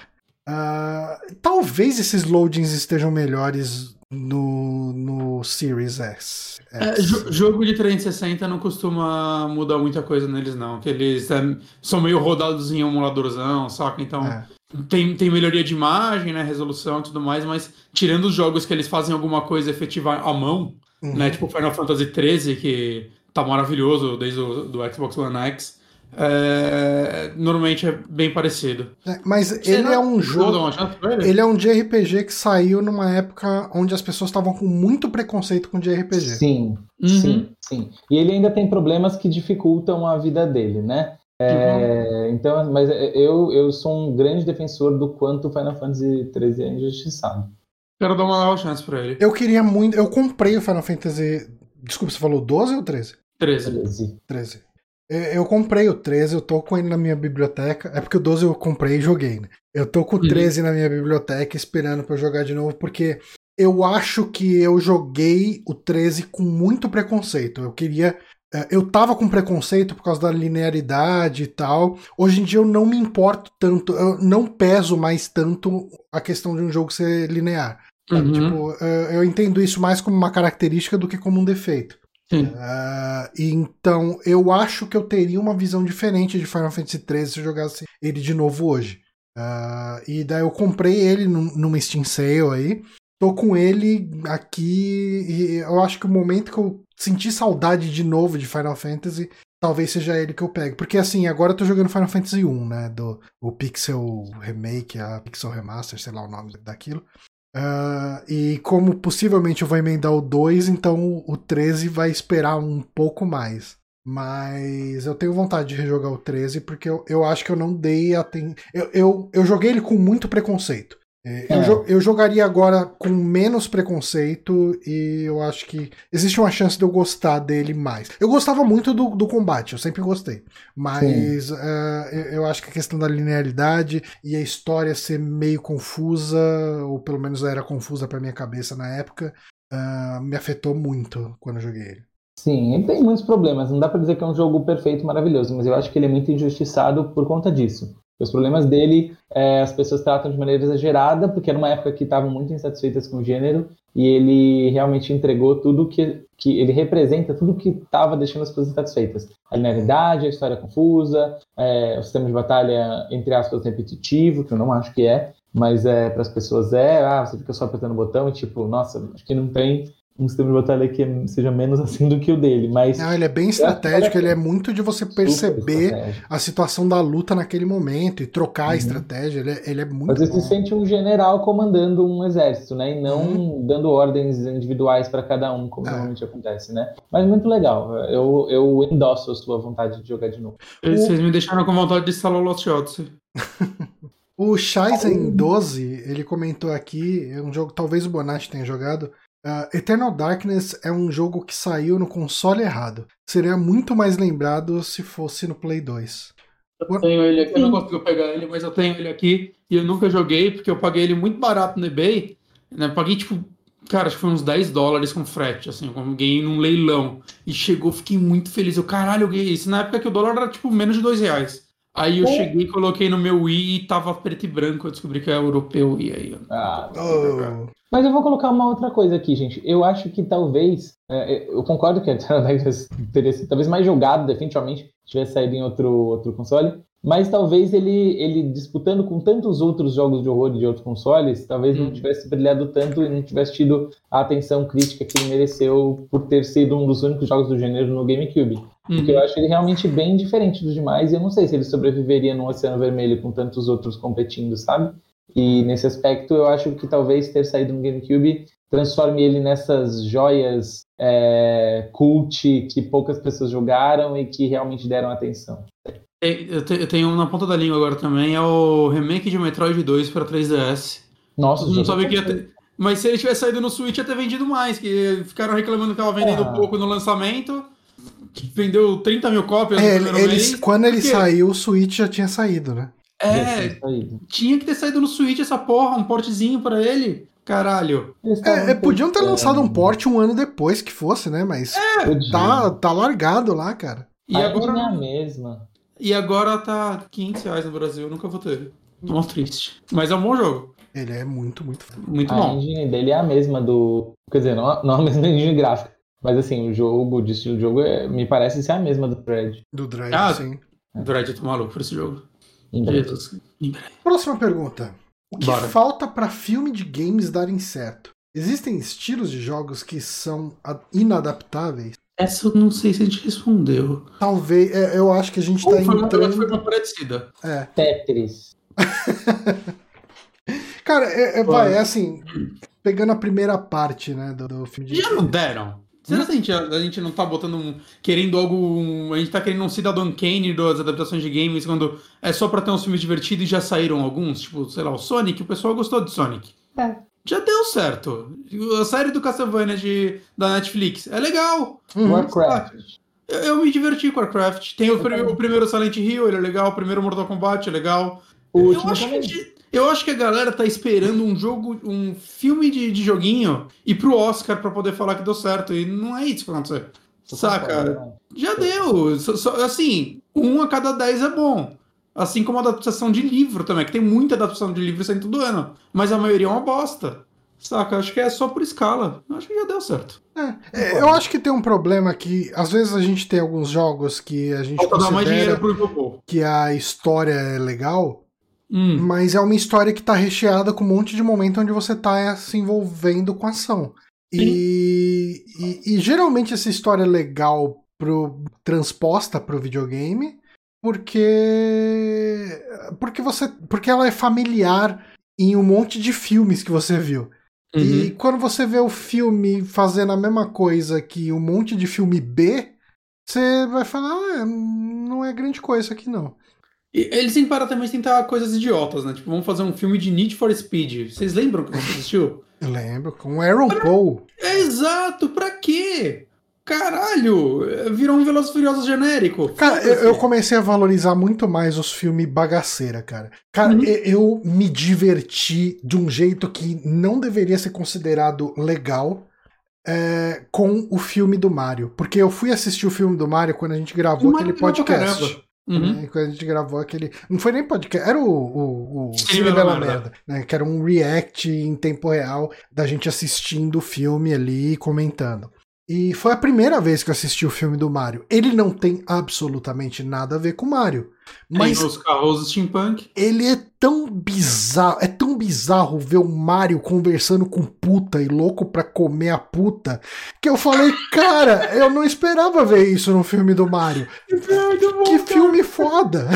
A: Uh, talvez esses loadings estejam melhores no, no Series S.
B: É, jogo de 360 não costuma mudar muita coisa neles, não. Que eles é, são meio rodados em emuladorzão, saca? Então. É. Tem, tem melhoria de imagem, né, resolução e tudo mais, mas tirando os jogos que eles fazem alguma coisa efetiva à mão, Uhum. Né? Tipo Final Fantasy XIII, que tá maravilhoso desde o do Xbox One X. É, normalmente é bem parecido.
A: É, mas Você ele é um jogo. Ele? ele é um JRPG que saiu numa época onde as pessoas estavam com muito preconceito com JRPG.
C: Sim, uhum. sim, sim. E ele ainda tem problemas que dificultam a vida dele, né? É, uhum. Então, mas eu, eu sou um grande defensor do quanto Final Fantasy XIII é injustiçado.
B: Quero dar uma nova chance pra ele.
A: Eu queria muito. Eu comprei o Final Fantasy. Desculpa, você falou 12 ou 13?
B: 13.
A: 13. Eu comprei o 13, eu tô com ele na minha biblioteca. É porque o 12 eu comprei e joguei, né? Eu tô com o 13 uhum. na minha biblioteca esperando pra eu jogar de novo, porque eu acho que eu joguei o 13 com muito preconceito. Eu queria. É, eu tava com preconceito por causa da linearidade e tal. Hoje em dia eu não me importo tanto, eu não peso mais tanto a questão de um jogo ser linear. Uhum. Tipo, eu entendo isso mais como uma característica do que como um defeito. Uh, então, eu acho que eu teria uma visão diferente de Final Fantasy XIII se eu jogasse ele de novo hoje. Uh, e daí eu comprei ele num, numa Steam Sale aí. Tô com ele aqui e eu acho que o momento que eu senti saudade de novo de Final Fantasy, talvez seja ele que eu pego. Porque assim, agora eu tô jogando Final Fantasy 1, né? Do, o Pixel Remake, a Pixel Remaster, sei lá o nome daquilo. Uh, e como possivelmente eu vou emendar o 2, então o 13 vai esperar um pouco mais. Mas eu tenho vontade de rejogar o 13 porque eu, eu acho que eu não dei atenção. Eu, eu, eu joguei ele com muito preconceito. É, é. Eu, eu, jogaria agora com menos preconceito e eu acho que existe uma chance de eu gostar dele mais. Eu gostava muito do, do combate, eu sempre gostei. Mas uh, eu acho que a questão da linearidade e a história ser meio confusa, ou pelo menos era confusa pra minha cabeça na época, uh, me afetou muito quando eu joguei ele.
C: Sim, ele tem muitos problemas. Não dá para dizer que é um jogo perfeito, maravilhoso, mas eu acho que ele é muito injustiçado por conta disso. Os problemas dele, é, as pessoas tratam de maneira exagerada, porque era uma época que estavam muito insatisfeitas com o gênero, e ele realmente entregou tudo que, que ele representa, tudo que estava deixando as pessoas insatisfeitas. A linearidade, a história confusa, é, o sistema de batalha, entre aspas, repetitivo, que eu não acho que é, mas é, para as pessoas é, ah, você fica só apertando o botão e tipo, nossa, acho que não tem um sistema de batalha que seja menos [LAUGHS] assim do que o dele, mas...
A: Não, ele é bem estratégico, ele é muito de você perceber a situação da luta naquele momento e trocar uhum. a estratégia, ele é, ele é muito
C: Mas você se sente um general comandando um exército, né, e não uhum. dando ordens individuais para cada um, como é. normalmente acontece, né. Mas muito legal, eu, eu endosso a sua vontade de jogar de novo.
B: Vocês o... me deixaram com vontade de instalar o Lost Odyssey. [LAUGHS]
A: o Shizen 12, ele comentou aqui, é um jogo, talvez o Bonatti tenha jogado, Uh, Eternal Darkness é um jogo que saiu no console errado. Seria muito mais lembrado se fosse no Play 2.
B: Eu tenho ele aqui, eu não consigo pegar ele, mas eu tenho ele aqui e eu nunca joguei porque eu paguei ele muito barato no eBay. Né? Paguei tipo, cara, acho que foi uns 10 dólares com frete, assim, eu ganhei num leilão. E chegou, fiquei muito feliz. Eu, caralho, eu ganhei isso. Na época que o dólar era tipo menos de 2 reais. Aí eu é. cheguei, coloquei no meu Wii e tava preto e branco. Eu descobri que é europeu e aí. Eu ah,
C: oh. Mas eu vou colocar uma outra coisa aqui, gente. Eu acho que talvez. É, é eu concordo que a [LAUGHS] teria sido talvez mais jogado, definitivamente, se tivesse saído em outro, outro console. Mas talvez ele, ele disputando com tantos outros jogos de horror de outros consoles, talvez hum. não tivesse brilhado tanto e não tivesse tido a atenção crítica que ele mereceu por ter sido um dos únicos jogos do gênero no GameCube. Uhum. Porque eu acho ele realmente bem diferente dos demais e eu não sei se ele sobreviveria no Oceano Vermelho com tantos outros competindo, sabe? E nesse aspecto, eu acho que talvez ter saído no GameCube transforme ele nessas joias é, cult que poucas pessoas jogaram e que realmente deram atenção.
B: Eu tenho na ponta da língua agora também, é o remake de Metroid 2 para 3DS.
C: Nossa,
B: não sabe que ter... Mas se ele tivesse saído no Switch, ia ter vendido mais, que ficaram reclamando que estava vendendo ah. pouco no lançamento. Vendeu 30 mil cópias
A: é, no eles, Quando ele porque... saiu, o Switch já tinha saído, né?
B: É, tinha que ter saído no Switch essa porra, um portezinho para ele. Caralho.
A: É, é, podiam ter lançado um port um ano depois que fosse, né? Mas é, tá, tá largado lá, cara.
C: E a agora é a mesma.
B: E agora tá 500 reais no Brasil, eu nunca vou ter. Tô muito triste. Mas é um bom jogo.
A: Ele é muito, muito
B: Muito a bom.
C: A engine dele é a mesma do. Quer dizer, não, não a [LAUGHS] mesma engine gráfica. Mas assim, o jogo, de estilo de jogo, é, me parece ser a mesma do Dread.
A: Do Dread, ah, sim.
B: O Dread, eu tô maluco por esse jogo.
C: Em breve. Em
A: breve. Próxima pergunta. O que Bora. falta para filme de games darem certo? Existem estilos de jogos que são inadaptáveis?
B: Essa eu não sei se a gente respondeu.
A: Talvez, é, eu acho que a gente Ou tá foi entrando...
B: Foi uma parecida.
A: É.
C: Tetris. [LAUGHS]
A: Cara, é, é, vai, é assim, pegando a primeira parte, né, do, do filme
B: de... Já não deram? Será que a gente, a gente não tá botando um, querendo algo. Um, a gente tá querendo um Cidadão Kane das adaptações de games quando é só pra ter uns filmes divertidos e já saíram alguns? Tipo, sei lá, o Sonic, o pessoal gostou de Sonic.
C: É.
B: Já deu certo. A série do Castlevania de, da Netflix é legal.
C: Uhum. Warcraft.
B: Eu, eu, me diverti com Warcraft. Tem o, o, primeiro Silent Hill, ele é legal. O primeiro Mortal Kombat é legal. O eu acho que eu acho que a galera tá esperando um jogo, um filme de, de joguinho e pro Oscar para poder falar que deu certo. E não é isso que vai acontecer. Saca? Já deu. Assim, um a cada dez é bom. Assim como a adaptação de livro também, que tem muita adaptação de livro saindo todo ano. Mas a maioria é uma bosta. Saca? Acho que é só por escala. Acho que já deu certo.
A: É, é, eu acho que tem um problema que, às vezes, a gente tem alguns jogos que a gente Falta considera
B: dar mais dinheiro pro
A: que a história é legal, Hum. Mas é uma história que tá recheada com um monte de momento onde você tá se envolvendo com a ação. E, e, e, geralmente essa história é legal pro, transposta pro videogame porque porque você porque ela é familiar em um monte de filmes que você viu. Uhum. E quando você vê o filme fazendo a mesma coisa que um monte de filme B, você vai falar, ah, não é grande coisa aqui não.
B: E eles têm para também tentar coisas idiotas, né? Tipo, vamos fazer um filme de Need for Speed. Vocês lembram que você assistiu?
A: Eu lembro, com Aaron pra... Paul.
B: É, exato, pra quê? Caralho, virou um Velozes Furiosos genérico.
A: Cara, eu, eu, comecei a valorizar muito mais os filmes bagaceira, cara. Cara, uhum. eu me diverti de um jeito que não deveria ser considerado legal é, com o filme do Mario. Porque eu fui assistir o filme do Mario quando a gente gravou aquele podcast. Uhum. Né, quando a gente gravou aquele. Não foi nem podcast, era o, o, o Cine Bela Merda, né? Que era um react em tempo real da gente assistindo o filme ali e comentando. E foi a primeira vez que eu assisti o filme do Mario. Ele não tem absolutamente nada a ver com o Mario. Mas
B: os carros steampunk.
A: Ele é tão bizarro, é tão bizarro ver o Mario conversando com puta e louco pra comer a puta, que eu falei, [LAUGHS] cara, eu não esperava ver isso no filme do Mario. que filme foda!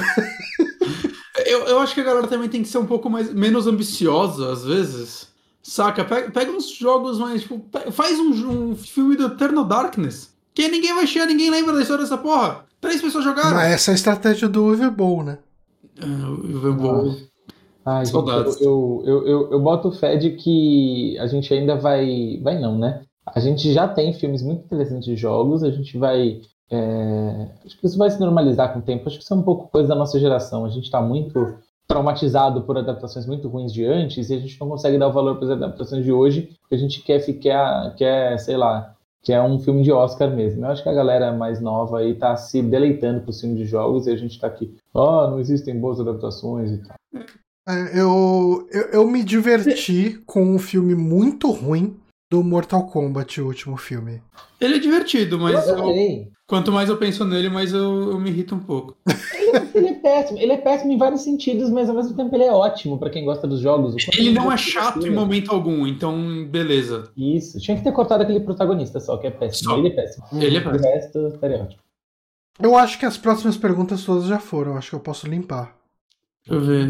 A: [LAUGHS]
B: eu, eu acho que a galera também tem que ser um pouco mais menos ambiciosa às vezes. Saca? Pega, pega uns jogos mais. Tipo, faz um, um filme do Eternal Darkness. Que ninguém vai chegar, ninguém lembra da história dessa porra. Três pessoas jogaram.
A: Mas essa é a estratégia do Uwe né?
B: É, o Uwe
C: Ai, Saudades. eu, eu, eu, eu, boto fé de que a gente ainda vai. Vai não, né? A gente já tem filmes muito interessantes de jogos, a gente vai. É... Acho que isso vai se normalizar com o tempo. Acho que isso é um pouco coisa da nossa geração. A gente está muito traumatizado por adaptações muito ruins de antes e a gente não consegue dar o valor para as adaptações de hoje, porque a gente quer ficar, quer, sei lá, quer um filme de Oscar mesmo. Eu acho que a galera mais nova aí tá se deleitando com os filmes de jogos e a gente tá aqui, ó, oh, não existem boas adaptações e tal.
A: É, eu, eu, eu me diverti com um filme muito ruim do Mortal Kombat, o último filme.
B: Ele é divertido, mas eu, eu, quanto mais eu penso nele, mais eu, eu me irrito um pouco. [LAUGHS]
C: Ele, ele, é péssimo, ele é péssimo em vários sentidos, mas ao mesmo tempo ele é ótimo para quem gosta dos jogos.
B: Ele não é chato em momento algum, então beleza.
C: Isso, tinha que ter cortado aquele protagonista só, que é péssimo. Só. Ele é péssimo.
B: Ele é péssimo.
C: O resto estaria ótimo.
A: Eu acho que as próximas perguntas todas já foram, acho que eu posso limpar.
B: Deixa eu ver.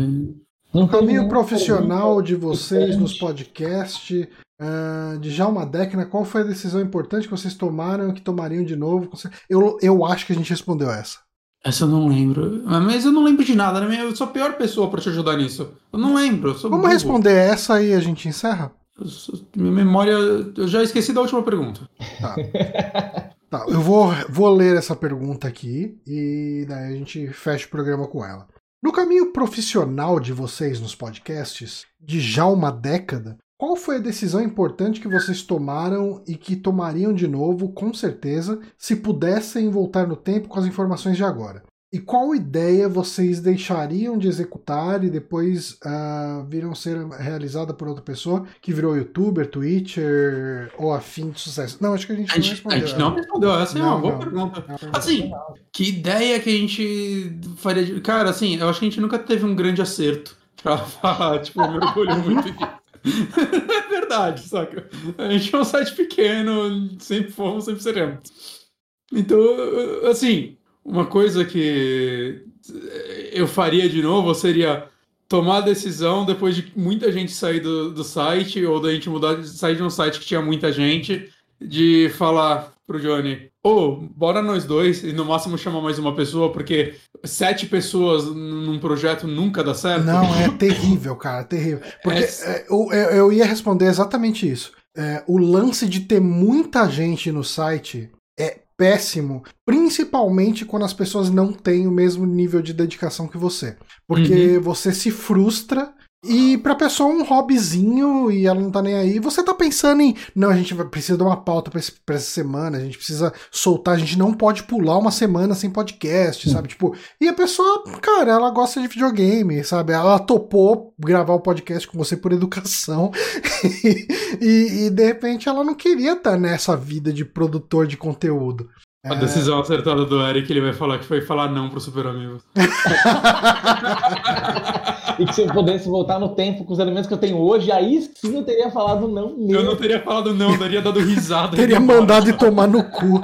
A: No caminho profissional de vocês nos podcasts, Uh, Djalma Deckna, qual foi a decisão importante que vocês tomaram e que tomariam de novo? Eu, eu acho que a gente respondeu essa.
B: Essa eu não lembro. Mas eu não lembro de nada. Né? Eu sou a pior pessoa para te ajudar nisso. Eu não lembro. Eu
A: Vamos burro. responder essa e a gente encerra?
B: Eu minha memória. Eu já esqueci da última pergunta.
A: Tá. tá. Eu vou, vou ler essa pergunta aqui e daí a gente fecha o programa com ela. No caminho profissional de vocês nos podcasts, de já uma década, qual foi a decisão importante que vocês tomaram e que tomariam de novo, com certeza, se pudessem voltar no tempo com as informações de agora? E qual ideia vocês deixariam de executar e depois uh, viram ser realizada por outra pessoa que virou youtuber, twitcher ou afim de sucesso? Não, acho que a gente,
B: a gente não respondeu. A gente não respondeu, essa não, é uma boa não, pergunta. Não, assim, que ideia que a gente faria de... Cara, assim, eu acho que a gente nunca teve um grande acerto pra [LAUGHS] falar, tipo, eu me orgulho muito [LAUGHS] disso. [LAUGHS] é verdade, saca? A gente é um site pequeno, sempre fomos, sempre seremos. Então, assim, uma coisa que eu faria de novo seria tomar a decisão depois de muita gente sair do, do site ou da gente mudar, sair de um site que tinha muita gente, de falar pro Johnny, ô, oh, bora nós dois e no máximo chamar mais uma pessoa, porque sete pessoas num projeto nunca dá certo.
A: Não, é [LAUGHS] terrível, cara, terrível. Porque é... é eu, eu ia responder exatamente isso. É, o lance de ter muita gente no site é péssimo, principalmente quando as pessoas não têm o mesmo nível de dedicação que você. Porque uhum. você se frustra e pra pessoa um hobbyzinho e ela não tá nem aí, você tá pensando em, não, a gente precisa dar uma pauta pra, esse, pra essa semana, a gente precisa soltar, a gente não pode pular uma semana sem podcast, sabe? Tipo, e a pessoa, cara, ela gosta de videogame, sabe? Ela topou gravar o podcast com você por educação [LAUGHS] e, e, de repente ela não queria estar tá nessa vida de produtor de conteúdo.
B: A decisão acertada do Eric, ele vai falar que foi falar não pro Super Amigo. [LAUGHS]
C: e que se eu pudesse voltar no tempo com os elementos que eu tenho hoje, aí sim eu teria falado não
B: mesmo. Eu não teria falado não, daria dado risada.
A: teria mandado de tomar no cu.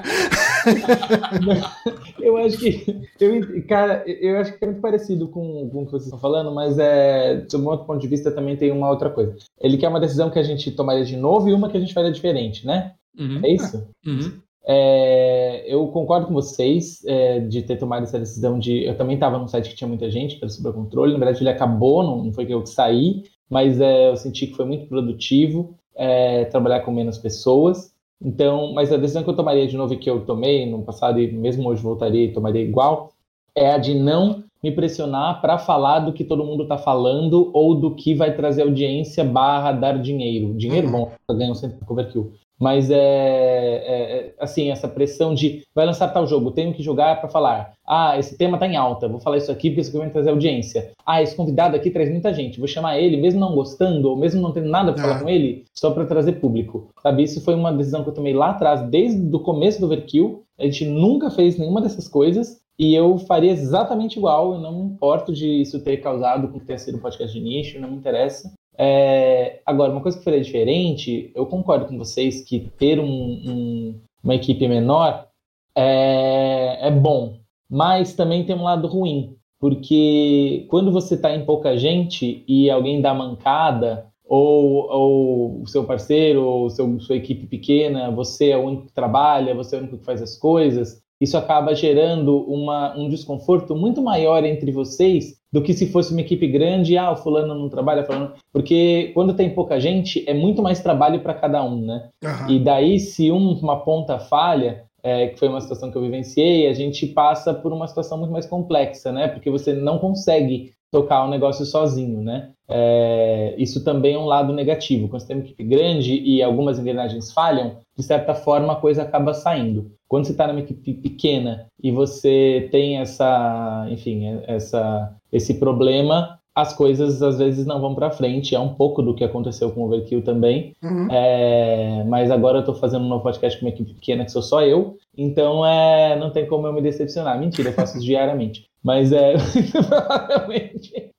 A: [LAUGHS]
C: eu acho que. Eu, cara, eu acho que é muito parecido com, com o que vocês estão falando, mas é, um outro ponto de vista também tem uma outra coisa. Ele quer uma decisão que a gente tomaria de novo e uma que a gente faria diferente, né? Uhum. É isso?
B: Uhum.
C: É, eu concordo com vocês é, de ter tomado essa decisão de. Eu também estava num site que tinha muita gente, era sobre controle. Na verdade, ele acabou, não, não foi que eu que saí, mas é, eu senti que foi muito produtivo é, trabalhar com menos pessoas. Então, mas a decisão que eu tomaria de novo e que eu tomei no passado e mesmo hoje voltaria e tomaria igual é a de não me pressionar para falar do que todo mundo está falando ou do que vai trazer audiência barra dar dinheiro. Dinheiro uhum. bom, ganham sempre com overkill. Mas é, é, é, assim, essa pressão de vai lançar tal jogo, tenho que jogar para falar. Ah, esse tema está em alta, vou falar isso aqui porque isso aqui vai trazer audiência. Ah, esse convidado aqui traz muita gente, vou chamar ele, mesmo não gostando, ou mesmo não tendo nada para falar é. com ele, só para trazer público. Sabe, isso foi uma decisão que eu tomei lá atrás, desde o começo do Overkill. A gente nunca fez nenhuma dessas coisas. E eu faria exatamente igual, eu não me importo de isso ter causado com que tenha sido um podcast de nicho, não me interessa. É, agora, uma coisa que faria diferente, eu concordo com vocês que ter um, um, uma equipe menor é, é bom, mas também tem um lado ruim, porque quando você está em pouca gente e alguém dá mancada, ou, ou o seu parceiro, ou seu, sua equipe pequena, você é o único que trabalha, você é o único que faz as coisas, isso acaba gerando uma, um desconforto muito maior entre vocês do que se fosse uma equipe grande, ah, o fulano não trabalha, fulano... porque quando tem pouca gente, é muito mais trabalho para cada um, né? Uhum. E daí, se um, uma ponta falha, é, que foi uma situação que eu vivenciei, a gente passa por uma situação muito mais complexa, né? Porque você não consegue tocar o um negócio sozinho, né? É, isso também é um lado negativo. Quando você tem uma equipe grande e algumas engrenagens falham, de certa forma a coisa acaba saindo. Quando você está numa equipe pequena e você tem essa, enfim, essa, esse problema, as coisas às vezes não vão para frente. É um pouco do que aconteceu com o Overkill também. Uhum. É, mas agora eu estou fazendo um novo podcast com uma equipe pequena que sou só eu. Então é, não tem como eu me decepcionar. Mentira, eu faço isso [LAUGHS] diariamente. Mas é, [LAUGHS] provavelmente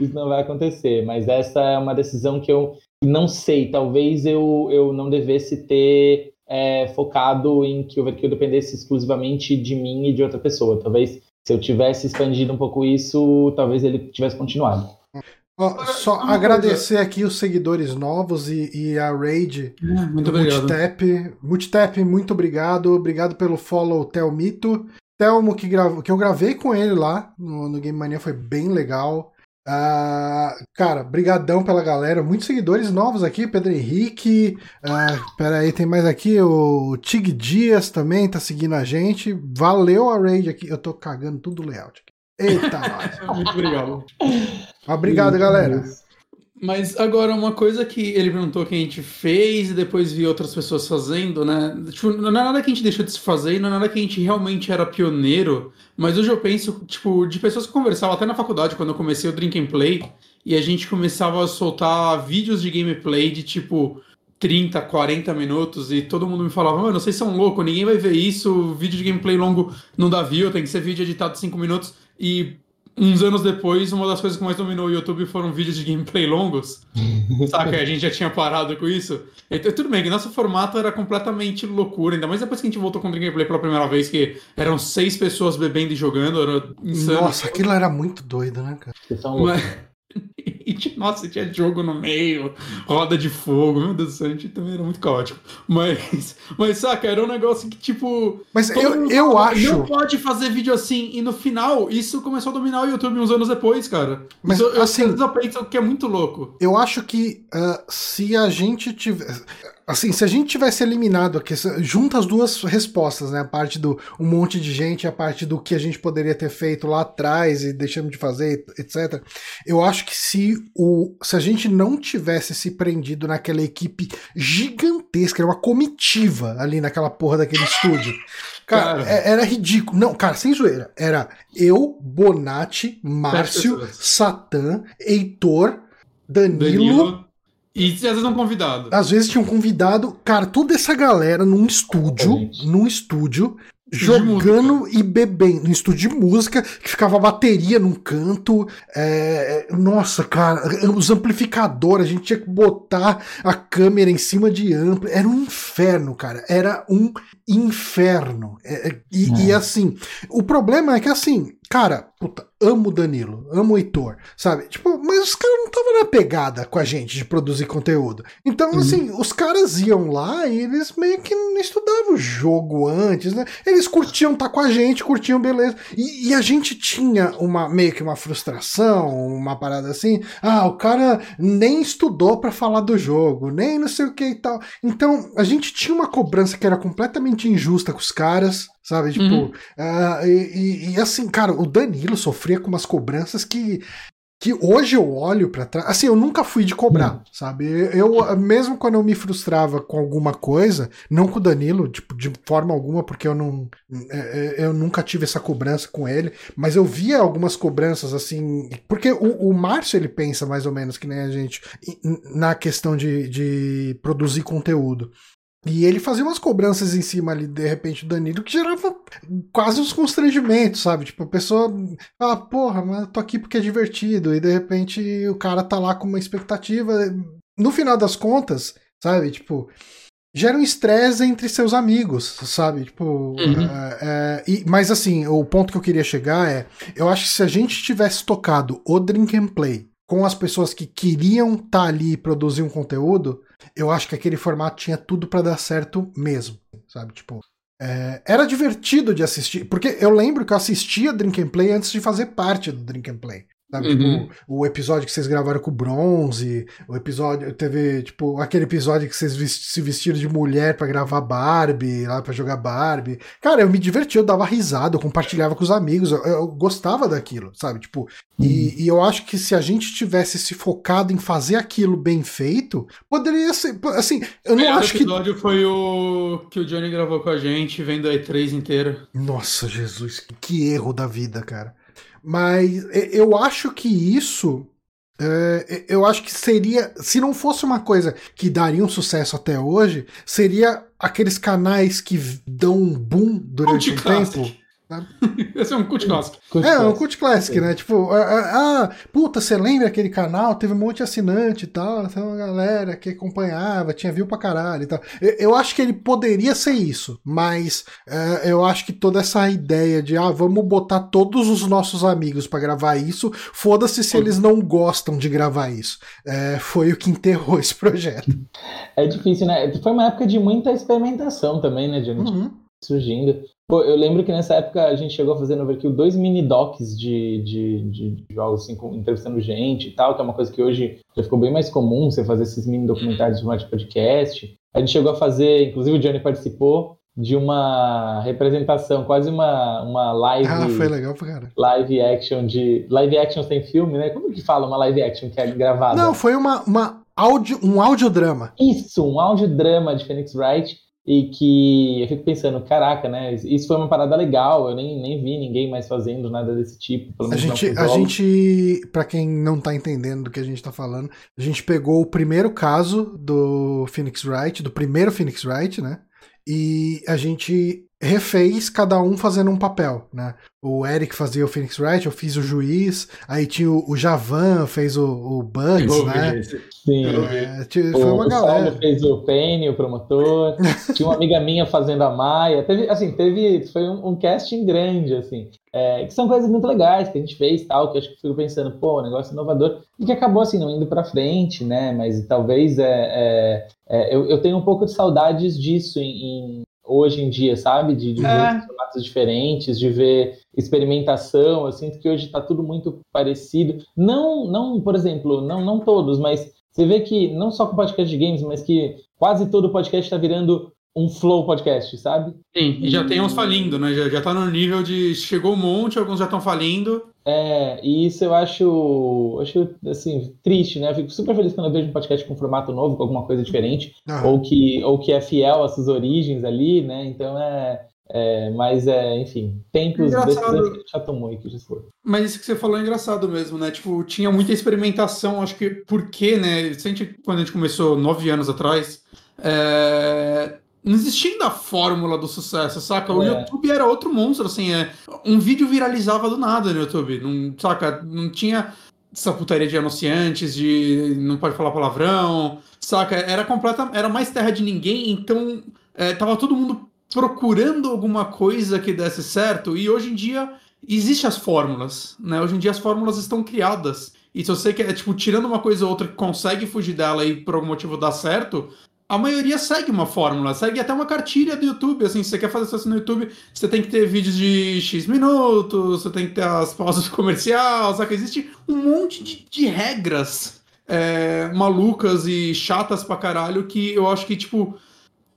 C: isso não vai acontecer. Mas essa é uma decisão que eu não sei. Talvez eu, eu não devesse ter é, focado em que o Overkill dependesse exclusivamente de mim e de outra pessoa. Talvez se eu tivesse expandido um pouco isso, talvez ele tivesse continuado.
A: Oh, só agradecer aqui os seguidores novos e, e a Raid
B: ah, muito obrigado.
A: Multitap. Multitap, muito obrigado. Obrigado pelo follow Telmito. Telmo, que, gravo, que eu gravei com ele lá no, no Game Mania, foi bem legal. Uh, cara, brigadão pela galera. Muitos seguidores novos aqui. Pedro Henrique. Uh, pera aí, tem mais aqui. O Tig Dias também tá seguindo a gente. Valeu a raid aqui. Eu tô cagando tudo o layout aqui. Eita, [LAUGHS]
B: Muito obrigado.
A: Obrigado, galera.
B: Mas agora, uma coisa que ele perguntou que a gente fez e depois viu outras pessoas fazendo, né? Tipo, não é nada que a gente deixou de se fazer, não é nada que a gente realmente era pioneiro, mas hoje eu penso, tipo, de pessoas que conversavam até na faculdade, quando eu comecei o Drink and Play, e a gente começava a soltar vídeos de gameplay de, tipo, 30, 40 minutos, e todo mundo me falava, mano, vocês são loucos, ninguém vai ver isso, vídeo de gameplay longo não dá view, tem que ser vídeo editado de 5 minutos, e uns anos depois, uma das coisas que mais dominou o YouTube foram vídeos de gameplay longos. [LAUGHS] Saca? A gente já tinha parado com isso. Então, tudo bem, que nosso formato era completamente loucura, ainda mais depois que a gente voltou com o gameplay pela primeira vez, que eram seis pessoas bebendo e jogando, era
A: insano. Nossa, aquilo era muito doido, né, cara?
B: Mas... [LAUGHS] E, nossa, tinha jogo no meio, roda de fogo, meu Deus do céu, a gente também era muito caótico. Mas, [LAUGHS] mas saca, era um negócio que, tipo.
A: Mas eu, eu acho.
B: Não pode fazer vídeo assim, e no final, isso começou a dominar o YouTube uns anos depois, cara.
A: Mas
B: isso,
A: assim.
B: Eu penso que é muito louco.
A: Eu acho que uh, se a gente tiver. Assim, se a gente tivesse eliminado aqui, junta as duas respostas, né? A parte do um monte de gente, a parte do que a gente poderia ter feito lá atrás e deixamos de fazer, etc. Eu acho que se, o, se a gente não tivesse se prendido naquela equipe gigantesca, era uma comitiva ali naquela porra daquele estúdio. Cara, cara, é, era ridículo. Não, cara, sem zoeira. Era eu, Bonatti, Márcio, Satã, Heitor, Danilo, Danilo
B: e às vezes um convidado.
A: Às vezes tinha um convidado, cara, toda essa galera num estúdio, num estúdio, jogando e bebendo. No estúdio de música, que ficava a bateria num canto. É... Nossa, cara, os amplificadores, a gente tinha que botar a câmera em cima de amplo. Era um inferno, cara. Era um inferno. É, é, e, é. e assim, o problema é que assim, cara, puta, amo o Danilo, amo o Heitor, sabe? Tipo, mas os caras não estavam na pegada com a gente de produzir conteúdo. Então, uhum. assim, os caras iam lá e eles meio que não estudavam o jogo antes, né? Eles curtiam estar tá com a gente, curtiam beleza. E, e, a gente tinha uma meio que uma frustração, uma parada assim. Ah, o cara nem estudou para falar do jogo, nem não sei o que e tal. Então, a gente tinha uma cobrança que era completamente injusta com os caras sabe? Tipo, uhum. uh, e, e, assim, cara, o Danilo sofria com umas cobranças que. Que hoje eu olho para trás. Assim, eu nunca fui de cobrar, uhum. sabe? Eu, mesmo quando eu me frustrava com alguma coisa, não com o Danilo, tipo, de forma alguma, porque eu não. É, é, eu nunca tive essa cobrança com ele, mas eu via algumas cobranças, assim. Porque o, o Márcio, ele pensa mais ou menos que nem a gente na questão de, de produzir conteúdo. E ele fazia umas cobranças em cima ali, de repente, do Danilo, que gerava quase uns constrangimentos, sabe? Tipo, a pessoa fala, porra, mas eu tô aqui porque é divertido. E de repente o cara tá lá com uma expectativa. No final das contas, sabe? Tipo, gera um estresse entre seus amigos, sabe? Tipo, uhum. é, é, e, mas assim, o ponto que eu queria chegar é: eu acho que se a gente tivesse tocado o Drink and Play com as pessoas que queriam estar tá ali e produzir um conteúdo, eu acho que aquele formato tinha tudo para dar certo mesmo, sabe? Tipo, é, era divertido de assistir, porque eu lembro que eu assistia Drink and Play antes de fazer parte do Drink and Play. Sabe, uhum. tipo, o episódio que vocês gravaram com o Bronze, o episódio. Teve, tipo, aquele episódio que vocês se vestiram de mulher para gravar Barbie, lá para jogar Barbie. Cara, eu me divertia, eu dava risada, eu compartilhava com os amigos, eu, eu gostava daquilo, sabe? Tipo, uhum. e, e, eu acho que se a gente tivesse se focado em fazer aquilo bem feito, poderia ser. Assim, eu não acho que.
B: O episódio foi o que o Johnny gravou com a gente, vendo a E3 inteira.
A: Nossa, Jesus, que erro da vida, cara. Mas eu acho que isso. É, eu acho que seria. Se não fosse uma coisa que daria um sucesso até hoje, seria aqueles canais que dão um boom durante um tempo. [LAUGHS]
B: Esse é um cult classic.
A: é, um cult classic, né? Tipo, ah, puta, você lembra aquele canal? Teve um monte de assinante e tal, tem uma galera que acompanhava, tinha viu pra caralho e tal. Eu, eu acho que ele poderia ser isso, mas uh, eu acho que toda essa ideia de, ah, vamos botar todos os nossos amigos para gravar isso, foda-se se eles não gostam de gravar isso. É, foi o que enterrou esse projeto.
C: É difícil, né? Foi uma época de muita experimentação também, né, Johnny? Uhum. Surgindo. Pô, eu lembro que nessa época a gente chegou a fazer no Overkill dois mini docs de, de, de, jogos, assim, entrevistando gente e tal, que é uma coisa que hoje já ficou bem mais comum, você fazer esses mini documentários de de podcast. A gente chegou a fazer, inclusive o Johnny participou, de uma representação, quase uma, uma live.
A: Ah, foi legal pra cara.
C: Live action de. Live action sem filme, né? Como que fala uma live action que é gravada?
A: Não, foi uma, uma áudio, um audiodrama.
C: Isso, um audiodrama de Phoenix Wright e que eu fico pensando, caraca, né? Isso foi uma parada legal, eu nem, nem vi ninguém mais fazendo nada desse tipo.
A: a gente, a gente para quem não tá entendendo do que a gente tá falando, a gente pegou o primeiro caso do Phoenix Wright, do primeiro Phoenix Wright, né? E a gente refez cada um fazendo um papel, né? O Eric fazia o Phoenix Wright, eu fiz o juiz, aí tinha o, o Javan, fez o, o Bugs, né?
C: Sim. É, foi uma o galera. Saulo fez o Penny, o promotor. [LAUGHS] tinha uma amiga minha fazendo a Maia. Teve, assim, teve, foi um, um casting grande, assim. É, que são coisas muito legais que a gente fez, tal, que eu acho que fico pensando, pô, negócio inovador, e que acabou, assim, não indo pra frente, né? Mas talvez é, é, é eu, eu tenho um pouco de saudades disso em, em hoje em dia, sabe? De, de é. ver formatos diferentes, de ver experimentação. Eu sinto que hoje está tudo muito parecido. Não, não, por exemplo, não, não todos, mas você vê que não só com podcast de games, mas que quase todo podcast está virando um flow podcast, sabe?
B: Sim, e já tem uns falindo, né? Já, já tá no nível de chegou um monte, alguns já estão falindo.
C: É, e isso eu acho, acho assim, triste, né? Eu fico super feliz quando eu vejo um podcast com um formato novo, com alguma coisa diferente, ou, que, ou que é fiel às suas origens ali, né? Então é. é mas é, enfim, tempos desses já tomou que já foi.
B: Mas isso que você falou é engraçado mesmo, né? Tipo, tinha muita experimentação, acho que porque, né? A gente, quando a gente começou nove anos atrás, é, não existia ainda a fórmula do sucesso, saca? O é. YouTube era outro monstro, assim, é, um vídeo viralizava do nada no YouTube, não, saca? Não tinha essa putaria de anunciantes, de não pode falar palavrão, saca? Era completa, era mais terra de ninguém, então é, tava todo mundo procurando alguma coisa que desse certo, e hoje em dia Existem as fórmulas, né? Hoje em dia as fórmulas estão criadas. E se você quer, tipo, tirando uma coisa ou outra que consegue fugir dela e por algum motivo dá certo, a maioria segue uma fórmula, segue até uma cartilha do YouTube. Assim, se você quer fazer sucesso no YouTube, você tem que ter vídeos de X minutos, você tem que ter as pausas [LAUGHS] comercial, sabe? Existe um monte de, de regras é, malucas e chatas pra caralho que eu acho que, tipo.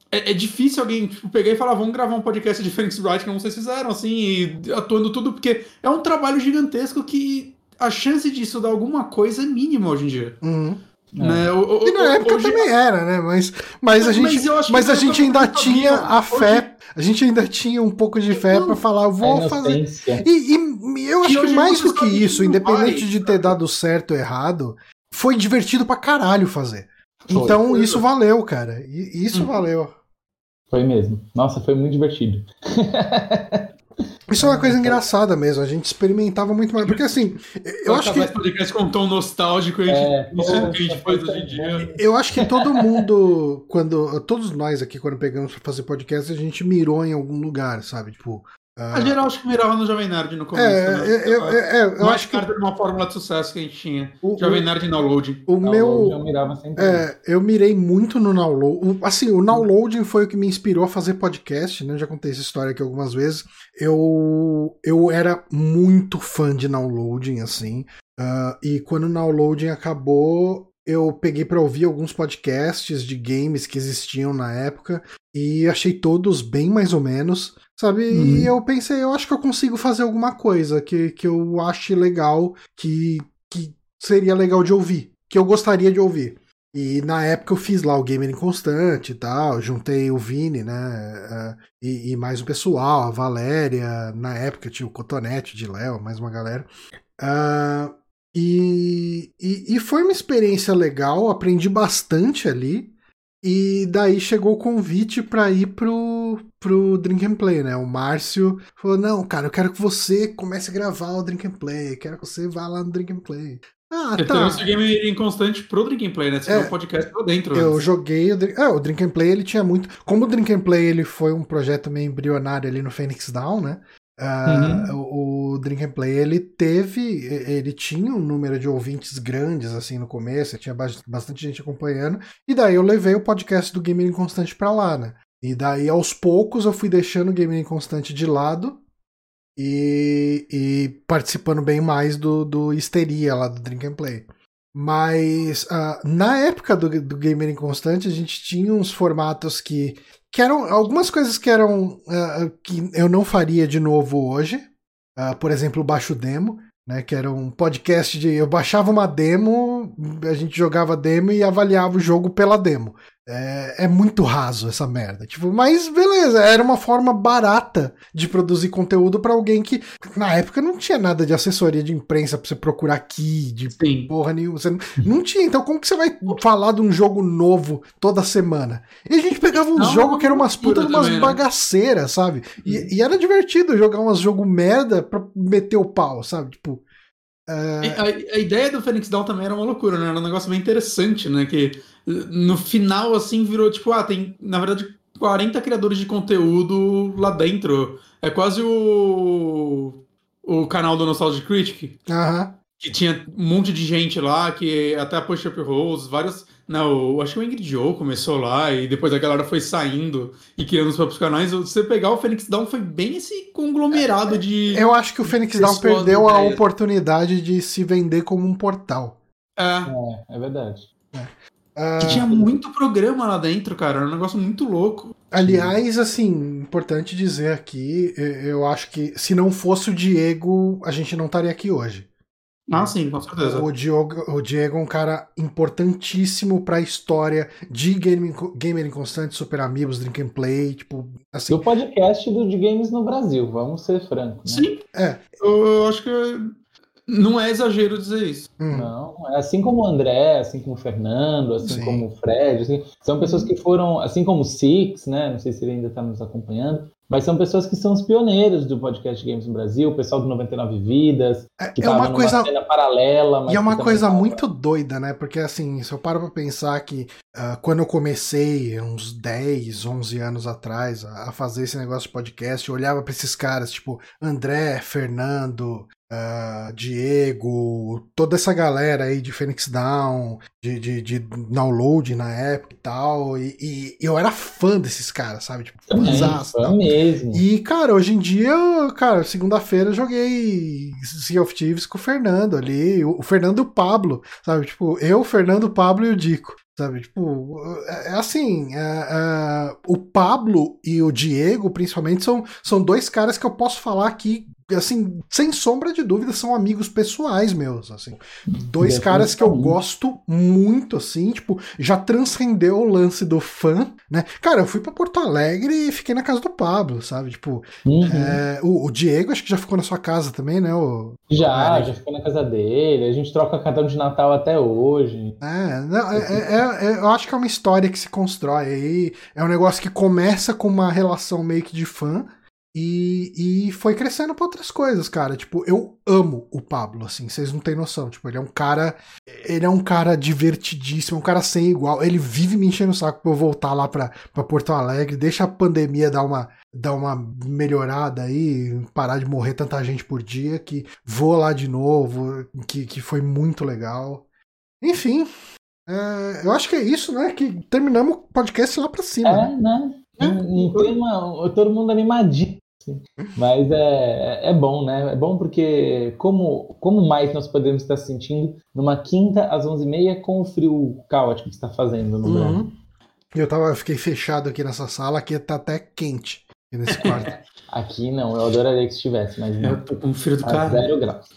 B: É, é difícil alguém tipo, pegar e falar, vamos gravar um podcast de Phoenix Wright, como vocês fizeram, assim, e atuando tudo, porque é um trabalho gigantesco que a chance disso dar alguma coisa é mínima hoje em dia.
A: Uhum. Né? É. O, o, e na época hoje... também era, né? Mas, mas a gente, mas, mas a gente ainda tinha a fé, a gente ainda tinha um pouco de fé para falar, vou fazer. E, e, eu acho que mais do que isso, independente vai, de ter dado certo ou errado, foi divertido pra caralho fazer. Foi, então foi, isso valeu, cara. Isso hum. valeu.
C: Foi mesmo. Nossa, foi muito divertido. [LAUGHS]
A: Isso é uma coisa engraçada mesmo, a gente experimentava muito mais. Porque assim, eu acho que.
B: podcast com um tom nostálgico a gente, é, isso é, que a gente faz hoje em dia.
A: Eu acho que todo mundo, quando. Todos nós aqui, quando pegamos pra fazer podcast, a gente mirou em algum lugar, sabe? Tipo,
B: a geral acho que mirava no Jovem Nerd no começo. É, né? eu, eu, é, eu, eu acho que. uma fórmula de sucesso que a gente tinha. O, Jovem Nerd e download.
A: O meu. Eu mirava sempre. É, eu mirei muito no download. Assim, o downloading foi o que me inspirou a fazer podcast, né? Já contei essa história aqui algumas vezes. Eu, eu era muito fã de downloading, assim. Uh, e quando o downloading acabou, eu peguei para ouvir alguns podcasts de games que existiam na época e achei todos bem mais ou menos. Sabe? Uhum. E eu pensei, eu acho que eu consigo fazer alguma coisa que, que eu ache legal, que, que seria legal de ouvir, que eu gostaria de ouvir. E na época eu fiz lá o Gamer Inconstante e tal, juntei o Vini, né? Eh, e, e, mais o pessoal, a Valéria, na época tinha o Cotonete de Léo, mais uma galera. Uh, e, e, e, foi uma experiência legal, aprendi bastante ali. E daí chegou o convite para ir pro, pro Drink and Play, né? O Márcio falou: Não, cara, eu quero que você comece a gravar o Drink and Play, quero que você vá lá no Drink and Play.
B: Ah, Você tá. trouxe o game inconstante pro Drink and Play, né? Você é, o podcast lá dentro.
A: Eu antes. joguei o, ah, o Drink and Play, ele tinha muito. Como o Drink and Play ele foi um projeto meio embrionário ali no Phoenix Down, né? Uh. O Drink and Play ele teve, ele tinha um número de ouvintes grandes assim no começo, tinha bastante gente acompanhando, e daí eu levei o podcast do Gamer Inconstante para lá, né? E daí aos poucos eu fui deixando o Gamer Inconstante de lado e, e participando bem mais do, do Histeria lá do Drink and Play. Mas uh, na época do, do Gamer Inconstante a gente tinha uns formatos que que eram algumas coisas que eram uh, que eu não faria de novo hoje. Uh, por exemplo, o Baixo Demo, né? Que era um podcast de. Eu baixava uma demo, a gente jogava demo e avaliava o jogo pela demo. É, é, muito raso essa merda. Tipo, mas beleza, era uma forma barata de produzir conteúdo para alguém que na época não tinha nada de assessoria de imprensa pra você procurar aqui, de Sim. porra nenhuma. Você não, não, tinha. Então, como que você vai falar de um jogo novo toda semana? E a gente pegava um jogo que era umas putas, umas né? bagaceiras, sabe? E, e, era divertido jogar uns jogo merda pra meter o pau, sabe? Tipo.
B: Uh... A, a, ideia do Phoenix Down também era uma loucura, né? Era um negócio bem interessante, né? Que no final, assim, virou tipo, ah, tem, na verdade, 40 criadores de conteúdo lá dentro. É quase o. O canal do Nostalgic Critic.
A: Aham.
B: Que tinha um monte de gente lá, que até a Push Up Rose, vários. Não, acho que o Ingrid Joe começou lá e depois a galera foi saindo e criando os próprios canais. Você pegar o Phoenix Down foi bem esse conglomerado de.
A: Eu acho que o Phoenix Down perdeu a oportunidade de se vender como um portal.
C: É, é, é verdade. É.
B: Uh, que tinha muito programa lá dentro, cara. Era um negócio muito louco.
A: Aliás, assim, importante dizer aqui, eu acho que se não fosse o Diego, a gente não estaria aqui hoje.
B: Ah, sim, com certeza.
A: O Diego, o Diego é um cara importantíssimo para a história de Game, Gamer Inconstante, Super Amigos, Drink and Play, tipo, assim.
C: O podcast do, de games no Brasil, vamos ser francos.
B: Né? Sim. É. Eu, eu acho que não é exagero dizer isso.
C: Hum. Não, é assim como o André, assim como o Fernando, assim Sim. como o Fred, assim, são pessoas que foram, assim como o Six, né? Não sei se ele ainda está nos acompanhando, mas são pessoas que são os pioneiros do podcast Games no Brasil, o pessoal do 99 Vidas,
A: É,
C: que
A: é uma coisa-
C: numa cena paralela. Mas
A: E é uma coisa
C: tava-
A: muito doida, né? Porque assim, se eu paro pra pensar que ah, quando eu comecei, uns 10, 11 anos atrás, a, a fazer esse negócio de podcast, eu olhava pra esses caras, tipo André, Fernando, ah, Diego, toda essa galera aí de Phoenix Down, de, de, de download na época e tal, e, e eu era fã desses caras, sabe? Tipo,
C: Também,
A: e
C: mesmo.
A: E, cara, hoje em dia, cara, segunda-feira eu joguei Sea of Thieves com o Fernando ali, o o Fernando e o Pablo, sabe? Tipo, eu, o Fernando, o Pablo e o Dico. Sabe, tipo, é é assim, é, é, o Pablo e o Diego, principalmente, são, são dois caras que eu posso falar aqui, assim, sem sombra de dúvida, são amigos pessoais meus, assim. Dois caras que eu gosto muito, assim, tipo, já transcendeu o lance do fã, né? Cara, eu fui pra Porto Alegre e fiquei na casa do Pablo, sabe? Tipo,
C: Uhum.
A: é, o, o Diego acho que já ficou na sua casa também, né? O,
C: Já, já ficou na casa dele, a gente troca cartão de Natal até hoje.
A: É, não, é, é- é- eu acho que é uma história que se constrói aí. É um negócio que começa com uma relação meio que de fã e, e foi crescendo pra outras coisas, cara. Tipo, eu amo o Pablo, assim, vocês não têm noção. Tipo, ele é um cara. Ele é um cara divertidíssimo, um cara sem igual. Ele vive me enchendo o saco pra eu voltar lá pra, pra Porto Alegre. Deixa a pandemia dar uma, dar uma melhorada aí, parar de morrer tanta gente por dia, que vou lá de novo, que, que foi muito legal. Enfim, é, eu acho que é isso, né? Que terminamos o podcast lá pra cima. né?
C: É, né? Não tem uma, todo mundo animadinho. Mas é, é bom, né? É bom porque como, como mais nós podemos estar se sentindo numa quinta às 11h30 com o frio caótico que está fazendo no Brasil.
A: Uhum. Eu tava, fiquei fechado aqui nessa sala, aqui tá até quente aqui nesse quarto. [LAUGHS]
C: Aqui não, eu adoraria que estivesse, mas não.
B: Eu tô com frio do
C: A
B: cara.
C: zero graus.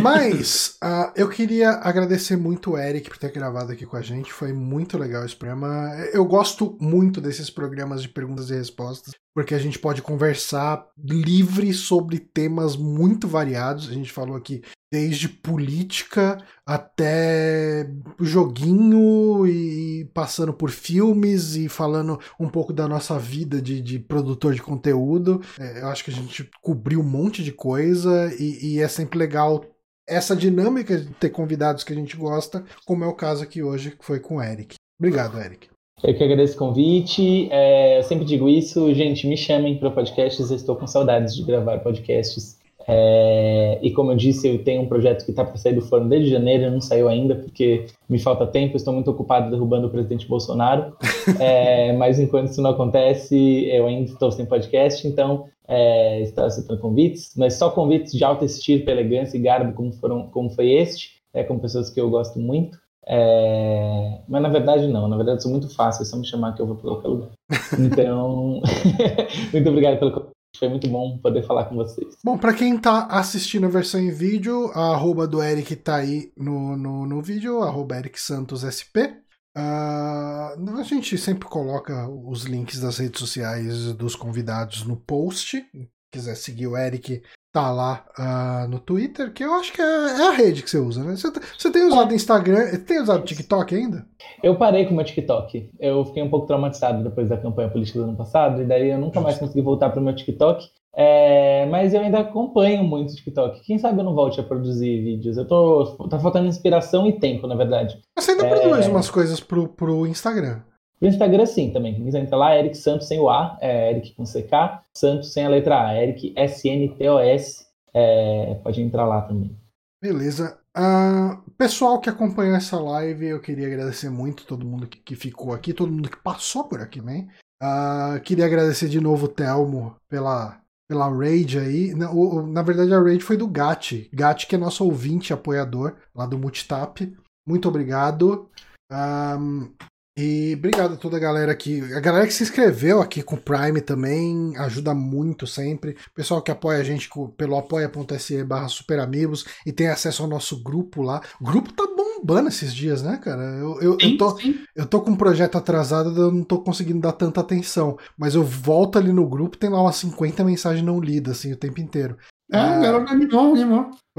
A: Mas ah, eu queria agradecer muito o Eric por ter gravado aqui com a gente. Foi muito legal esse programa. Eu gosto muito desses programas de perguntas e respostas, porque a gente pode conversar livre sobre temas muito variados. A gente falou aqui desde política até joguinho e passando por filmes e falando um pouco da nossa vida de, de produtor de conteúdo. É, eu acho que a gente cobriu um monte de coisa e, e é sempre legal essa dinâmica de ter convidados que a gente gosta, como é o caso aqui hoje, que foi com o Eric. Obrigado, Eric.
C: Eu que agradeço o convite. É, eu sempre digo isso, gente, me chamem para podcasts. Eu estou com saudades de gravar podcasts. É, e como eu disse, eu tenho um projeto que está para sair do forno desde janeiro, não saiu ainda porque me falta tempo. Estou muito ocupado derrubando o presidente Bolsonaro. [LAUGHS] É, mas enquanto isso não acontece, eu ainda estou sem podcast. Então, é, estou aceitando convites, mas só convites de alta estirpe, elegância e garbo, como, foram, como foi este, é, com pessoas que eu gosto muito. É, mas na verdade não, na verdade eu sou muito fácil, é só me chamar que eu vou para qualquer lugar. Então, [LAUGHS] muito obrigado pelo convite, foi muito bom poder falar com vocês.
A: Bom, pra quem tá assistindo a versão em vídeo, a arroba do Eric tá aí no, no, no vídeo, arroba Eric Santos SP. Ah, a gente sempre coloca os links das redes sociais dos convidados no post. Se quiser seguir o Eric, tá lá ah, no Twitter, que eu acho que é, é a rede que você usa, né? Você, você tem usado Instagram, tem usado TikTok ainda?
C: Eu parei com o meu TikTok, eu fiquei um pouco traumatizado depois da campanha política do ano passado, e daí eu nunca mais consegui voltar pro meu TikTok. É, mas eu ainda acompanho muito o TikTok. Quem sabe eu não volte a produzir vídeos. Eu tô. Tá faltando inspiração e tempo, na verdade.
A: Você ainda
C: É.
A: produz umas coisas pro, pro Instagram.
C: No Instagram, sim, também. Quem quiser entrar lá, Eric Santos sem o A, é Eric com CK, Santos sem a letra A, Eric S-N-T-O-S. É, pode entrar lá também.
A: Beleza. Ah, pessoal que acompanhou essa live, eu queria agradecer muito todo mundo que, que ficou aqui, todo mundo que passou por aqui, né? Ah, queria agradecer de novo o Telmo pela, pela raid aí. Na, o- o- na verdade, a raid foi do Gatti. Gatti, que é nosso ouvinte apoiador lá do Multitap. Muito obrigado. Ahn, e obrigado a toda a galera aqui. A galera que se inscreveu aqui com o Prime também ajuda muito sempre. Pessoal que apoia a gente pelo apoia.se barra superamigos e tem acesso ao nosso grupo lá. O grupo tá bombando esses dias, né, cara? Eu, eu, eu,
B: Sim,
A: tô,
B: sim.
A: eu tô com um projeto atrasado, eu não tô conseguindo dar tanta atenção. Mas eu volto ali no grupo, tem lá umas 50 mensagens não lidas, assim, o tempo inteiro.
B: É, a galera animou,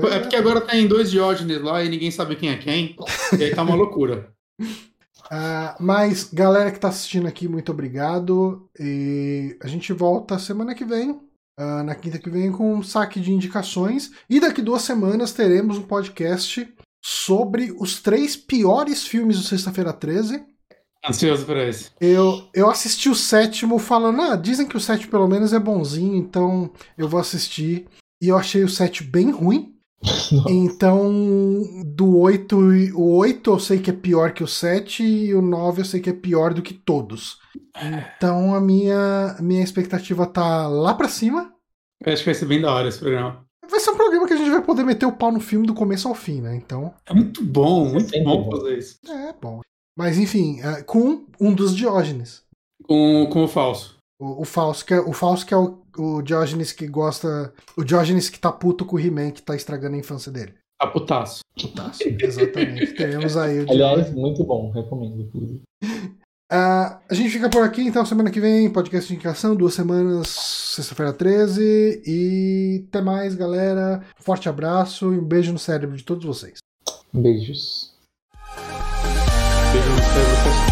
B: É porque agora tem dois Diógenes lá e ninguém sabe quem é quem. E aí tá uma loucura. [LAUGHS]
A: Uh, mas, galera que tá assistindo aqui, muito obrigado. E a gente volta semana que vem, uh, na quinta que vem, com um saque de indicações. E daqui duas semanas teremos um podcast sobre os três piores filmes do Sexta-feira 13.
B: Ansioso por esse.
A: Eu, eu assisti o sétimo falando, ah, dizem que o sétimo pelo menos é bonzinho, então eu vou assistir. E eu achei o sétimo bem ruim. [LAUGHS] Então, do 8, o 8 eu sei que é pior que o 7 e o 9 eu sei que é pior do que todos. Então a minha, minha expectativa tá lá pra cima.
B: Eu acho que vai ser bem da hora esse programa.
A: Vai ser um programa que a gente vai poder meter o pau no filme do começo ao fim, né? Então.
B: É muito bom, muito é bom fazer isso.
A: É, bom. Mas enfim, é, com um dos Diógenes.
B: Com, com o falso.
A: O, o falso, que é, o falso que é o, o Diógenes que gosta. O Diógenes que tá puto com o He-Man que tá estragando a infância dele.
B: Tá putaço.
A: Putaço, exatamente. [LAUGHS] Teremos aí o
C: Aliás, muito bom, recomendo, inclusive.
A: Uh, [LAUGHS] a gente fica por aqui, então, semana que vem, podcast de indicação, duas semanas, sexta-feira 13. E até mais, galera. Forte abraço e um beijo no cérebro de todos vocês.
C: Beijos.
B: Beijo no cérebro.